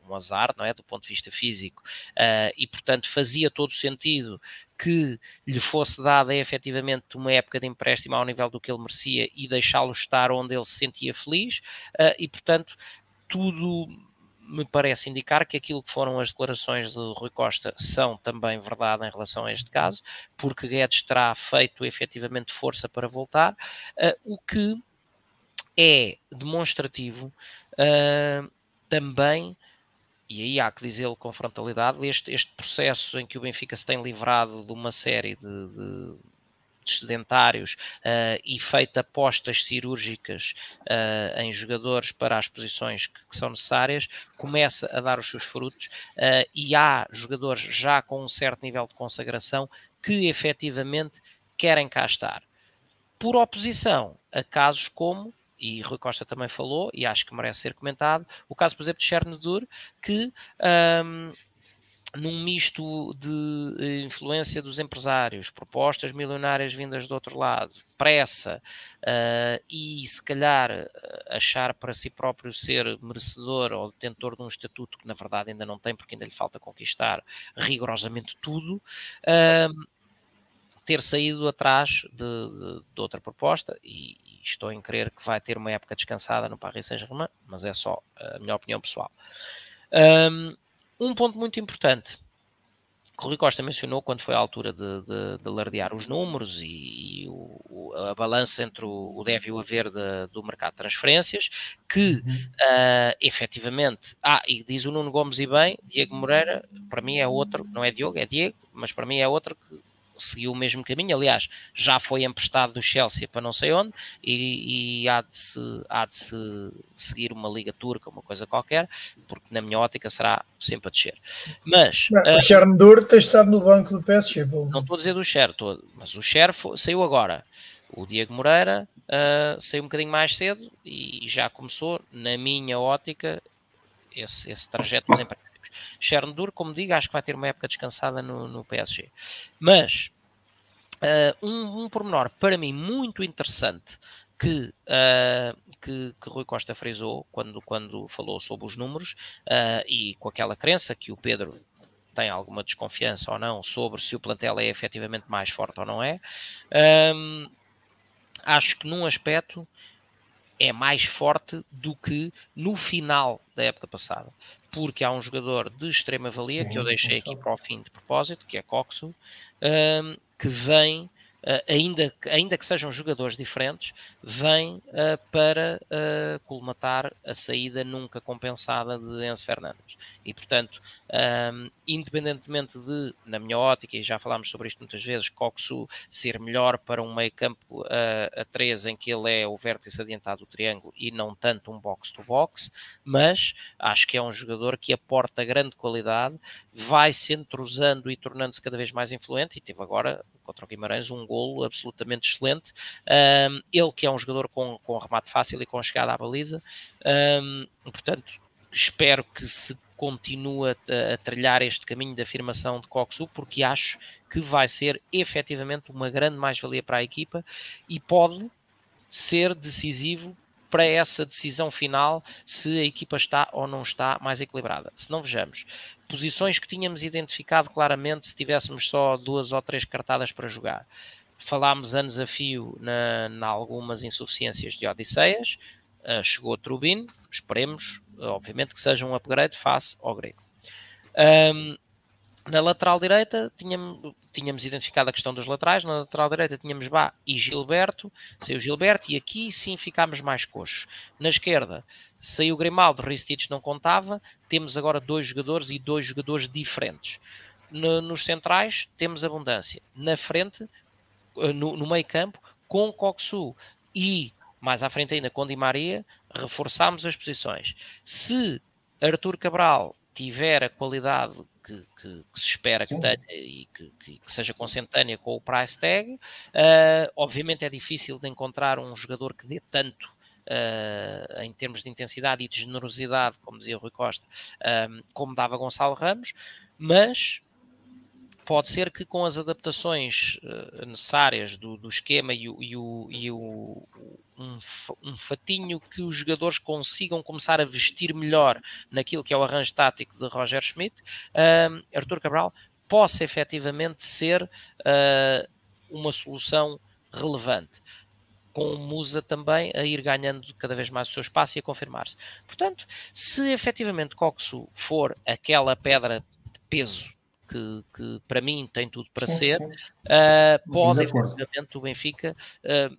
um azar, não é, do ponto de vista físico, uh, e portanto fazia todo sentido que lhe fosse dada efetivamente uma época de empréstimo ao nível do que ele merecia e deixá-lo estar onde ele se sentia feliz, e portanto tudo me parece indicar que aquilo que foram as declarações de Rui Costa são também verdade em relação a este caso, porque Guedes terá feito efetivamente força para voltar, uh, o que é demonstrativo uh, também e aí há que dizê-lo com frontalidade, este, este processo em que o Benfica se tem livrado de uma série de, de sedentários uh, e feito apostas cirúrgicas uh, em jogadores para as posições que, que, são necessárias, começa a dar os seus frutos uh, e há jogadores já com um certo nível de consagração que efetivamente querem cá estar. Por oposição a casos como e Rui Costa também falou, e acho que merece ser comentado, o caso, por exemplo, de Chernobyl, que um, num misto de eh, influência dos empresários, propostas milionárias vindas do outro lado, pressa uh, e se calhar achar para si próprio ser merecedor ou detentor de um estatuto que na verdade ainda não tem porque ainda lhe falta conquistar rigorosamente tudo, uh, ter saído atrás de, de, de outra proposta e, e, estou em crer que vai ter uma época descansada no Paris Saint-Germain, mas é só a minha opinião pessoal. Um, um ponto muito importante que o Rui Costa mencionou quando foi à altura de, de, de lardear os números e, e o, a balança entre o, o deve e o haver de, do mercado de transferências, que uhum. uh, efetivamente, ah, e diz o Nuno Gomes e bem, Diego Moreira, para mim é outro, não é Diogo, é Diego, mas para mim é outro que seguiu o mesmo caminho. Aliás, já foi emprestado do Chelsea para não sei onde e, e há, de se, há de se seguir uma liga turca, uma coisa qualquer, porque na minha ótica será sempre a descer. Mas não, uh, o Chernobyl tem estado no banco do PSG. Não estou a dizer do Cher, mas o Cher saiu agora. O Diego Moreira uh, saiu um bocadinho mais cedo e já começou, na minha ótica, esse, esse trajeto dos empréstimos. Chernobyl, como digo, acho que vai ter uma época descansada no, no PSG. Mas uh, um, um pormenor para mim muito interessante que, uh, que, que, Rui Costa frisou quando, quando falou sobre os números uh, e com aquela crença que o Pedro tem alguma desconfiança ou não sobre se o plantel é efetivamente mais forte ou não é. Um, acho que num aspecto é mais forte do que no final da época passada porque há um jogador de extrema valia Sim, que eu deixei aqui para o fim de propósito, que é Coxo, um, que vem ainda, ainda que sejam jogadores diferentes, vem uh, para uh, colmatar a saída nunca compensada de Enzo Fernandes. E, portanto, um, independentemente de, na minha ótica, e já falámos sobre isto muitas vezes, Coxu ser melhor para um meio campo a 3 em que ele é o vértice adiantado do triângulo e não tanto um box-to-box, mas acho que é um jogador que aporta grande qualidade, vai se entrosando e tornando-se cada vez mais influente, e teve agora contra o Guimarães, um golo absolutamente excelente. Um, ele que é um jogador com, com remate fácil e com chegada à baliza, um, portanto, espero que se continue a, a, trilhar este caminho de afirmação de Coxu, porque acho que vai ser efetivamente uma grande mais-valia para a equipa e pode ser decisivo para essa decisão final se a equipa está ou não está mais equilibrada. Se não vejamos, posições que tínhamos identificado claramente se tivéssemos só duas ou três cartadas para jogar. Falámos a fio na, na algumas insuficiências de Odisseias, uh, chegou Trubin, esperemos, obviamente, que seja um upgrade face ao grego. Um, na lateral direita tínhamos, tínhamos identificado a questão dos laterais, na lateral direita tínhamos Bá e Gilberto, saiu Gilberto e aqui sim ficámos mais coxos. Na esquerda saiu Grimaldo, Ristich não contava, temos agora dois jogadores e dois jogadores diferentes. No, nos centrais temos abundância. Na frente, eh, no, no meio campo, com Coxu e mais à frente ainda com Di Maria, reforçámos as posições. Se Arthur Cabral tiver a qualidade que, que, que se espera Sim. que tenha e que, que, seja consentânea com o price tag, uh, obviamente é difícil de encontrar um jogador que dê tanto Uh, em termos de intensidade e de generosidade, como dizia o Rui Costa, uh, como dava Gonçalo Ramos, mas pode ser que com as adaptações uh, necessárias do, do, esquema e, o, e, o, e o, um, um, fatinho que os jogadores consigam começar a vestir melhor naquilo que é o arranjo tático de Roger Schmidt, uh, Arthur Cabral possa efetivamente ser uh, uma solução relevante. Com o Musa também a ir ganhando cada vez mais o seu espaço e a confirmar-se. Portanto, se efetivamente Coxo for aquela pedra de peso que, que para mim tem tudo para sim, ser, sim. Uh, pode efetivamente o Benfica uh,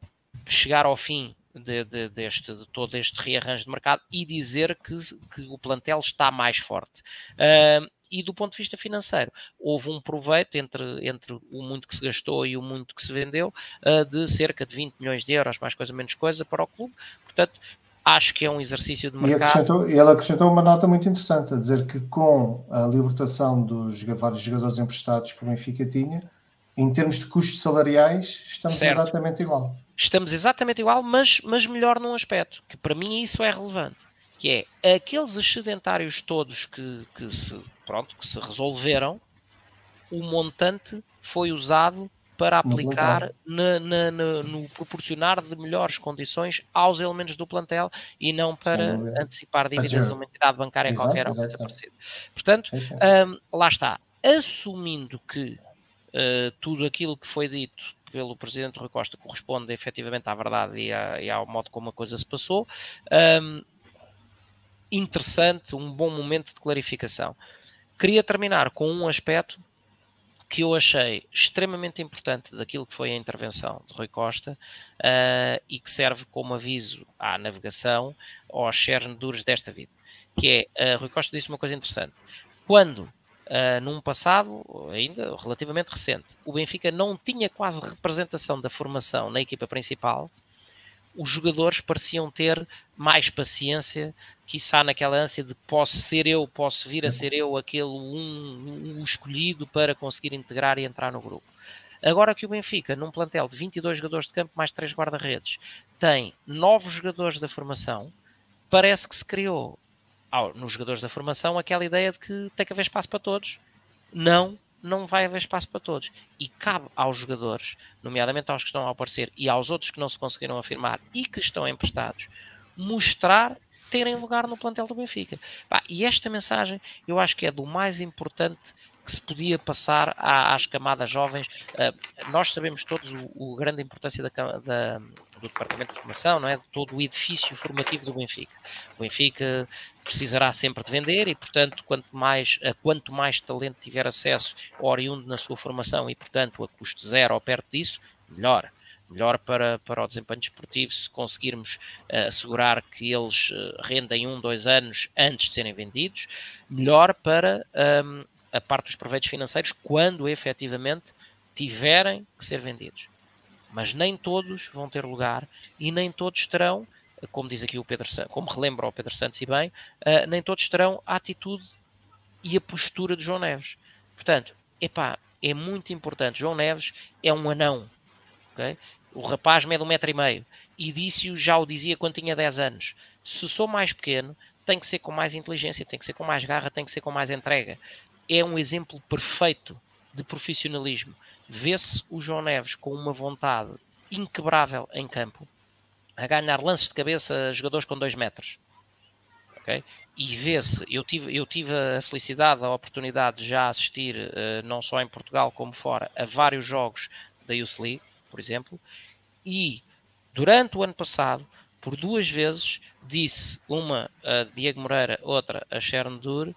chegar ao fim de, de, deste, de todo este rearranjo de mercado e dizer que, que o plantel está mais forte. Uh, e do ponto de vista financeiro, houve um proveito entre, entre o muito que se gastou e o muito que se vendeu uh, de cerca de 20 milhões de euros, mais coisa menos coisa, para o clube. Portanto, acho que é um exercício de mercado. E, acrescentou, ele acrescentou uma nota muito interessante, a dizer que com a libertação dos vários jogadores emprestados que o Benfica tinha, em termos de custos salariais, estamos certo. exatamente igual. Estamos exatamente igual, mas, mas melhor num aspecto, que para mim isso é relevante, que é aqueles excedentários todos que, que, se, pronto, que se resolveram, o montante foi usado para aplicar na, na, na, no proporcionar de melhores condições aos elementos do plantel e não para antecipar dívidas a uma entidade bancária exato, qualquer ou coisa parecida. Portanto, um, lá está. Assumindo que uh, tudo aquilo que foi dito pelo Presidente Rui Costa corresponde efetivamente à verdade e, e ao modo como a coisa se passou, um, interessante, um bom momento de clarificação. Queria terminar com um aspecto que eu achei extremamente importante daquilo que foi a intervenção de Rui Costa uh, e que serve como aviso à navegação aos cerne duros desta vida, que é, uh, Rui Costa disse uma coisa interessante, quando uh, num passado ainda relativamente recente, o Benfica não tinha quase representação da formação na equipa principal, os jogadores pareciam ter mais paciência, quiçá naquela ânsia de posso ser eu, posso vir a ser eu aquele um, um escolhido para conseguir integrar e entrar no grupo. Agora que o Benfica, num plantel de 22 jogadores de campo mais 3 guarda-redes, tem novos jogadores da formação, parece que se criou nos jogadores da formação aquela ideia de que tem que haver espaço para todos. Não não vai haver espaço para todos. E cabe aos jogadores, nomeadamente aos que estão a aparecer e aos outros que não se conseguiram afirmar e que estão emprestados, mostrar terem lugar no plantel do Benfica. e esta mensagem eu acho que é do mais importante que se podia passar às camadas jovens. Uh, nós sabemos todos o grande importância da, da, do Departamento de Formação, não é? de todo o edifício formativo do Benfica. O Benfica precisará sempre de vender e, portanto, quanto mais, uh, quanto mais talento tiver acesso oriundo na sua formação e, portanto, a custo zero ou perto disso, melhor melhor para, para o desempenho desportivo se conseguirmos uh, assegurar que eles uh, rendem um, dois anos antes de serem vendidos, melhor para um, a parte dos proveitos financeiros quando efetivamente tiverem que ser vendidos. Mas nem todos vão ter lugar e nem todos terão, como diz aqui o Pedro Santos, como relembra o Pedro Santos e bem, uh, nem todos terão a atitude e a postura de João Neves. Portanto, epá, é muito importante. João Neves é um anão. Okay? O rapaz mede um metro e meio. E disse-o, já o dizia quando tinha 10 anos. Se sou mais pequeno, tem que ser com mais inteligência, tem que ser com mais garra, tem que ser com mais entrega é um exemplo perfeito de profissionalismo. Vê-se o João Neves com uma vontade inquebrável em campo, a ganhar lances de cabeça a jogadores com 2 metros. Okay? E vê-se, eu tive, eu tive a felicidade, a oportunidade de já assistir, uh, não só em Portugal como fora, a vários jogos da Youth League, por exemplo, e durante o ano passado, por duas vezes, disse uma a Diego Moreira, outra a Sharon Dur,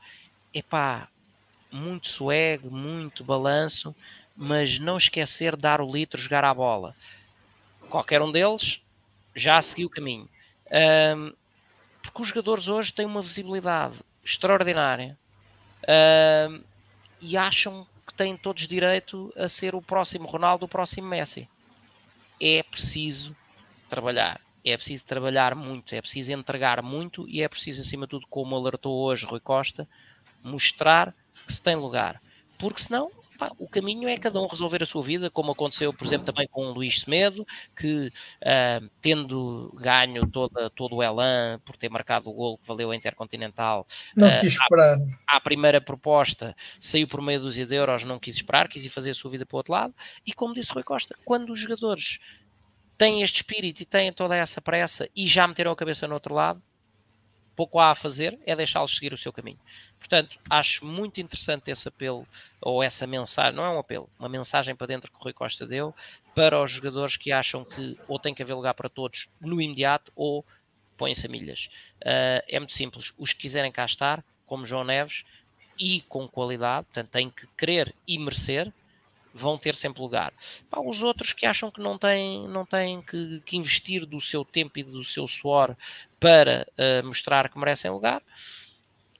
epá, muito swag, muito balanço, mas não esquecer dar o litro, jogar a bola. Qualquer um deles já seguiu o caminho. Um, porque os jogadores hoje têm uma visibilidade extraordinária um, e acham que têm todos direito a ser o próximo Ronaldo, o próximo Messi. É preciso trabalhar. É preciso trabalhar muito, é preciso entregar muito e é preciso, acima de tudo, como alertou hoje Rui Costa, mostrar que se tem lugar. Porque senão pá, o caminho é cada um resolver a sua vida, como aconteceu, por exemplo, também com o Luís Semedo, que uh, tendo ganho toda, todo o Elan por ter marcado o gol que valeu a Intercontinental, não uh, quis esperar. À, à, primeira proposta saiu por meia dúzia de euros, não quis esperar, quis ir fazer a sua vida para o outro lado. E como disse Rui Costa, quando os jogadores têm este espírito e têm toda essa pressa e já meteram a cabeça no outro lado, pouco há a fazer, é deixá-los seguir o seu caminho. Portanto, acho muito interessante esse apelo, ou essa mensagem, não é um apelo, uma mensagem para dentro que o Rui Costa deu, para os jogadores que acham que ou tem que haver lugar para todos no imediato, ou põem-se a milhas. Uh, é muito simples, os que quiserem cá estar, como João Neves, e com qualidade, portanto, têm que querer e merecer, vão ter sempre lugar. Pá, os outros que acham que não têm, não têm que, que investir do seu tempo e do seu suor para uh, mostrar que merecem lugar,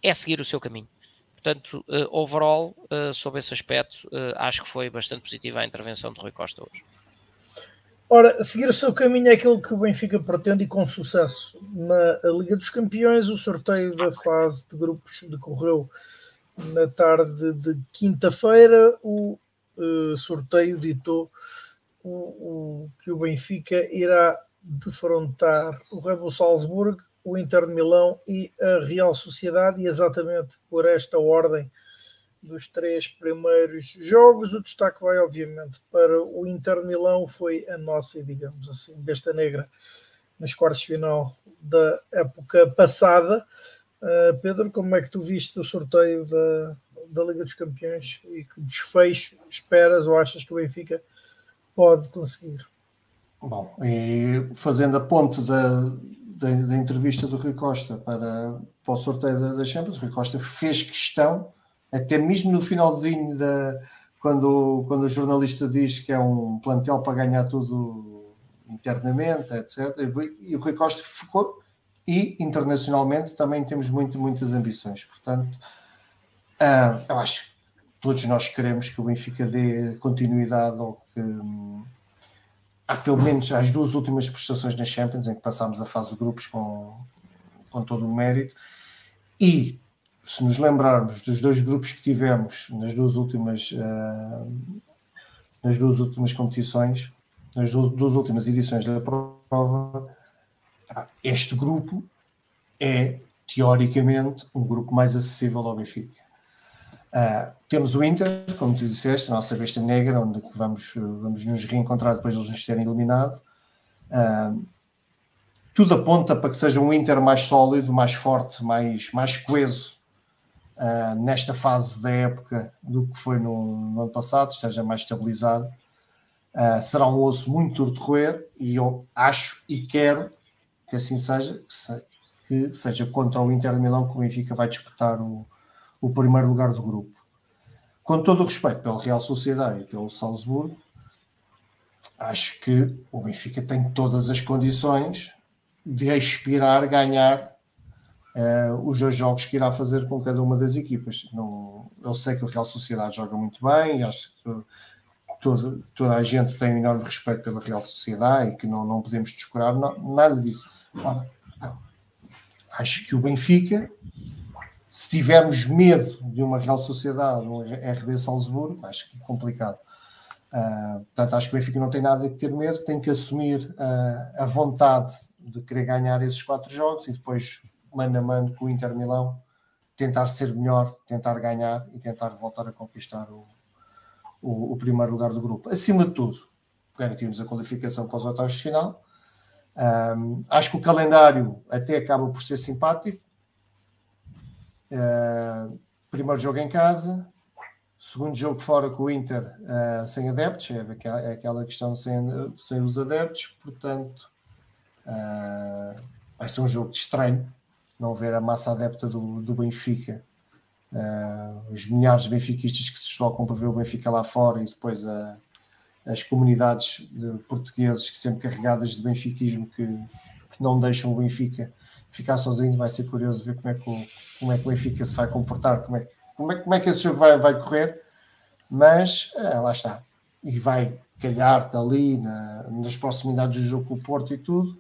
é seguir o seu caminho. Portanto, uh, overall, uh, sobre esse aspecto, acho que foi bastante positiva a intervenção de Rui Costa hoje. Ora, seguir o seu caminho é aquilo que o Benfica pretende e com sucesso. Na Liga dos Campeões, o sorteio da fase de grupos decorreu na tarde de quinta-feira. O uh, sorteio ditou o, o, que o Benfica irá defrontar o Red Bull Salzburg o Inter de Milão e a Real Sociedade, e exatamente por esta ordem dos três primeiros jogos, o destaque vai obviamente para o Inter de Milão, foi a nossa, digamos assim, besta negra nos quartos final da época passada. Uh, Pedro, como é que tu viste o sorteio da, da Liga dos Campeões e que desfecho esperas ou achas que o Benfica pode conseguir? Bom, e fazendo a ponte da, da, da, entrevista do Rui Costa para, para o sorteio da, da Champions, o Rui Costa fez questão, até mesmo no finalzinho da quando, quando o jornalista diz que é um plantel para ganhar tudo internamente, etc. E o Rui Costa ficou, e internacionalmente também temos muito, muitas ambições. Portanto, uh, eu acho que todos nós queremos que o Benfica dê continuidade ao que. Um, há pelo menos as duas últimas prestações na Champions, em que passámos a fase de grupos com, com todo o mérito, e se nos lembrarmos dos dois grupos que tivemos nas duas últimas, uh, nas duas últimas competições, nas duas últimas edições da prova, este grupo é teoricamente um grupo mais acessível ao Benfica. Uh, temos o Inter, como tu disseste, a nossa besta negra, onde vamos, vamos nos reencontrar depois de eles nos terem eliminado. Uh, tudo aponta para que seja um Inter mais sólido, mais forte, mais, mais coeso uh, nesta fase da época do que foi no, no ano passado, esteja mais estabilizado. será um osso muito duro de roer e eu acho e quero que assim seja, que seja contra o Inter de Milão que o Benfica vai disputar o, o primeiro lugar do grupo. Com todo o respeito pelo Real Sociedade e pelo Salzburgo, acho que o Benfica tem todas as condições de aspirar ganhar uh, os dois jogos que irá fazer com cada uma das equipas. Não, eu sei que o Real Sociedade joga muito bem, acho que todo, toda a gente tem um enorme respeito pela Real Sociedade e que não, não podemos descurar não, nada disso. Ora, acho que o Benfica se tivermos medo de uma Real Sociedade, um RB Salzburgo, acho que é complicado. Uh, portanto, acho que o Benfica não tem nada que ter medo, tem que assumir uh, a vontade de querer ganhar esses quatro jogos e depois, mano a mano com o Inter Milão, tentar ser melhor, tentar ganhar e tentar voltar a conquistar o, o, o primeiro lugar do grupo. Acima de tudo, garantimos a qualificação para os oitavos de final. Um, ah, acho que o calendário até acaba por ser simpático. Uh, primeiro jogo em casa, segundo jogo fora com o Inter uh, sem adeptos, é aquela, é aquela questão sem, sem os adeptos, portanto uh, vai ser um jogo estranho não ver a massa adepta do, do Benfica, os milhares de benfiquistas que se deslocam para ver o Benfica lá fora e depois a, as comunidades de portugueses que sempre carregadas de benfiquismo que, que não deixam o Benfica ficar sozinho, vai ser curioso ver como é que o, como é que o Benfica se vai comportar, como é, como é, como é que esse jogo vai, vai correr, mas ah, lá está. E vai calhar ali na, nas proximidades do jogo com o Porto e tudo.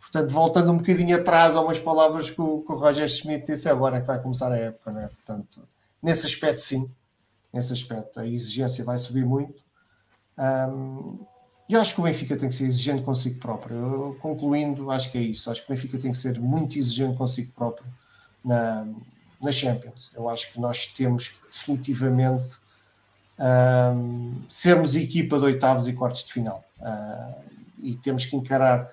Portanto, voltando um bocadinho atrás a umas palavras que o, que o Roger Schmidt disse, agora é que vai começar a época, não é? Portanto, nesse aspecto, sim. Nesse aspecto, a exigência vai subir muito. Um, eu acho que o Benfica tem que ser exigente consigo próprio. Concluindo, acho que é isso. Acho que o Benfica tem que ser muito exigente consigo próprio na, na Champions. Eu acho que nós temos que definitivamente um, sermos equipa de oitavos e quartos de final. Uh, e temos que encarar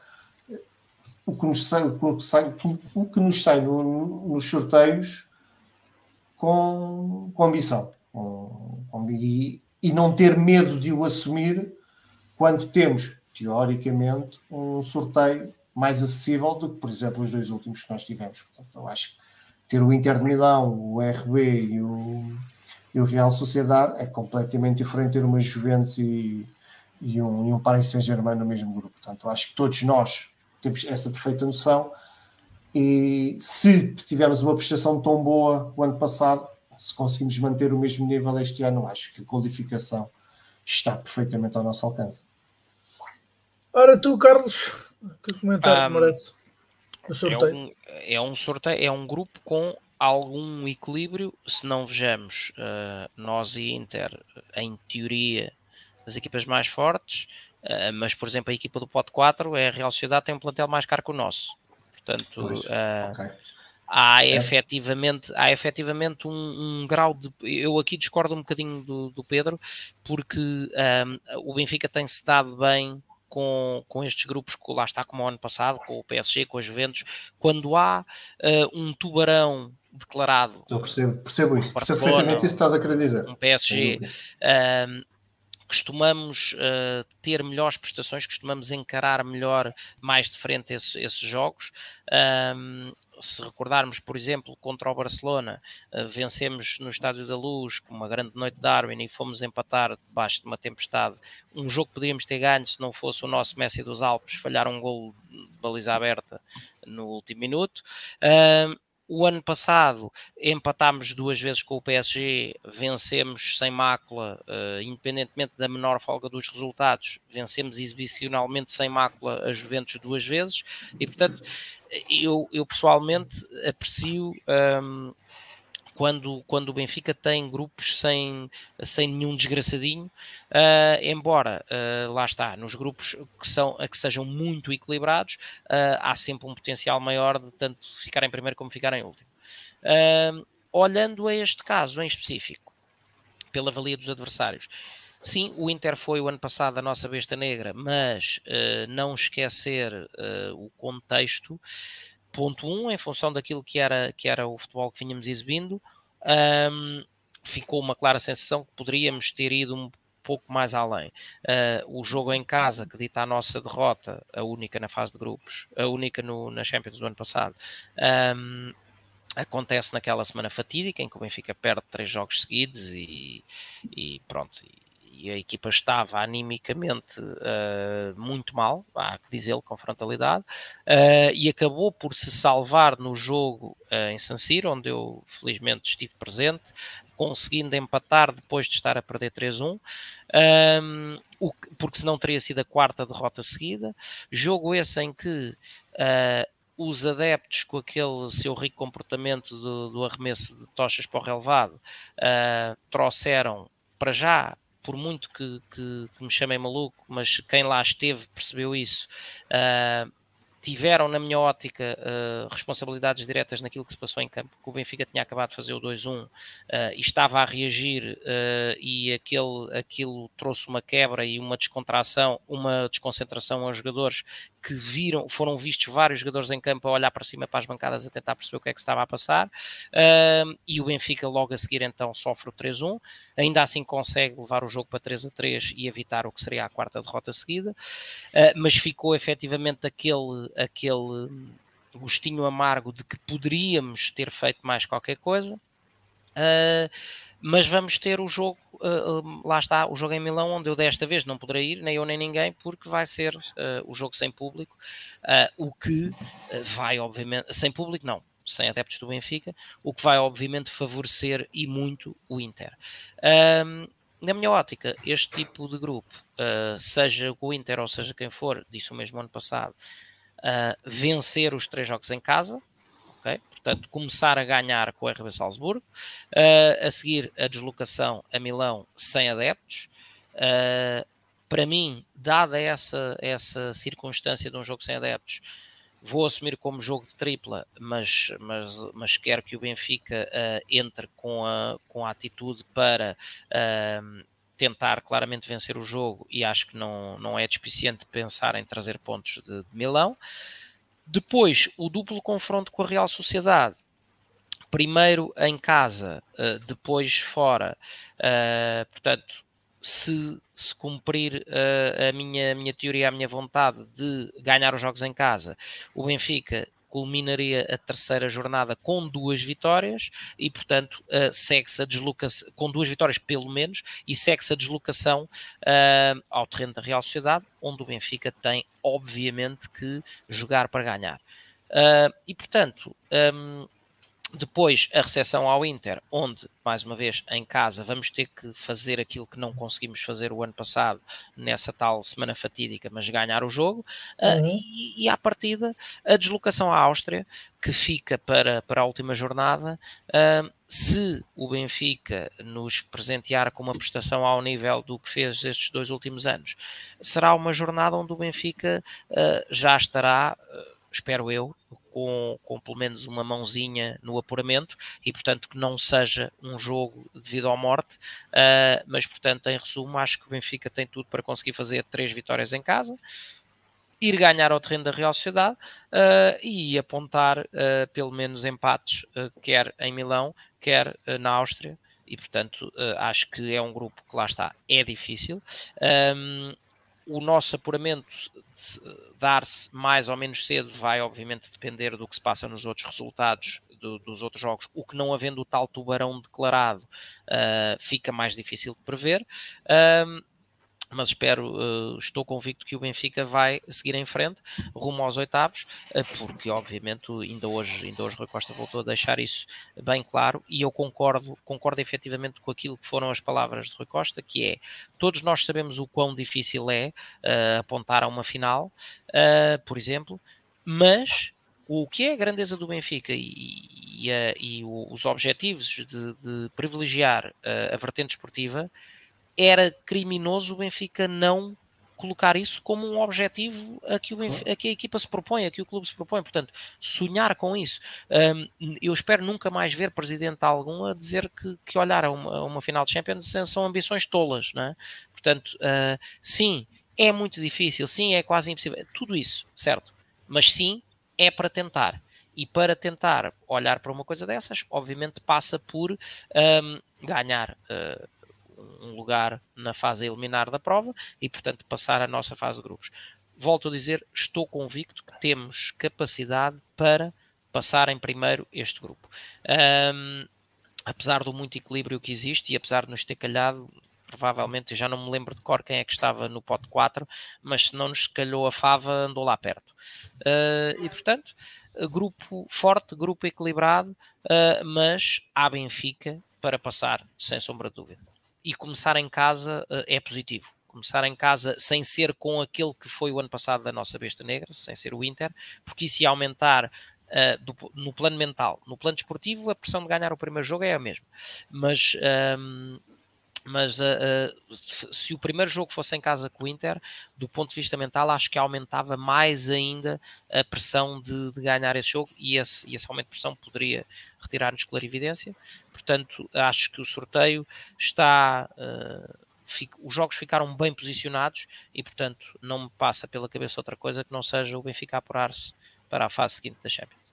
o que nos sai, o que, sai, o que nos sai no, nos sorteios com, com ambição. Com, com, e, e não ter medo de o assumir quando temos, teoricamente, um sorteio mais acessível do que, por exemplo, os dois últimos que nós tivemos. Portanto, eu acho que ter o Inter de Milão, o RB e o, e o Real Sociedade é completamente diferente ter uma Juventus e, e um, e um Paris Saint-Germain no mesmo grupo. Portanto, eu acho que todos nós temos essa perfeita noção e se tivermos uma prestação tão boa o ano passado, se conseguimos manter o mesmo nível este ano, acho que a qualificação está perfeitamente ao nosso alcance. Ora, tu, Carlos, que comentário um, merece o sorteio? É um, é um, sorteio, é um grupo com algum equilíbrio. Se não vejamos, uh, nós e Inter, em teoria, as equipas mais fortes, uh, mas por exemplo, a equipa do Pote 4 é a Real Sociedade, tem um plantel mais caro que o nosso. Portanto, pois, uh, okay. Há, efetivamente, há efetivamente um, um, grau de. Eu aqui discordo um bocadinho do, do Pedro, porque um, o Benfica tem-se dado bem com, com estes grupos, que lá está como o ano passado, com o PSG, com os Juventus, quando há uh, um tubarão declarado. Eu percebo, percebo isso, percebo perfeitamente isso que estás a querer dizer. Um PSG. Costumamos uh, ter melhores prestações, costumamos encarar melhor, mais de frente esses, esses jogos. Um, se recordarmos, por exemplo, contra o Barcelona, uh, vencemos no Estádio da Luz com uma grande noite de Darwin e fomos empatar debaixo de uma tempestade. Um jogo que poderíamos ter ganho se não fosse o nosso Messi dos Alpes falhar um gol de baliza aberta no último minuto. O ano passado empatámos duas vezes com o PSG, vencemos sem mácula, uh, independentemente da menor folga dos resultados, vencemos exibicionalmente sem mácula a Juventus duas vezes, e portanto eu, eu pessoalmente aprecio um, quando, quando o Benfica tem grupos sem, sem nenhum desgraçadinho, uh, embora uh, lá está, nos grupos que, são, que sejam muito equilibrados, uh, há sempre um potencial maior de tanto ficar em primeiro como ficar em último. olhando a este caso em específico, pela valia dos adversários, Sim, o Inter foi o ano passado a nossa besta negra, mas uh, não esquecer uh, o contexto. Ponto 1, um, em função daquilo que era, que era o futebol que vínhamos exibindo, um, ficou uma clara sensação que poderíamos ter ido um pouco mais além. Uh, o jogo em casa, que dita a nossa derrota, a única na fase de grupos, a única no, na Champions do ano passado, um, acontece naquela semana fatídica em que o Benfica perde três jogos seguidos e, e pronto. E, e a equipa estava animicamente uh, muito mal, há que dizê-lo com frontalidade, uh, e acabou por se salvar no jogo uh, em San Siro, onde eu felizmente estive presente, conseguindo empatar depois de estar a perder 3-1, um, porque senão teria sido a quarta derrota seguida. Jogo esse em que os adeptos, com aquele seu rico comportamento do, do arremesso de tochas para o relevado, uh, trouxeram para já por muito que, que, que, me chamem maluco, mas quem lá esteve percebeu isso. Uh, tiveram, na minha ótica, uh, responsabilidades diretas naquilo que se passou em campo, que o Benfica tinha acabado de fazer o 2-1 uh, e estava a reagir uh, e aquele, aquilo trouxe uma quebra e uma descontração, uma desconcentração aos jogadores que viram, foram vistos vários jogadores em campo a olhar para cima para as bancadas a tentar perceber o que é que estava a passar e o Benfica logo a seguir então sofre o 3-1, ainda assim consegue levar o jogo para 3-3 e evitar o que seria a quarta derrota seguida, mas ficou efetivamente aquele aquele gostinho amargo de que poderíamos ter feito mais qualquer coisa. Uh, mas vamos ter o jogo, uh, lá está, o jogo em Milão, onde eu desta vez não poderei ir, nem eu nem ninguém, porque vai ser uh, o jogo sem público, o que vai, obviamente, sem público não, sem adeptos do Benfica, o que vai, obviamente, favorecer e muito o Inter. na minha ótica, este tipo de grupo, seja o Inter ou seja quem for, disse o mesmo ano passado, uh, vencer os três jogos em casa, okay? portanto, começar a ganhar com o RB Salzburgo, uh, a seguir a deslocação a Milão sem adeptos. Uh, para mim, dada essa, essa circunstância de um jogo sem adeptos, vou assumir como jogo de tripla, mas, mas, mas quero que o Benfica uh, entre com a, com a atitude para uh, tentar claramente vencer o jogo e acho que não, não é despiciente pensar em trazer pontos de, de Milão. Depois, o duplo confronto com a Real Sociedade. Primeiro em casa, uh, depois fora. Uh, portanto, se, se cumprir uh, a, minha, a minha teoria, a minha vontade de ganhar os jogos em casa, o Benfica culminaria a terceira jornada com duas vitórias e, portanto, uh, segue-se a deslocação, com duas vitórias pelo menos, e segue-se a deslocação uh, ao terreno da Real Sociedade, onde o Benfica tem, obviamente, que jogar para ganhar. Uh, e, portanto, um, depois a recepção ao Inter, onde, mais uma vez, em casa, vamos ter que fazer aquilo que não conseguimos fazer o ano passado, nessa tal semana fatídica, mas ganhar o jogo. Ah, uhum. Uh, e, e à partida, a deslocação à Áustria, que fica para, para a última jornada. Uh, se o Benfica nos presentear com uma prestação ao nível do que fez estes dois últimos anos, será uma jornada onde o Benfica uh, já estará espero eu, com, com pelo menos uma mãozinha no apuramento e, portanto, que não seja um jogo devido à morte. Uh, mas, portanto, em resumo, acho que o Benfica tem tudo para conseguir fazer três vitórias em casa, ir ganhar ao terreno da Real Sociedade uh, e apontar uh, pelo menos empates, quer em Milão, quer na Áustria. E, portanto, acho que é um grupo que lá está, é difícil. Um, o nosso apuramento dar-se mais ou menos cedo vai, obviamente, depender do que se passa nos outros resultados do, dos outros jogos. O que não havendo o tal tubarão declarado uh, fica mais difícil de prever. Uh, mas espero, uh, estou convicto que o Benfica vai seguir em frente rumo aos oitavos, uh, porque obviamente ainda hoje, ainda hoje Rui Costa voltou a deixar isso bem claro e eu concordo, concordo efetivamente com aquilo que foram as palavras de Rui Costa, que é, todos nós sabemos o quão difícil é uh, apontar a uma final, por exemplo, mas o que é a grandeza do Benfica e, e, e os objetivos de, de privilegiar a vertente esportiva era criminoso o Benfica não colocar isso como um objetivo a que, Benfica, a, que a equipa se propõe, a que o clube se propõe. Portanto, sonhar com isso. Um, eu espero nunca mais ver presidente algum a dizer que, que olhar a uma, a uma final de Champions são ambições tolas. Não é? Portanto, uh, sim, é muito difícil, sim, é quase impossível. Tudo isso, certo? Mas sim, é para tentar. E para tentar olhar para uma coisa dessas, obviamente passa por um, ganhar uh, um lugar na fase eliminar da prova e, portanto, passar a nossa fase de grupos. Volto a dizer, estou convicto que temos capacidade para passar em primeiro este grupo. Um, apesar do muito equilíbrio que existe e apesar de nos ter calhado, provavelmente já não me lembro de cor quem é que estava no pote 4, mas se não nos calhou a fava, andou lá perto. Uh, e portanto, grupo forte, grupo equilibrado, uh, mas há Benfica para passar, sem sombra de dúvida e começar em casa uh, é positivo. Começar em casa sem ser com aquele que foi o ano passado da nossa besta negra, sem ser o Inter, porque isso ia aumentar Uh, do, no plano mental. No plano desportivo, a pressão de ganhar o primeiro jogo é a mesma. Mas um, ehm, mas uh, uh, se o primeiro jogo fosse em casa com o Inter, do ponto de vista mental, acho que aumentava mais ainda a pressão de, de ganhar esse jogo e esse, e esse aumento de pressão poderia retirar-nos clarividência. Portanto, acho que o sorteio está. Uh, os jogos ficaram bem posicionados e, portanto, não me passa pela cabeça outra coisa que não seja o Benfica apurar-se para a fase seguinte da Champions.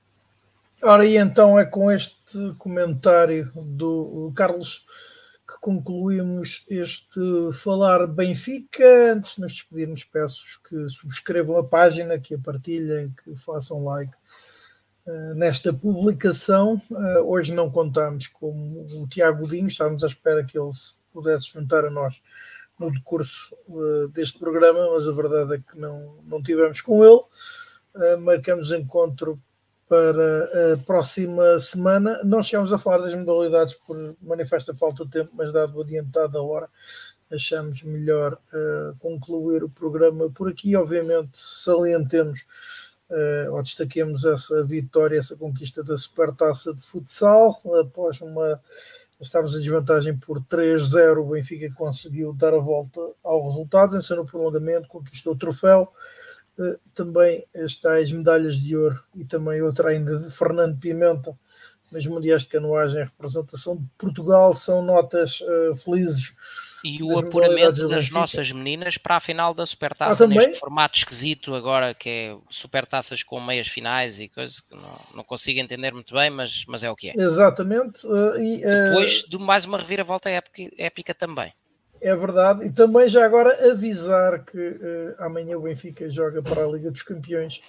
Ora, e então é com este comentário do Carlos concluímos este Falar Benfica. Antes de nos despedirmos, peço-vos que subscrevam a página, que a partilhem, que façam like uh, nesta publicação. Uh, hoje não contamos com o Tiago Dinho, estávamos à espera que ele se pudesse juntar a nós no decurso uh, deste programa, mas a verdade é que não, não tivemos com ele. marcamos encontro para a próxima semana. Não chegamos a falar das modalidades por manifesta falta de tempo, mas dado o adiantado da hora, achamos melhor uh, concluir o programa por aqui. Obviamente, salientemos uh, ou destaquemos essa vitória, essa conquista da Supertaça de Futsal, após uma. Estávamos em desvantagem por 3-0. O Benfica conseguiu dar a volta ao resultado, venceu no prolongamento, conquistou o troféu. Eh, também as tais medalhas de ouro e também outra ainda de Fernando Pimenta nas Mundiais de Canoagem, a representação de Portugal, são notas uh, felizes. E o apuramento das nossas meninas para a final da Supertaça, ah, neste formato esquisito agora, que é Supertaças com meias finais e coisas que não, não consigo entender muito bem, mas, mas é o que é. Exatamente. Uh, e, uh... Depois de mais uma reviravolta épica, épica também. É verdade. E também já agora avisar que uh, amanhã o Benfica joga para a Liga dos Campeões.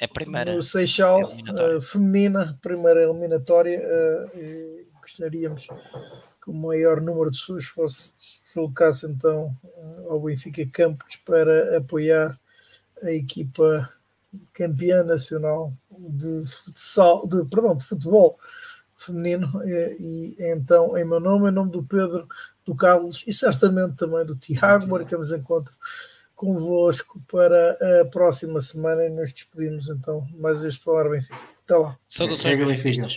É a primeira. No Seixal, uh, feminina, primeira eliminatória. Uh, gostaríamos que o maior número de pessoas fosse deslocasse então ao Benfica Campos para apoiar a equipa campeã nacional de futsal, de, perdão, de futebol feminino e, e então em meu nome, em nome do Pedro do Carlos e certamente também do Tiago. Marcamos encontro convosco para a próxima semana e nos despedimos então mais este Falar Benfica. Até lá. Saudações Benfica.